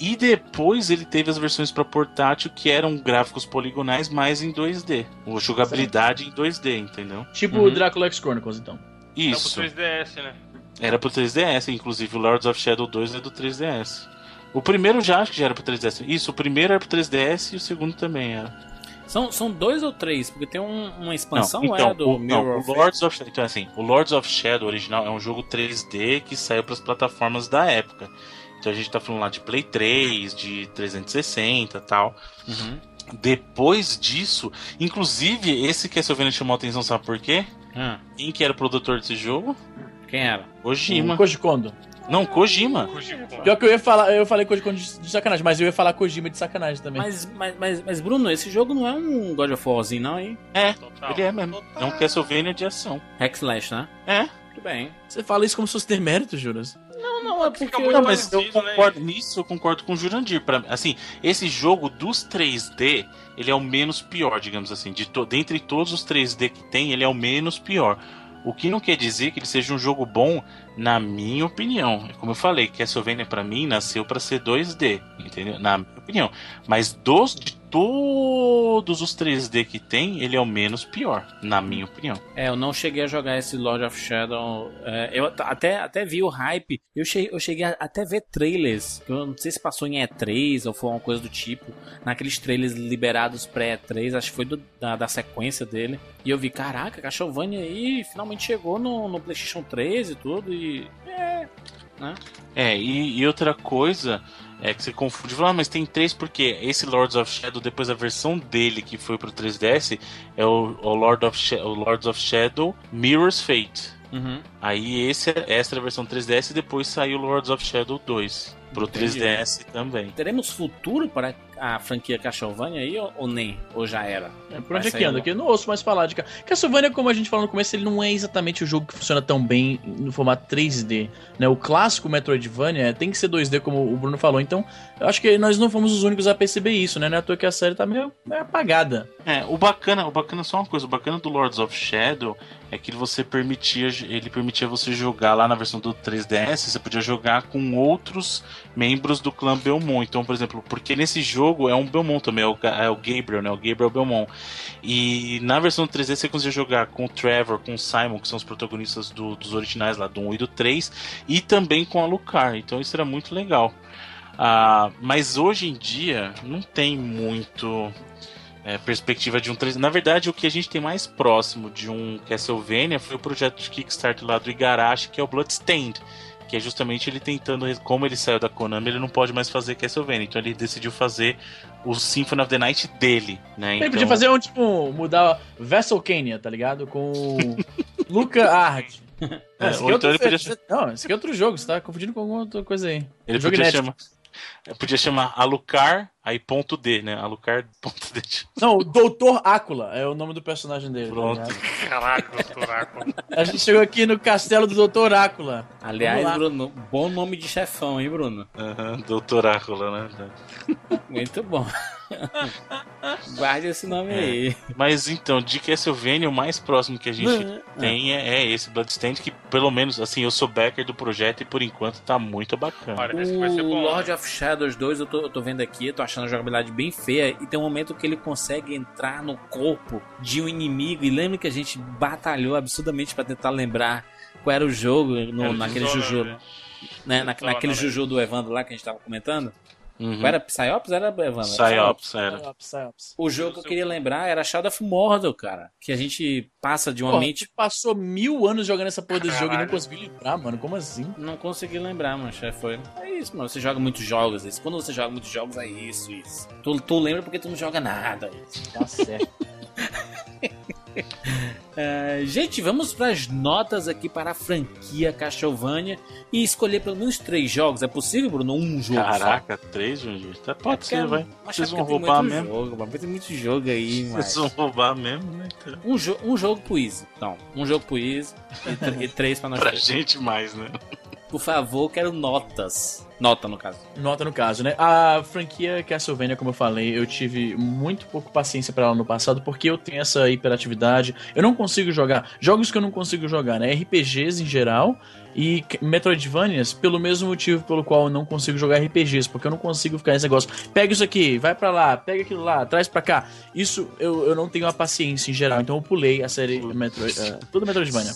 E depois ele teve as versões para portátil que eram gráficos poligonais, mas em 2D. Ou jogabilidade em 2D, entendeu? Tipo Uhum. o Drácula X Chronicles, então. Isso. pro 3DS, né? Era pro 3DS, inclusive o Lords of Shadow 2 é do 3DS. O primeiro já acho que já era pro 3DS. Isso, o primeiro era pro 3DS e o segundo também era. São, são dois ou três? Porque tem um- uma Não, expansão então, é do o, não, Mirror o of Fate. Lords of Shadow, então assim, o Lords of Shadow original é um jogo 3D que saiu para as plataformas da época. Então a gente tá falando lá de Play 3, de 360 e tal. Uhum. Depois disso, inclusive esse Castlevania chamou a atenção, sabe por quê? Ah, Quem que era o produtor desse jogo? quem era? Kojima. O Koji Kondo. Não, Kojima. Kojima. Pior que eu ia falar, eu falei Koji Kondo de, sacanagem, mas eu ia falar Kojima de sacanagem também. Mas, mas, mas, mas, Bruno, esse jogo não é um God of Warzinho, não, hein? É, Total. ele é mesmo. É um Castlevania de ação. Hack Slash, né? É. Tudo bem. Você fala isso como se fosse ter mérito, Juras? Não, não, é porque... Fica muito Não, mas eu né? concordo nisso, eu concordo com o Jurandir. Pra, assim, esse jogo dos 3D, ele é o menos pior, digamos assim. De to, dentre todos os 3D que tem, ele é o menos pior. O que não quer dizer que ele seja um jogo bom, na minha opinião. Como eu falei, Castlevania pra mim nasceu pra ser 2D, entendeu? Na minha opinião. Mas dos de todos os 3D que tem, ele é o menos pior, na minha opinião. É, eu não cheguei a jogar esse Lord of Shadow. É, eu até, até vi o hype. Eu cheguei, eu cheguei a até ver trailers. Eu não sei se passou em E3 ou foi uma coisa do tipo. Naqueles trailers liberados pré-E3, acho que foi do- da, da sequência dele. E eu vi, caraca, Castlevania aí finalmente chegou no, no PlayStation 3 e tudo. E. É. Né? É, e, e outra coisa é que você confunde, fala, ah, mas tem três porque esse Lords of Shadow, depois a versão dele que foi pro 3DS, é o, o, Lord of o Lords of Shadow Mirror's Fate. Uhum. Aí esse, essa era a versão 3DS e depois saiu o Lords of Shadow 2 pro Entendi. 3DS também. Teremos futuro para a franquia Castlevania aí ou, ou nem? Ou já era? É, por onde é que anda? Que eu não ouço mais falar de Ca- Castlevania, como a gente falou no começo, ele não é exatamente o jogo que funciona tão bem no formato 3D. Né? O clássico Metroidvania tem que ser 2D, como o Bruno falou. Então, eu acho que nós não fomos os únicos a perceber isso, né? Não é à toa que a série tá meio, meio apagada. É, o bacana, o bacana é só uma coisa, o bacana do Lords of Shadow é que você permitia, ele permitia você jogar lá na versão do 3DS, você podia jogar com outros membros do clã Belmont. Então, por exemplo, porque nesse jogo é um Belmont também, é o, é o Gabriel, né? O Gabriel Belmont. E na versão do 3DS você conseguia jogar com o Trevor, com o Simon, que são os protagonistas do- dos originais lá do 1 e do 3, e também com a Lucar. Então isso era muito legal. Ah, mas hoje em dia não tem muito é, perspectiva de um 3. Na verdade, o que a gente tem mais próximo de um Castlevania foi o projeto de Kickstarter lá do Igarashi, que é o Bloodstained. Que é justamente ele tentando, como ele saiu da Konami, ele não pode mais fazer Castlevania. Então ele decidiu fazer o Symphony of the Night dele, né? Ele Então, podia fazer um, tipo, mudar Vesselcania, tá ligado? Com Luca Ard. É, esse aqui é então outro- podia- Não, esse aqui é outro jogo, você tá confundindo com alguma outra coisa aí. Ele jogo podia chamar, podia chamar Alucard, aí ponto D, né? Alucard, ponto D. Não, o Doutor Ácula é o nome do personagem dele. tá Pronto. ligado? Caraca, doutor Ácula. a gente chegou aqui no castelo do Doutor Ácula. Aliás. Bruno, bom nome de chefão, hein, Bruno? Aham, Doutorácula, né? Muito bom. Guarde esse nome aí. Mas então, de Castlevania, o mais próximo que a gente Não, tem é, é esse Bloodstained, que pelo menos, assim, eu sou backer do projeto e por enquanto tá muito bacana. Olha, esse vai ser O bom. Lord of Shadows 2, eu tô, eu tô vendo aqui, eu tô achando a jogabilidade bem feia. E tem um momento que ele consegue entrar no corpo de um inimigo. E lembra que a gente batalhou absurdamente pra tentar lembrar qual era o jogo no- Era naquele Juju. né? Né, na, naquele. Juju do Evandro lá que a gente tava comentando. Uhum. Era Psyops? Era Evandro? Psyops, era. Psyops, Psyops. O jogo que eu queria lembrar era Shadow of Mordor, cara. Que a gente passa de uma Pô, mente. tu passou mil anos jogando essa porra desse jogo e não Caralho. conseguiu lembrar, mano. Como assim? Não consegui lembrar, mano. chefe, Foi. É isso, mano. Você joga muitos jogos. Isso. Quando você joga muitos jogos, é isso, isso. Tu, tu lembra porque tu não joga nada. Isso. Tá certo. É, gente, vamos para as notas aqui para a franquia Castlevania e escolher pelo menos três jogos. É possível, Bruno? Um jogo Caraca, três, Junji? Tá, só? pode ser, vai. Mas Vocês é vão roubar mesmo. Jogo, mano. Tem muito jogo aí, mas... Vocês vão roubar mesmo, né? Então, Um, jo um jogo pro Easy. Então, um jogo pro Easy e, e três para nós pra três. gente mais, né? Por favor, quero notas. Nota, no caso. Nota no caso, né? A franquia Castlevania, como eu falei, eu tive muito pouco paciência pra ela no passado, porque eu tenho essa hiperatividade. Eu não consigo jogar jogos que eu não consigo jogar, né? RPGs em geral e Metroidvanias, pelo mesmo motivo pelo qual eu não consigo jogar RPGs, porque eu não consigo ficar nesse negócio. Pega isso aqui, vai pra lá, pega aquilo lá, traz pra cá. Isso eu, eu não tenho a paciência em geral, então eu pulei a série Metroid, uh, tudo Metroidvania.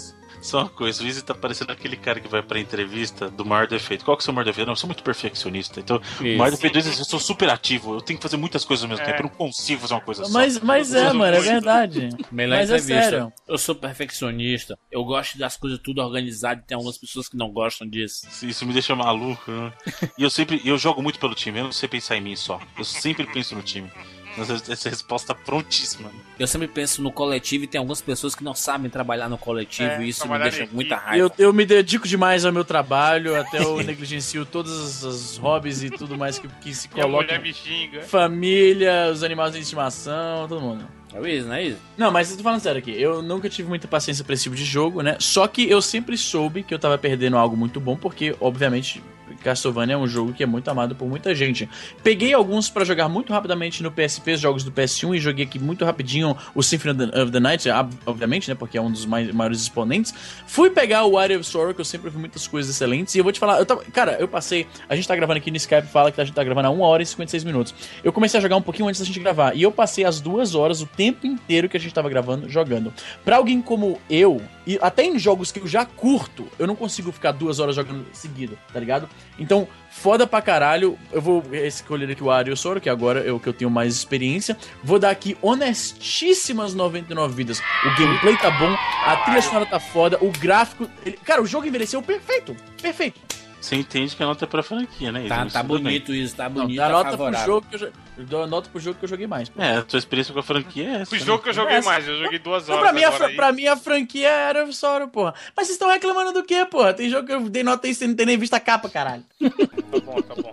Só uma coisa, o Izzy tá parecendo aquele cara que vai pra entrevista do maior defeito. Qual que é o seu maior defeito? Não, eu sou muito perfeccionista. Então, o maior defeito do Izzy é que eu sou super ativo. Eu tenho que fazer muitas coisas ao mesmo É. tempo. Eu não consigo fazer uma coisa só. Mas, mas é, mano, é verdade. Melhor Mas é entrevista. sério. Eu sou perfeccionista. Eu gosto das coisas tudo organizado. Tem algumas pessoas que não gostam disso. Isso me deixa maluco. né? E eu sempre eu jogo muito pelo time, eu não sei pensar em mim só. Eu sempre penso no time. Essa, resposta prontíssima. Eu sempre penso no coletivo e tem algumas pessoas que não sabem trabalhar no coletivo É, e isso me deixa muita raiva. Eu, eu me dedico demais ao meu trabalho, até eu negligencio todos os hobbies e tudo mais que, que se Minha mulher coloca. me xinga. Família, os animais de estimação, todo mundo. É isso, não é isso? Não, mas eu tô falando sério aqui. Eu nunca tive muita paciência pra esse tipo de jogo, né? Só que eu sempre soube que eu tava perdendo algo muito bom, porque, obviamente, Castlevania é um jogo que é muito amado por muita gente. Peguei alguns pra jogar muito rapidamente no PSP, os jogos do PS1, e joguei aqui muito rapidinho o Symphony of the- Night, ob- obviamente, né? Porque é um dos mais, maiores exponentes. Fui pegar o Warrior of Sorrow, que eu sempre vi muitas coisas excelentes, e eu vou te falar, eu tava, cara, eu passei. A gente tá gravando aqui no Skype, fala que a gente tá gravando há 1 hora e 56 minutos. Eu comecei a jogar um pouquinho antes da gente gravar, e eu passei as duas horas, o tempo inteiro que a gente tava gravando, jogando. Pra alguém como eu, e até em jogos que eu já curto, eu não consigo ficar duas horas jogando seguido, tá ligado? Então, foda pra caralho. Eu vou escolher aqui o Ario Soro, que agora é o que eu tenho mais experiência. Vou dar aqui honestíssimas 99 vidas. O gameplay tá bom, a trilha sonora tá foda, o gráfico. ele- Cara, o jogo envelheceu perfeito. Perfeito. Você entende que a nota é pra franquia, né? Tá, tá bem. bonito isso, tá Não, bonito, dá tá nota pro jogo que eu, jo- eu dou a nota pro jogo que eu joguei mais. pô. É, a tua experiência com a franquia é essa. Fui né? jogo que eu joguei Essa- mais, eu joguei duas Não, horas pra mim, a, pra mim a franquia era Soro, porra. Mas vocês estão reclamando do quê, porra? Tem jogo que eu dei nota aí sem não ter nem visto a capa, caralho. Tá bom, tá bom.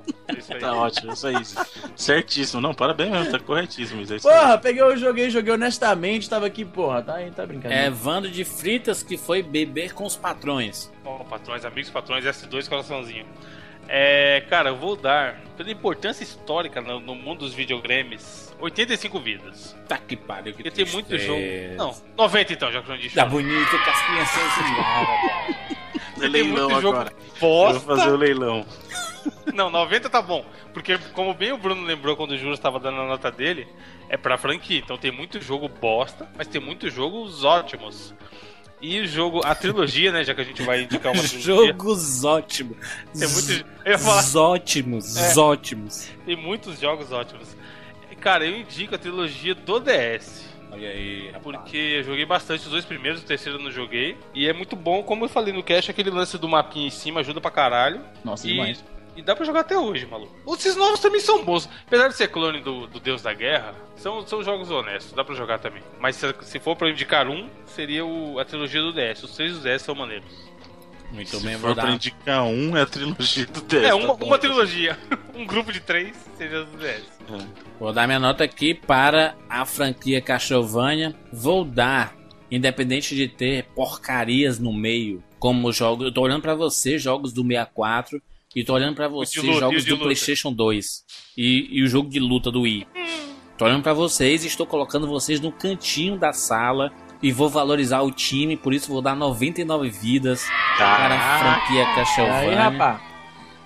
Isso aí. Tá ótimo, isso aí. Certíssimo. Não, parabéns mesmo, tá corretíssimo. Isso aí. Porra, peguei, eu joguei, joguei honestamente, tava aqui, porra, tá, tá brincando. É Vando de Fritas que foi beber com os patrões. Ó, patrões, amigos, patrões, S2 coraçãozinho. É, cara, eu vou dar, pela importância histórica no, no mundo dos videogames, 85 vidas. Tá que pariu, que Porque tem muito jogo. Não, 90 então, já que eu não disse. Tá bonito que as crianças se Tem leilão jogo agora. Eu vou fazer bosta. o leilão. Não, 90 tá bom. Porque, como bem o Bruno lembrou quando o Júlio estava dando a nota dele, é pra franquia. Então tem muito jogo bosta, mas tem muitos jogos ótimos. E o jogo, a trilogia, né? Já que a gente vai indicar uma trilogia. Jogos ótimos. Tem muito. Eu falar, Ótimos, É. ótimos. tem muitos jogos ótimos. Cara, eu indico a trilogia do DS. Olha aí, rapaz. Porque eu joguei bastante os dois primeiros, o terceiro eu não joguei. E é muito bom, como eu falei no cast, aquele lance do mapinha em cima ajuda pra caralho. Nossa, E, demais. e dá pra jogar até hoje, maluco. Esses novos também são bons. Apesar de ser clone do, do Deus da Guerra, são, são jogos honestos, dá pra jogar também. Mas se, se for pra eu indicar um, seria o- a trilogia do DS. Os três do DS são maneiros. Muito Se bem, for vou pra dar. indicar um, é a trilogia do 10. É, tá uma, bom. uma trilogia. um grupo de três seria do DS. Vou dar minha nota aqui para a franquia Castlevania. Vou dar, independente de ter porcarias no meio, como jogos. Eu tô olhando pra você, jogos do 64. E tô olhando pra você, luta, e jogos do luta? PlayStation 2. E, e o jogo de luta do Wii. Tô olhando pra vocês e estou colocando vocês no cantinho da sala. E vou valorizar o time, por isso vou dar 99 vidas para a franquia Castlevania.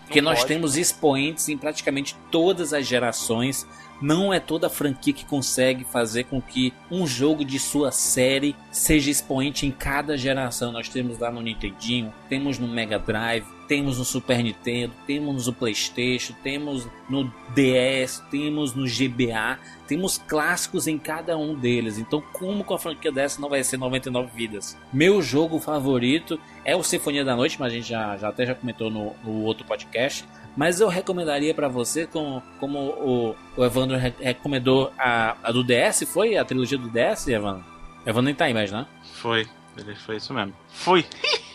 Porque nós pode. temos expoentes em praticamente todas as gerações. Não é toda franquia que consegue fazer com que um jogo de sua série seja expoente em cada geração. Nós temos lá no Nintendinho, temos no Mega Drive, temos no Super Nintendo, temos no PlayStation, temos no DS, temos no GBA, temos clássicos em cada um deles. Então, como com a franquia dessa não vai ser 99 vidas? Meu jogo favorito é o Sinfonia da Noite, mas a gente já, já até já comentou no, no outro podcast. Mas eu recomendaria pra você, como, como o, o Evandro re- recomendou a, a do DS, foi a trilogia do DS, Evandro? Evandro nem tá aí mais, né? Foi. Ele foi isso mesmo. Foi.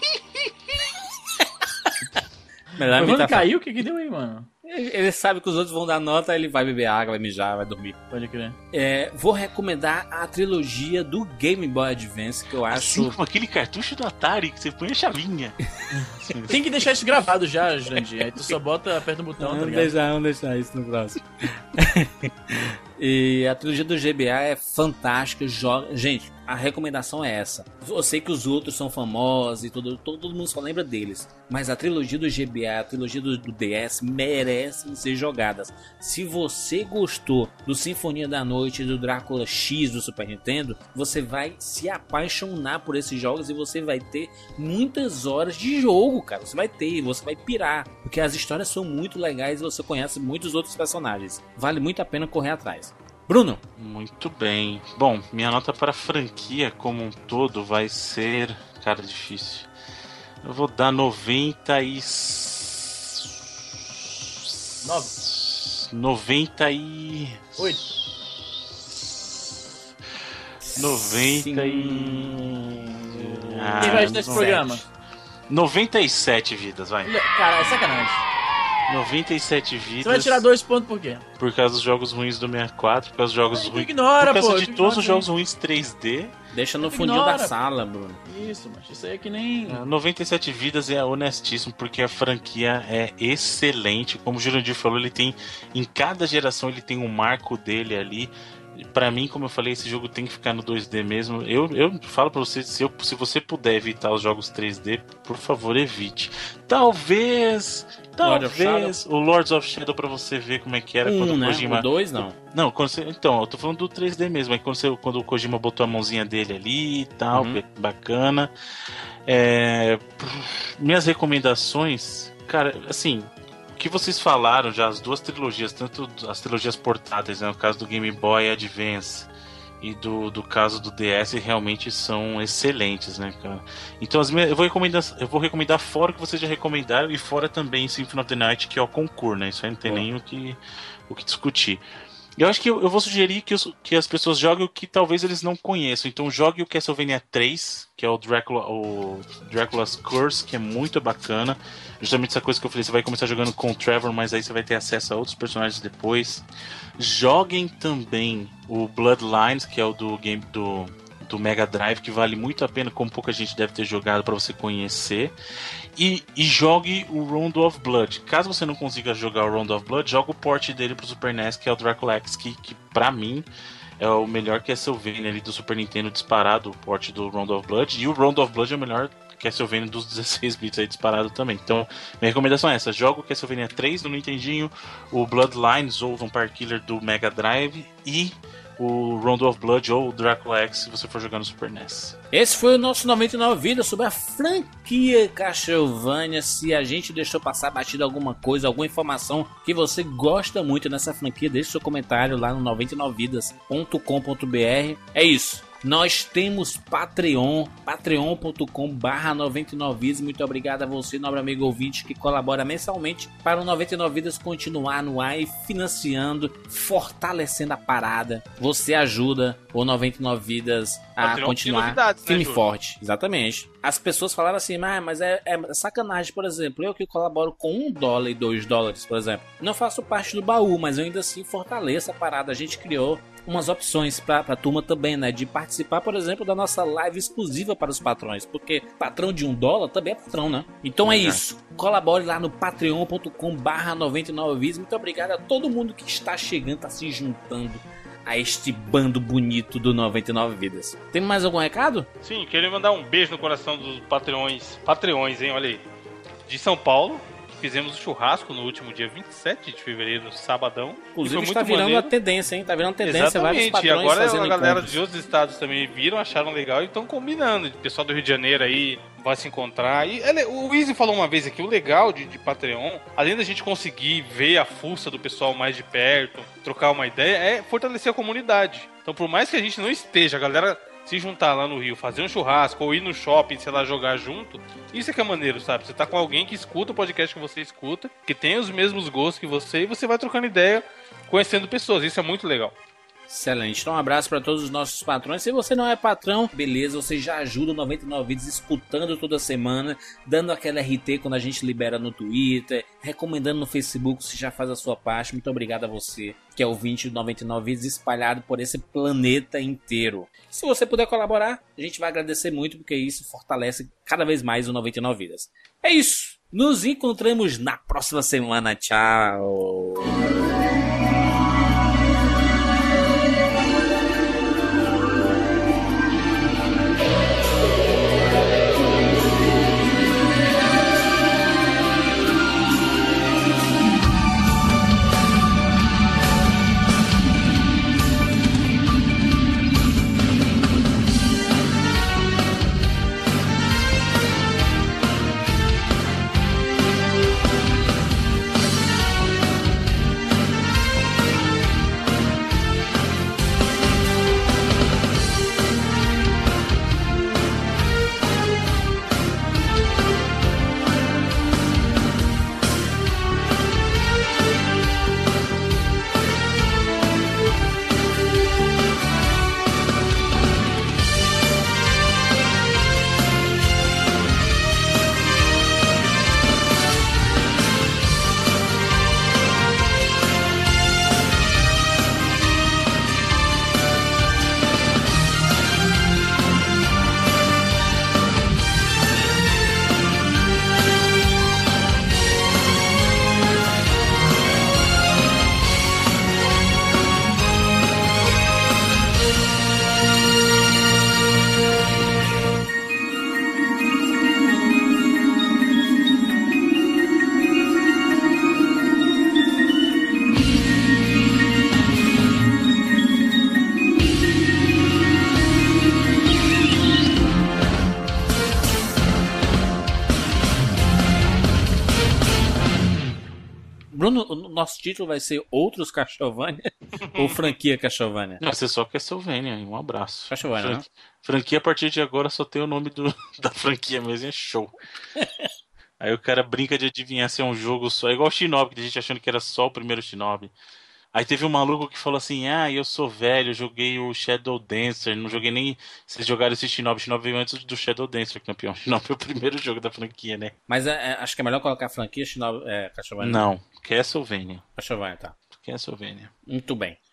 Melhor Mas quando tá- caiu, o que que deu aí, mano? Ele ele sabe que os outros vão dar nota, ele vai beber água, vai mijar, vai dormir. Pode crer. É, vou recomendar a trilogia do Game Boy Advance, que eu Assim acho. como aquele cartucho do Atari que você põe a chavinha. Tem que deixar isso gravado já, Jandir. Aí tu só bota, aperta o botão, tá Vamos ligado? deixar, vamos deixar isso no próximo. e a trilogia do GBA é fantástica. Joga... Gente, a recomendação é essa. Eu sei que os outros são famosos e tudo, todo mundo só lembra deles. Mas a trilogia do GBA, a trilogia do, do DS merecem ser jogadas. Se você gostou do Sinfonia da Noite do Drácula X do Super Nintendo, você vai se apaixonar por esses jogos e você vai ter muitas horas de jogo, cara. Você vai ter, você vai pirar. Porque as histórias são muito legais e você conhece muitos outros personagens. Vale muito a pena correr atrás. Bruno, Muito bem. Bom, minha nota para a franquia como um todo vai ser. Cara, difícil. Eu vou dar 90 e. Nove. 90 e. Oito. 90 e. Ah, Quem vai editar esse programa? 97 vidas, vai. Cara, é sacanagem. 97 vidas. Você vai tirar dois pontos por quê? Por causa dos jogos ruins do 64, por causa dos jogos Aí tu ruins. ignora, por causa pô, de todos os jogos ruins 3D. deixa no fundinho ignora, da sala, Bruno. Isso, mas isso aí é que nem. Ah, 97 vidas é honestíssimo, porque a franquia é excelente. Como o Jurandir falou, ele tem. Em cada geração ele tem um marco dele ali. Pra mim, como eu falei, esse jogo tem que ficar no 2D mesmo. Eu, eu falo pra você, se, eu- se você puder evitar os jogos 3D, por favor, evite. Talvez. Lord Talvez o Lords of Shadow pra você ver como é que era quando Um, o né? Kojima. O dois, não. Não, quando você- então, eu tô falando do 3D mesmo. Aí quando, você- quando o Kojima botou a mãozinha dele ali e tal, Uhum. bacana. É, minhas recomendações, cara, assim, o que vocês falaram já, as duas trilogias, tanto as trilogias portáteis, né, no caso do Game Boy Advance e do, do caso do DS, realmente são excelentes, né, cara? Então as minhas, eu, vou recomendar, eu vou recomendar fora o que vocês já recomendaram e fora também Symphony of the Night, que é o concurso, né? Isso aí não tem nem o que, o que discutir. Eu acho que eu, eu vou sugerir que, os- que as pessoas joguem o que talvez eles não conheçam. Então jogue o Castlevania 3, que é o Drácula, o Drácula's Curse, que é muito bacana. Justamente essa coisa que eu falei, você vai começar jogando com o Trevor, mas aí você vai ter acesso a outros personagens depois. Joguem também o Bloodlines, que é o do game do, do Mega Drive, que vale muito a pena, como pouca gente deve ter jogado para você conhecer. E, e jogue o Round of Blood. Caso você não consiga jogar o Round of Blood, joga o port dele pro Super NES, que é o Dracula X, que, que pra mim é o melhor Castlevania ali do Super Nintendo disparado, o port do Round of Blood. E o Round of Blood é o melhor Castlevania dos 16 bits aí disparado também. Então, minha recomendação é essa: joga o Castlevania 3 no Nintendinho, o Bloodlines ou Vampire Killer do Mega Drive e o Round of Blood ou o Dracula X se você for jogar no Super NES. Esse foi o nosso 99 Vidas sobre a franquia Castlevania. Se a gente deixou passar batido alguma coisa, alguma informação que você gosta muito nessa franquia, deixe seu comentário lá no 99vidas.com.br. É isso. Nós temos Patreon, patreon.com barra 99vidas. Muito obrigado a você, nobre amigo ouvinte, que colabora mensalmente para o 99 Vidas continuar no ar e financiando, fortalecendo a parada. Você ajuda o 99 Vidas a Patreon continuar né, firme e Júlio? forte. Exatamente. As pessoas falaram assim, ah, mas é, é sacanagem, por exemplo. Eu que colaboro com um dólar e dois dólares, por exemplo. Não faço parte do baú, mas eu ainda assim fortaleço a parada. A gente criou umas opções pra, pra turma também, né? De participar, por exemplo, da nossa live exclusiva para os patrões. Porque patrão de um dólar também é patrão, né? Então é Uhum. isso. Colabore lá no patreon.com barra 99 vidas. Muito obrigado a todo mundo que está chegando, está se juntando a este bando bonito do 99 Vidas. Tem mais algum recado? Sim, queria mandar um beijo no coração dos Patreões. Patreões, hein? Olha aí. De São Paulo. Fizemos o churrasco no último dia 27 de fevereiro, sabadão. Inclusive está virando maneiro. a tendência, hein? Tá virando tendência vários Exatamente. E agora a galera encontros. de outros estados também viram, acharam legal e estão combinando. O pessoal do Rio de Janeiro aí vai se encontrar. E ele- o Easy falou uma vez aqui, o legal de, de Patreon, além da gente conseguir ver a fuça do pessoal mais de perto, trocar uma ideia, é fortalecer a comunidade. Então, por mais que a gente não esteja, a galera se juntar lá no Rio, fazer um churrasco ou ir no shopping, sei lá, jogar junto, isso é que é maneiro, sabe? Você tá com alguém que escuta o podcast que você escuta, que tem os mesmos gostos que você, e você vai trocando ideia, conhecendo pessoas. Isso é muito legal. Excelente. Então, um abraço para todos os nossos patrões. Se você não é patrão, beleza, você já ajuda o 99 Vídeos escutando toda semana, dando aquela RT quando a gente libera no Twitter, recomendando no Facebook se já faz a sua parte. Muito obrigado a você, que é o 20 do 99 Vídeos espalhado por esse planeta inteiro. Se você puder colaborar, a gente vai agradecer muito, porque isso fortalece cada vez mais o 99 Vidas. É isso. Nos encontramos na próxima semana. Tchau. Nosso título vai ser Outros Castlevania ou Franquia Castlevania? Não, você só Castlevania, um abraço. Castlevania, né? Franqui- Franquia a partir de agora só tem o nome do, da franquia mesmo, é show. Aí o cara brinca de adivinhar se é um jogo só, é igual o Shinobi, que a gente achando que era só o primeiro Shinobi. Aí teve um maluco que falou assim: Ah, eu sou velho, joguei o Shadow Dancer, não joguei nem. Vocês jogaram esse Shinobi. Shinobi veio antes do Shadow Dancer, campeão. Shinobi é o primeiro jogo da franquia, né? Mas é, é, acho que é melhor colocar a franquia Shinobi, é, Castlevania. Não, Castlevania. Castlevania, tá. Castlevania. Muito bem.